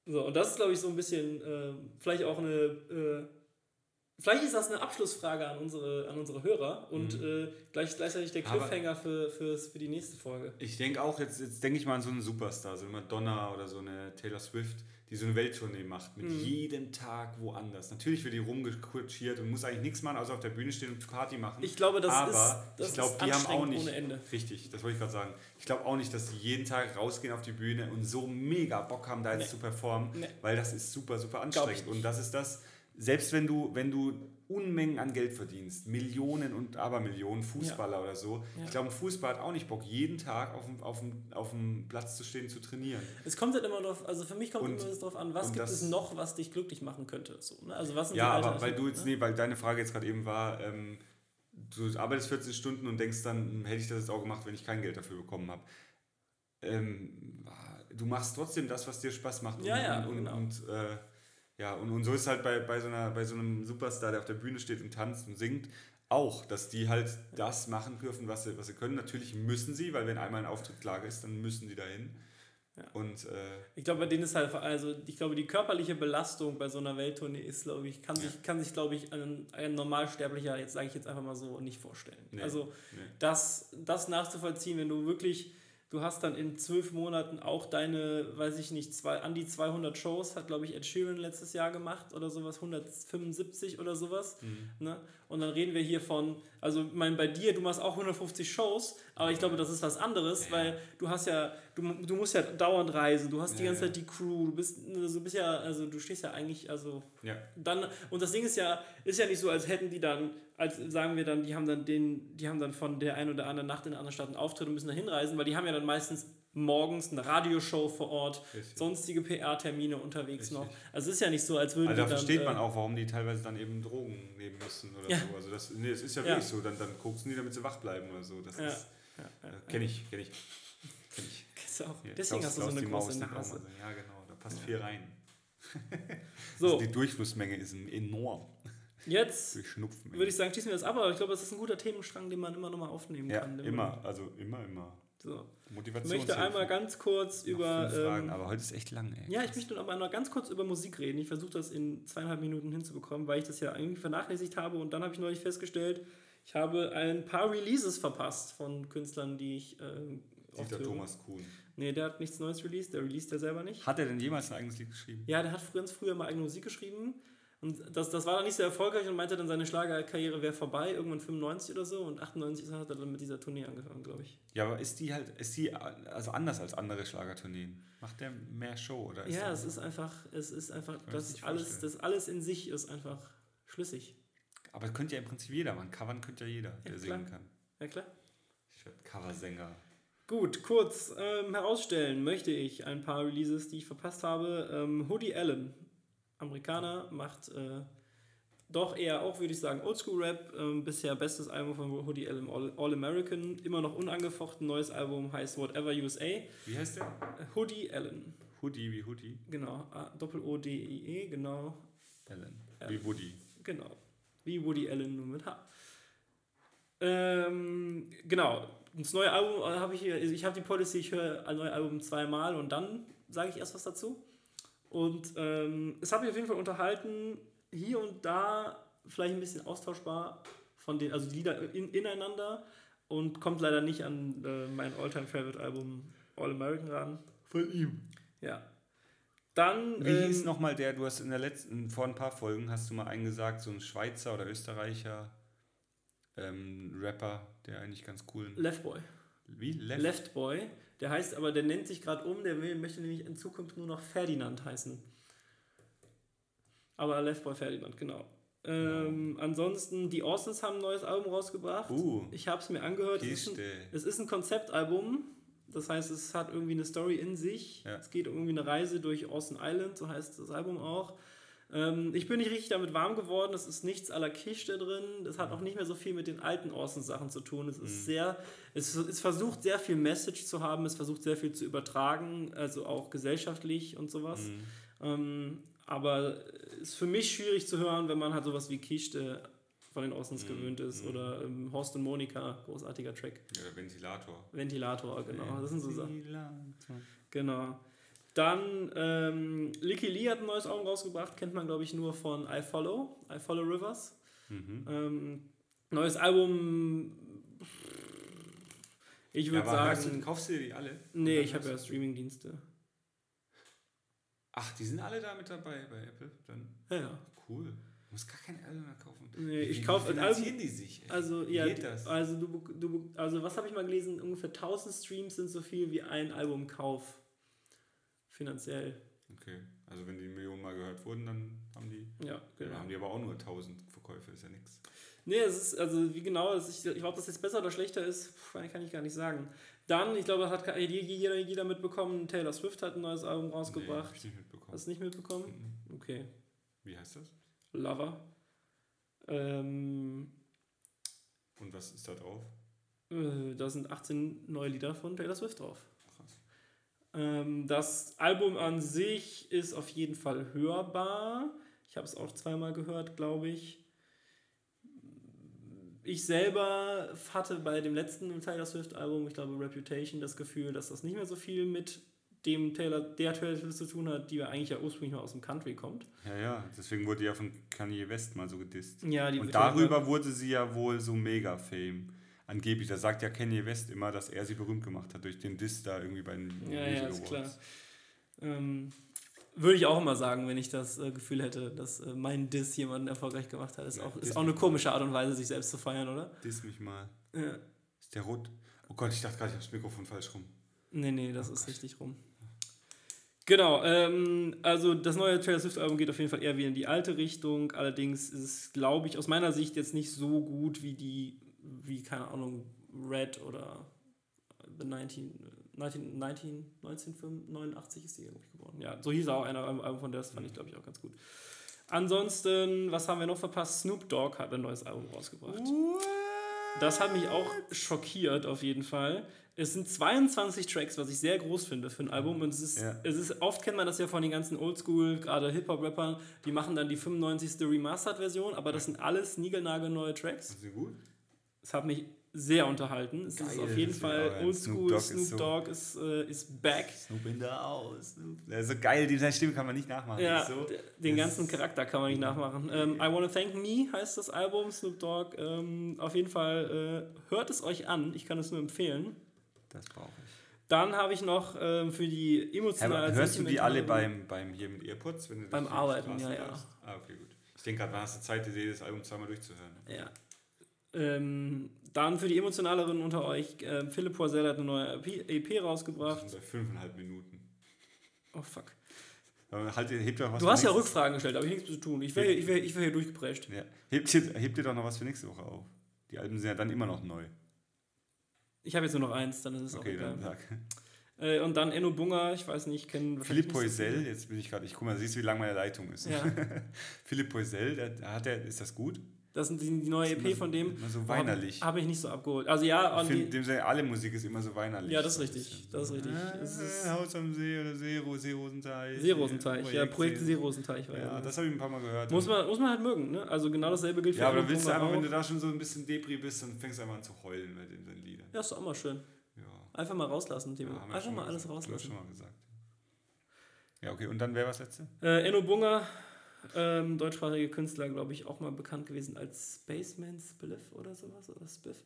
So, und das ist, glaube ich, so ein bisschen, äh, vielleicht auch eine, äh, vielleicht ist das eine Abschlussfrage an unsere, an unsere Hörer und äh, gleich, gleichzeitig der Mhm. Cliffhanger für, fürs, für die nächste Folge. Ich denke auch, jetzt, jetzt denke ich mal an so einen Superstar, so eine Madonna oder so eine Taylor Swift, die so eine Welttournee macht, mit Mhm. jedem Tag woanders. Natürlich wird die rumgekutschiert und muss eigentlich nichts machen, außer auf der Bühne stehen und Party machen. Ich glaube, das Aber ist, das ich glaube, ist die haben auch nicht. ohne Ende. Richtig, das wollte ich gerade sagen. Ich glaube auch nicht, dass die jeden Tag rausgehen auf die Bühne und so mega Bock haben, da jetzt Nee. zu performen, Nee. weil das ist super, super anstrengend. Und das ist das, selbst wenn du, wenn du Unmengen an Geld verdienst, Millionen und Abermillionen, Fußballer ja. oder so, ja. ich glaube, ein Fußballer hat auch nicht Bock, jeden Tag auf dem, auf, dem, auf dem Platz zu stehen, zu trainieren. Es kommt halt immer darauf, also für mich kommt und, immer darauf an, was gibt es noch, was dich glücklich machen könnte. So, ne? also was ja, aber weil du jetzt, ne? nee, weil deine Frage jetzt gerade eben war, ähm, du arbeitest 14 Stunden und denkst dann, hm, hätte ich das jetzt auch gemacht, wenn ich kein Geld dafür bekommen habe. Ähm, du machst trotzdem das, was dir Spaß macht. Ja, und, ja, und, genau. und äh, ja, und, und so ist halt bei, bei, so einer, bei so einem Superstar, der auf der Bühne steht und tanzt und singt, auch, dass die halt das machen dürfen, was sie, was sie können. Natürlich müssen sie, weil wenn einmal ein Auftritt klar ist, dann müssen die dahin. Ja. Und, äh, ich glaube, bei denen ist halt, also ich glaube, die körperliche Belastung bei so einer Welttournee ist, glaube ich, kann ja. sich, kann sich, glaube ich, ein, ein Normalsterblicher, jetzt sage ich jetzt einfach mal so, nicht vorstellen. Nee. Also nee. Das, das nachzuvollziehen, wenn du wirklich Du hast dann in zwölf Monaten auch deine, weiß ich nicht, zwei, an die 200 Shows, hat glaube ich Ed Sheeran letztes Jahr gemacht oder sowas, 175 oder sowas. Mhm. Ne? Und dann reden wir hier von, also ich meine, bei dir, du machst auch 150 Shows, aber ich glaube, das ist was anderes, ja. weil du hast ja, du, du musst ja dauernd reisen, du hast ja, die ganze Zeit die Crew, du bist, also bist ja, also du stehst ja eigentlich, also ja. dann, und das Ding ist ja, ist ja nicht so, als hätten die dann als sagen wir dann, die haben dann den, die haben dann von der einen oder anderen Nacht in einer anderen Stadt einen Auftritt und müssen da hinreisen, weil die haben ja dann meistens morgens eine Radioshow vor Ort, Richtig. sonstige PR-Termine unterwegs Richtig. noch. Also es ist ja nicht so, als würden also da dann, versteht man äh, auch, warum die teilweise dann eben Drogen nehmen müssen oder ja. so. Also das, nee, das ist ja, ja. wirklich so. Dann, dann du nie, damit sie wach bleiben oder so. Das ja. ist, ja. äh, kenne ich, kenne ich. Kenn ich. Auch. Deswegen Klaus, hast du so eine große Nase. Ja, genau, da passt viel rein. so. Also die Durchflussmenge ist enorm. Jetzt würde ich sagen, schließen wir das ab, aber ich glaube, das ist ein guter Themenstrang, den man immer noch mal aufnehmen ja, kann. Immer, also immer, immer. So. Motivation. Ich möchte einmal ganz kurz über. Fragen, ähm, aber heute ist echt lang, ey. Ja, ich möchte noch mal ganz kurz über Musik reden. Ich versuche das in zweieinhalb Minuten hinzubekommen, weil ich das ja eigentlich vernachlässigt habe und dann habe ich neulich festgestellt, ich habe ein paar Releases verpasst von Künstlern, die ich. Äh, Dieter Thomas Kuhn. Nee, der hat nichts Neues released, der released er selber nicht. Hat er denn jemals ein eigenes Lied geschrieben? Ja, der hat ganz früher mal eigene Musik geschrieben. Und das, das war dann nicht so erfolgreich und meinte dann, seine Schlagerkarriere wäre vorbei, irgendwann 95 oder so. Und 98 hat er dann mit dieser Tournee angefangen, glaube ich. Ja, aber ist die halt, ist die also anders als andere Schlagertourneen? Macht der mehr Show oder ist Ja, es ist einfach, es ist einfach, das alles, das alles in sich ist einfach schlüssig. Aber das könnte ja im Prinzip jeder machen. Covern könnte ja jeder, der ja, singen kann. Ja, klar. Ich werde Coversänger. Gut, kurz ähm, herausstellen möchte ich ein paar Releases, die ich verpasst habe. Ähm, Hoodie Allen Amerikaner, macht äh, doch eher auch, würde ich sagen, Oldschool-Rap. Ähm, bisher bestes Album von Hoodie Allen, All, All, American. Immer noch unangefochten. Neues Album heißt Whatever USA. Wie heißt der? Hoodie Allen. Hoodie wie Hoodie? Genau. Doppel-O-D-I-E, genau. Allen. Wie Woody. Genau. Wie Woody Allen nur mit H. Ähm, genau. Das neue Album äh, habe ich hier. Also ich habe die Policy, ich höre ein neues Album zweimal und dann sage ich erst was dazu. Und ähm, es hat mich auf jeden Fall unterhalten, hier und da vielleicht ein bisschen austauschbar von den, also die Lieder in, ineinander und kommt leider nicht an äh, mein Alltime favorite Album All American ran. Von ihm. Ja. Dann. Wie ähm, hieß nochmal der, du hast in der letzten, vor ein paar Folgen hast du mal einen gesagt, so ein Schweizer oder Österreicher ähm, Rapper, der eigentlich ganz cool. Leftboy. Wie? Left? Leftboy. Der heißt aber, der nennt sich gerade um, der will, möchte nämlich in Zukunft nur noch Ferdinand heißen. Aber Leftboy Ferdinand, genau. Ähm, ja. Ansonsten, die Orsons haben ein neues Album rausgebracht. Uh, ich habe es mir angehört. Es ist, ein, es ist, ein, Konzeptalbum. Das heißt, es hat irgendwie eine Story in sich. Ja. Es geht um irgendwie eine Reise durch Orson Island, so heißt das Album auch. Ähm, ich bin nicht richtig damit warm geworden. Es ist nichts à la Kiste drin. Das hat auch nicht mehr so viel mit den alten Orson-Sachen zu tun. Es ist mhm. sehr, es, es versucht sehr viel Message zu haben. Es versucht sehr viel zu übertragen, also auch gesellschaftlich und sowas. Mhm. Ähm, aber es ist für mich schwierig zu hören, wenn man halt sowas wie Kiste von den Orsons mhm. gewöhnt ist. Mhm. Oder ähm, Horst und Monika, großartiger Track. Ja, Ventilator. Ventilator, genau. Das sind so Sachen. Genau. Dann ähm, Licky Lee hat ein neues Album rausgebracht, kennt man glaube ich nur von I Follow, I Follow Rivers. Mhm. Ähm, neues Album, ich würde ja, sagen. Du, kaufst du dir die alle? Nee, ich habe ja Streamingdienste. Ach, die sind alle da mit dabei bei Apple? Dann? Ja, ja. Cool. Du musst gar keine Album mehr kaufen. Nee, ich kaufe Alben. die sich? Ey? Also, ja, also, du, du, also was habe ich mal gelesen? Ungefähr 1000 Streams sind so viel wie ein Albumkauf finanziell. Okay. Also wenn die Millionen Mal gehört wurden, dann haben die. Ja, Dann haben die aber auch nur 1000 Verkäufe, ist ja nichts. Nee, es ist, also wie genau, ist, ich glaube, ob das jetzt besser oder schlechter ist, kann ich gar nicht sagen. Dann, ich glaube, das hat jeder, jeder mitbekommen, Taylor Swift hat ein neues Album Nee, rausgebracht. hab ich nicht mitbekommen. Hast du nicht mitbekommen? Mhm. Okay. Wie heißt das? Lover. Ähm, Und was ist da drauf? äh, da sind 18 neue Lieder von Taylor Swift drauf. Ähm, das Album an sich ist auf jeden Fall hörbar. Ich habe es auch zweimal gehört, glaube ich. Ich selber hatte bei dem letzten Taylor Swift-Album, ich glaube Reputation, das Gefühl, dass das nicht mehr so viel mit dem Taylor, der Taylor Swift zu tun hat, die ja eigentlich ja ursprünglich mal aus dem Country kommt. Ja, ja, deswegen wurde ja von Kanye West mal so gedisst. Ja, die Und darüber wurde sie ja wohl so mega fame. Angeblich, da sagt ja Kanye West immer, dass er sie berühmt gemacht hat durch den Diss da irgendwie bei den Ja, Music ja, ist klar. Awards. Ähm, würde ich auch immer sagen, wenn ich das äh, Gefühl hätte, dass äh, mein Diss jemanden erfolgreich gemacht hat. Ist, Ja, auch, ist auch eine komische Art und Weise, sich selbst zu feiern, oder? Diss mich mal. Ja. Ist der rot? Oh Gott, ich dachte gerade, ich habe das Mikrofon falsch rum. Nee, nee, das Oh ist Gott. richtig rum. Genau, ähm, also das neue Taylor Swift-Album geht auf jeden Fall eher wieder in die alte Richtung. Allerdings ist es, glaube ich, aus meiner Sicht jetzt nicht so gut wie die, wie, keine Ahnung, Red oder The 19, 19, 19, 1989 ist die, ich, geworden. Ja, so hieß auch einer Album von der, das fand ich, glaube ich, auch ganz gut. Ansonsten, was haben wir noch verpasst? Snoop Dogg hat ein neues Album rausgebracht. Das hat mich auch schockiert, auf jeden Fall. Es sind 22 Tracks, was ich sehr groß finde für ein Album. Und es ist, Ja. es ist oft kennt man das ja von den ganzen Oldschool, gerade Hip-Hop-Rappern, die machen dann die 95. Remastered-Version, aber das sind alles niegelnagelneue Tracks. Ist sie gut? Es hat mich sehr unterhalten. Es ist Geil, auf jeden das Fall Oldschool. Snoop Snoop Dogg ist ist, so- äh, ist back. Snoop in. Der ist so geil, seine Stimme kann man nicht nachmachen. Ja, ist so, den das ganzen ist- Charakter kann man nicht nachmachen. Ähm, I Wanna Thank Me heißt das Album, Snoop Dogg. Ähm, auf jeden Fall äh, hört es euch an. Ich kann es nur empfehlen. Das brauche ich. Dann habe ich noch ähm, für die emotionale Aber hörst du die alle beim, beim hier mit Earpods? Wenn du Beim Arbeiten, ja, ja. Ah, okay, gut. Ich denke gerade, wann hast du Zeit, dir jedes Album zweimal durchzuhören? Ja. Ähm, dann für die emotionaleren unter euch, äh, Philipp Poisel hat eine neue EP, Wir rausgebracht. bei fünfeinhalb Minuten. Oh fuck. Halt, hebt doch was Du hast ja Rückfragen gestellt, aber ich nichts zu tun. Ich wäre ich wär, ich wär hier durchgeprescht. Ja. Hebt, dir, hebt dir doch noch was für nächste Woche auf. Die Alben sind ja dann immer noch neu. Ich habe jetzt nur noch eins, dann ist es Okay, auch egal. dann sag. Äh, und dann Enno Bunga, ich weiß nicht, kennen Philipp Poisel, jetzt bin ich gerade, ich guck mal, siehst du, wie lang meine Leitung ist. Ja, Philipp Poisel, der, der hat der, ist das gut? Das sind die, die neue Ist EP so- von dem. Immer so weinerlich. Habe ich nicht so abgeholt. Also ja, Ich die, dem seine alle Musik ist immer so weinerlich. Ja, das ist richtig, das ist richtig. Ah, Es ist- Haus am See oder Seero, Seerosenteich. Seerosenteich, ja, Projekt See- Seerosenteich war Ja, ja. das habe ich ein paar Mal gehört. Muss man, muss man halt mögen, ne? Also genau dasselbe gilt ja, aber willst du einfach, wenn auch. du da schon so ein bisschen Depri bist, dann fängst du einfach an zu heulen bei den, den Liedern. Ja, ist doch auch mal schön. Ja. Einfach mal rauslassen, Ja, haben wir Einfach schon mal alles gesagt. Haben wir rauslassen. schon mal gesagt. Ja, okay, und dann wer war das letzte? Äh, Enno Bunga, ähm, deutschsprachige Künstler, glaube ich, auch mal bekannt gewesen als Spaceman Spliff oder sowas, oder Spiff.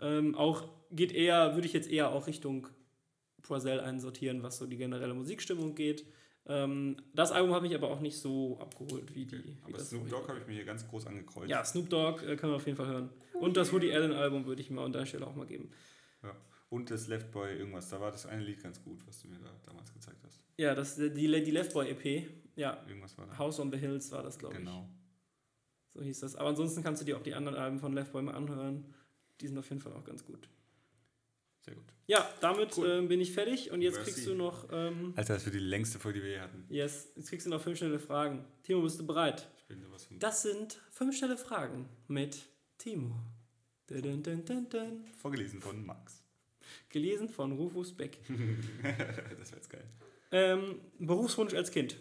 Ähm, auch geht eher, würde ich jetzt eher auch Richtung Poisel einsortieren, was so die generelle Musikstimmung geht. Ähm, das Album hat mich aber auch nicht so abgeholt wie die. Wie Aber das Snoop. Dogg habe ich mir hier ganz groß angekreuzt. Ja, Snoop Dogg äh, können wir auf jeden Fall hören. Und das Woody Allen Album würde ich mir an der Stelle auch mal geben. Ja. Und das Left Boy irgendwas, da war das eine Lied ganz gut, was du mir da damals gezeigt hast. Ja, das die, die Left Boy EP. Ja, Irgendwas war da. House on the Hills war das, glaube ich. Genau. So hieß das. Aber ansonsten kannst du dir auch die anderen Alben von Left Boy mal anhören. Die sind auf jeden Fall auch ganz gut. Sehr gut. Ja, damit Cool. ähm, bin ich fertig und jetzt Merci. kriegst du noch. Ähm, Alter, das wird die längste Folge, die wir je hatten. yes, jetzt kriegst du noch fünf schnelle Fragen. Timo, bist du bereit? Ich bin sowas von Das sind fünf schnelle Fragen mit Timo. Dun, dun, dun, dun, dun. vorgelesen von Max. Gelesen von Rufus Beck. das wäre jetzt geil. Ähm, Berufswunsch als Kind.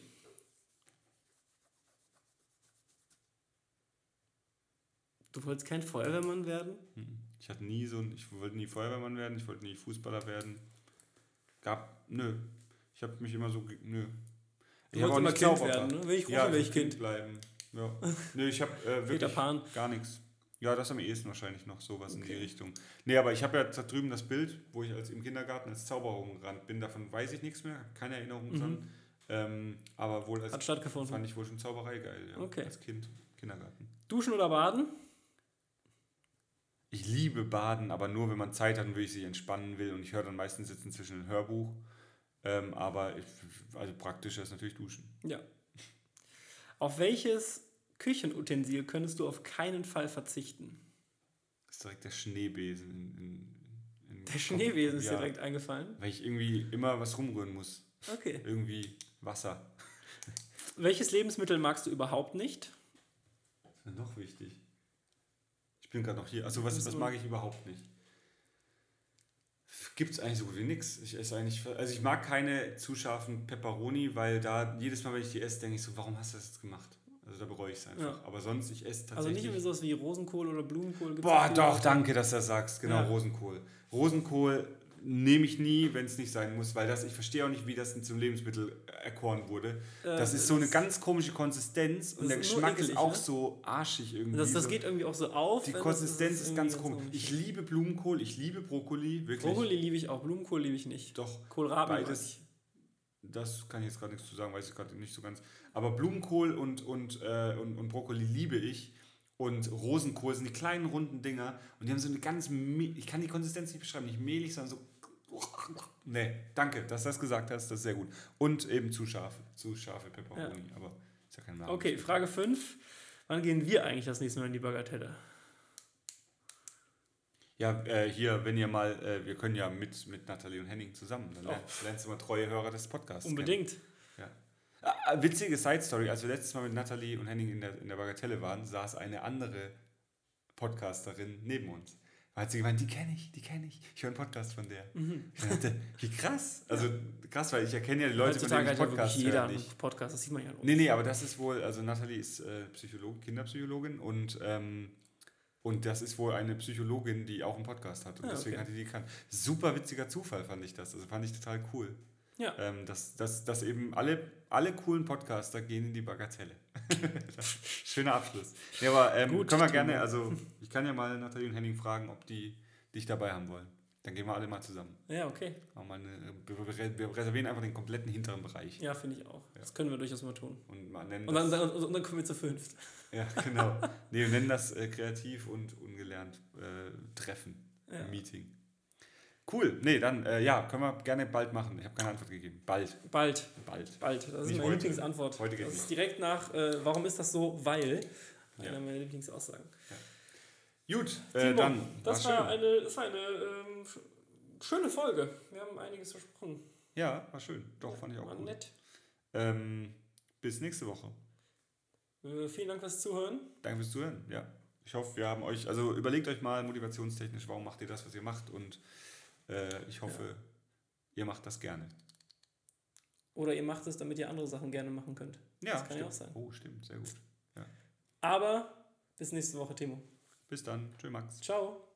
Du wolltest kein Feuerwehrmann werden? Mhm. Ich hatte nie so ein, ich wollte nie Feuerwehrmann werden, ich wollte nie Fußballer werden. Gab, nö. Ich habe mich immer so, nö. Du Ich wolltest auch immer Kind werden, ne? Will ich Ja, rufen, will ich will Kind. bleiben. Ja. nö, ich habe äh, wirklich gar nichts. Ja, das am ehesten wahrscheinlich noch sowas in die Okay. Richtung. Nee, aber ich habe ja da drüben das Bild, wo ich als im Kindergarten als Zauberer rumgerannt bin. Davon weiß ich nichts mehr, habe keine Erinnerung Mhm. dran. Ähm, aber wohl als Hat stattgefunden. fand ich wohl schon Zauberei geil, ja. Okay. Als Kind, Kindergarten. Duschen oder baden? Ich liebe Baden, aber nur wenn man Zeit hat und wirklich sich entspannen will. Und ich höre dann meistens jetzt inzwischen ein Hörbuch. Ähm, aber ich, also praktischer ist natürlich Duschen. Ja. Auf welches Küchenutensil könntest du auf keinen Fall verzichten? Das ist direkt der Schneebesen. In, in, in Der Schneebesen ist ja, direkt eingefallen. Weil ich irgendwie immer was rumrühren muss. Okay. Irgendwie Wasser. Welches Lebensmittel magst du überhaupt nicht? Das ist mir noch wichtig. Bin gerade noch hier. Also was, was mag ich überhaupt nicht? Gibt es eigentlich so gut wie nichts. Ich esse eigentlich. Also ich mag keine zu scharfen Pepperoni, weil da jedes Mal, wenn ich die esse, denke ich so, warum hast du das jetzt gemacht? Also da bereue ich es einfach. Ja. Aber sonst, ich esse tatsächlich. Also nicht irgendwie sowas wie Rosenkohl oder Blumenkohl? Boah, doch, danke, dass du das sagst. Genau, Ja. Rosenkohl. Rosenkohl nehme ich nie, wenn es nicht sein muss, weil das, ich verstehe auch nicht, wie das zum Lebensmittel erkoren wurde. Äh, das ist so eine ganz komische Konsistenz und der ist Geschmack ist auch ne? so arschig irgendwie. Das, das geht irgendwie auch so auf. Die Konsistenz ist, irgendwie ganz komisch. komisch. Ich liebe Blumenkohl, ich liebe Brokkoli, wirklich. Brokkoli liebe ich auch, Blumenkohl liebe ich nicht. Doch, Kohlrabi beides. Das kann ich jetzt gerade nichts zu sagen, weiß ich gerade nicht so ganz. Aber Blumenkohl und, und, äh, und, und Brokkoli liebe ich. Und Rosenkohl sind die kleinen runden Dinger und die haben so eine ganz, ich kann die Konsistenz nicht beschreiben, nicht mehlig, sondern so. Nee, danke, dass du das gesagt hast, das ist sehr gut. Und eben zu scharf, zu scharfe Peperoni, aber ist ja kein Name. Okay, Frage 5. Wann gehen wir eigentlich das nächste Mal in die Bagatelle? Ja, äh, hier, wenn ihr mal, äh, wir können ja mit, mit Nathalie und Henning zusammen, dann Oh. lernst, du mal treue Hörer des Podcasts kennen. Unbedingt. Ja. Ah, witzige Side-Story, als wir letztes Mal mit Nathalie und Henning in der, in der Bagatelle waren, saß eine andere Podcasterin neben uns. Da hat sie gemeint, die kenne ich, die kenne ich. Ich höre einen Podcast von der. Mhm. Ich dachte, wie krass. Also krass, weil ich erkenne ja die Leute, von denen hat ich Podcast jeder höre. Podcast, das sieht man ja nur. Nee, nee, aber das ist wohl, also Nathalie ist äh, Psycholog, Kinderpsychologin und, ähm, und das ist wohl eine Psychologin, die auch einen Podcast hat. Und Ah, deswegen okay. hatte die gekannt. Super witziger Zufall fand ich das. Also fand ich total cool. Ja. Ähm, dass, dass, dass eben alle, alle coolen Podcaster gehen in die Bagatelle. Schöner Abschluss. Ja, aber ähm, Gut, können wir gerne, also ich kann ja mal Nathalie und Henning fragen, ob die dich dabei haben wollen. Dann gehen wir alle mal zusammen. Ja, okay. Mal eine, wir, reservieren einfach den kompletten hinteren Bereich Ja, finde ich auch. Das können wir durchaus mal tun. und mal nennen Und dann, das, und dann kommen wir zu fünft. ja, genau. Nee, wir nennen das äh, kreativ und ungelernt äh, Treffen, Ja. Meeting. Cool. Nee, dann äh, ja, können wir gerne bald machen. Ich habe keine Antwort gegeben. Bald, Bald, bald. bald. Das ist Nicht meine heute. Lieblingsantwort. Heute geht das nicht. ist direkt nach, äh, warum ist das so? Weil. Ja. Einer meiner Lieblingsaussagen. Gut, äh, Timo, dann. das, war war eine, das war eine ähm, sch- schöne Folge. Wir haben einiges versprochen. Ja, war schön. Doch, fand ich auch War gut. nett. Ähm, bis nächste Woche. Äh, vielen Dank fürs Zuhören. Danke fürs Zuhören. Ja. Ich hoffe, wir haben euch, also überlegt euch mal motivationstechnisch, warum macht ihr das, was ihr macht und äh, ich hoffe, ihr macht das gerne. Oder ihr macht es, damit ihr andere Sachen gerne machen könnt. Ja, Das kann ja auch sein. Oh, stimmt, sehr gut. Aber bis nächste Woche, Timo. Bis dann. Tschö, Max. Ciao.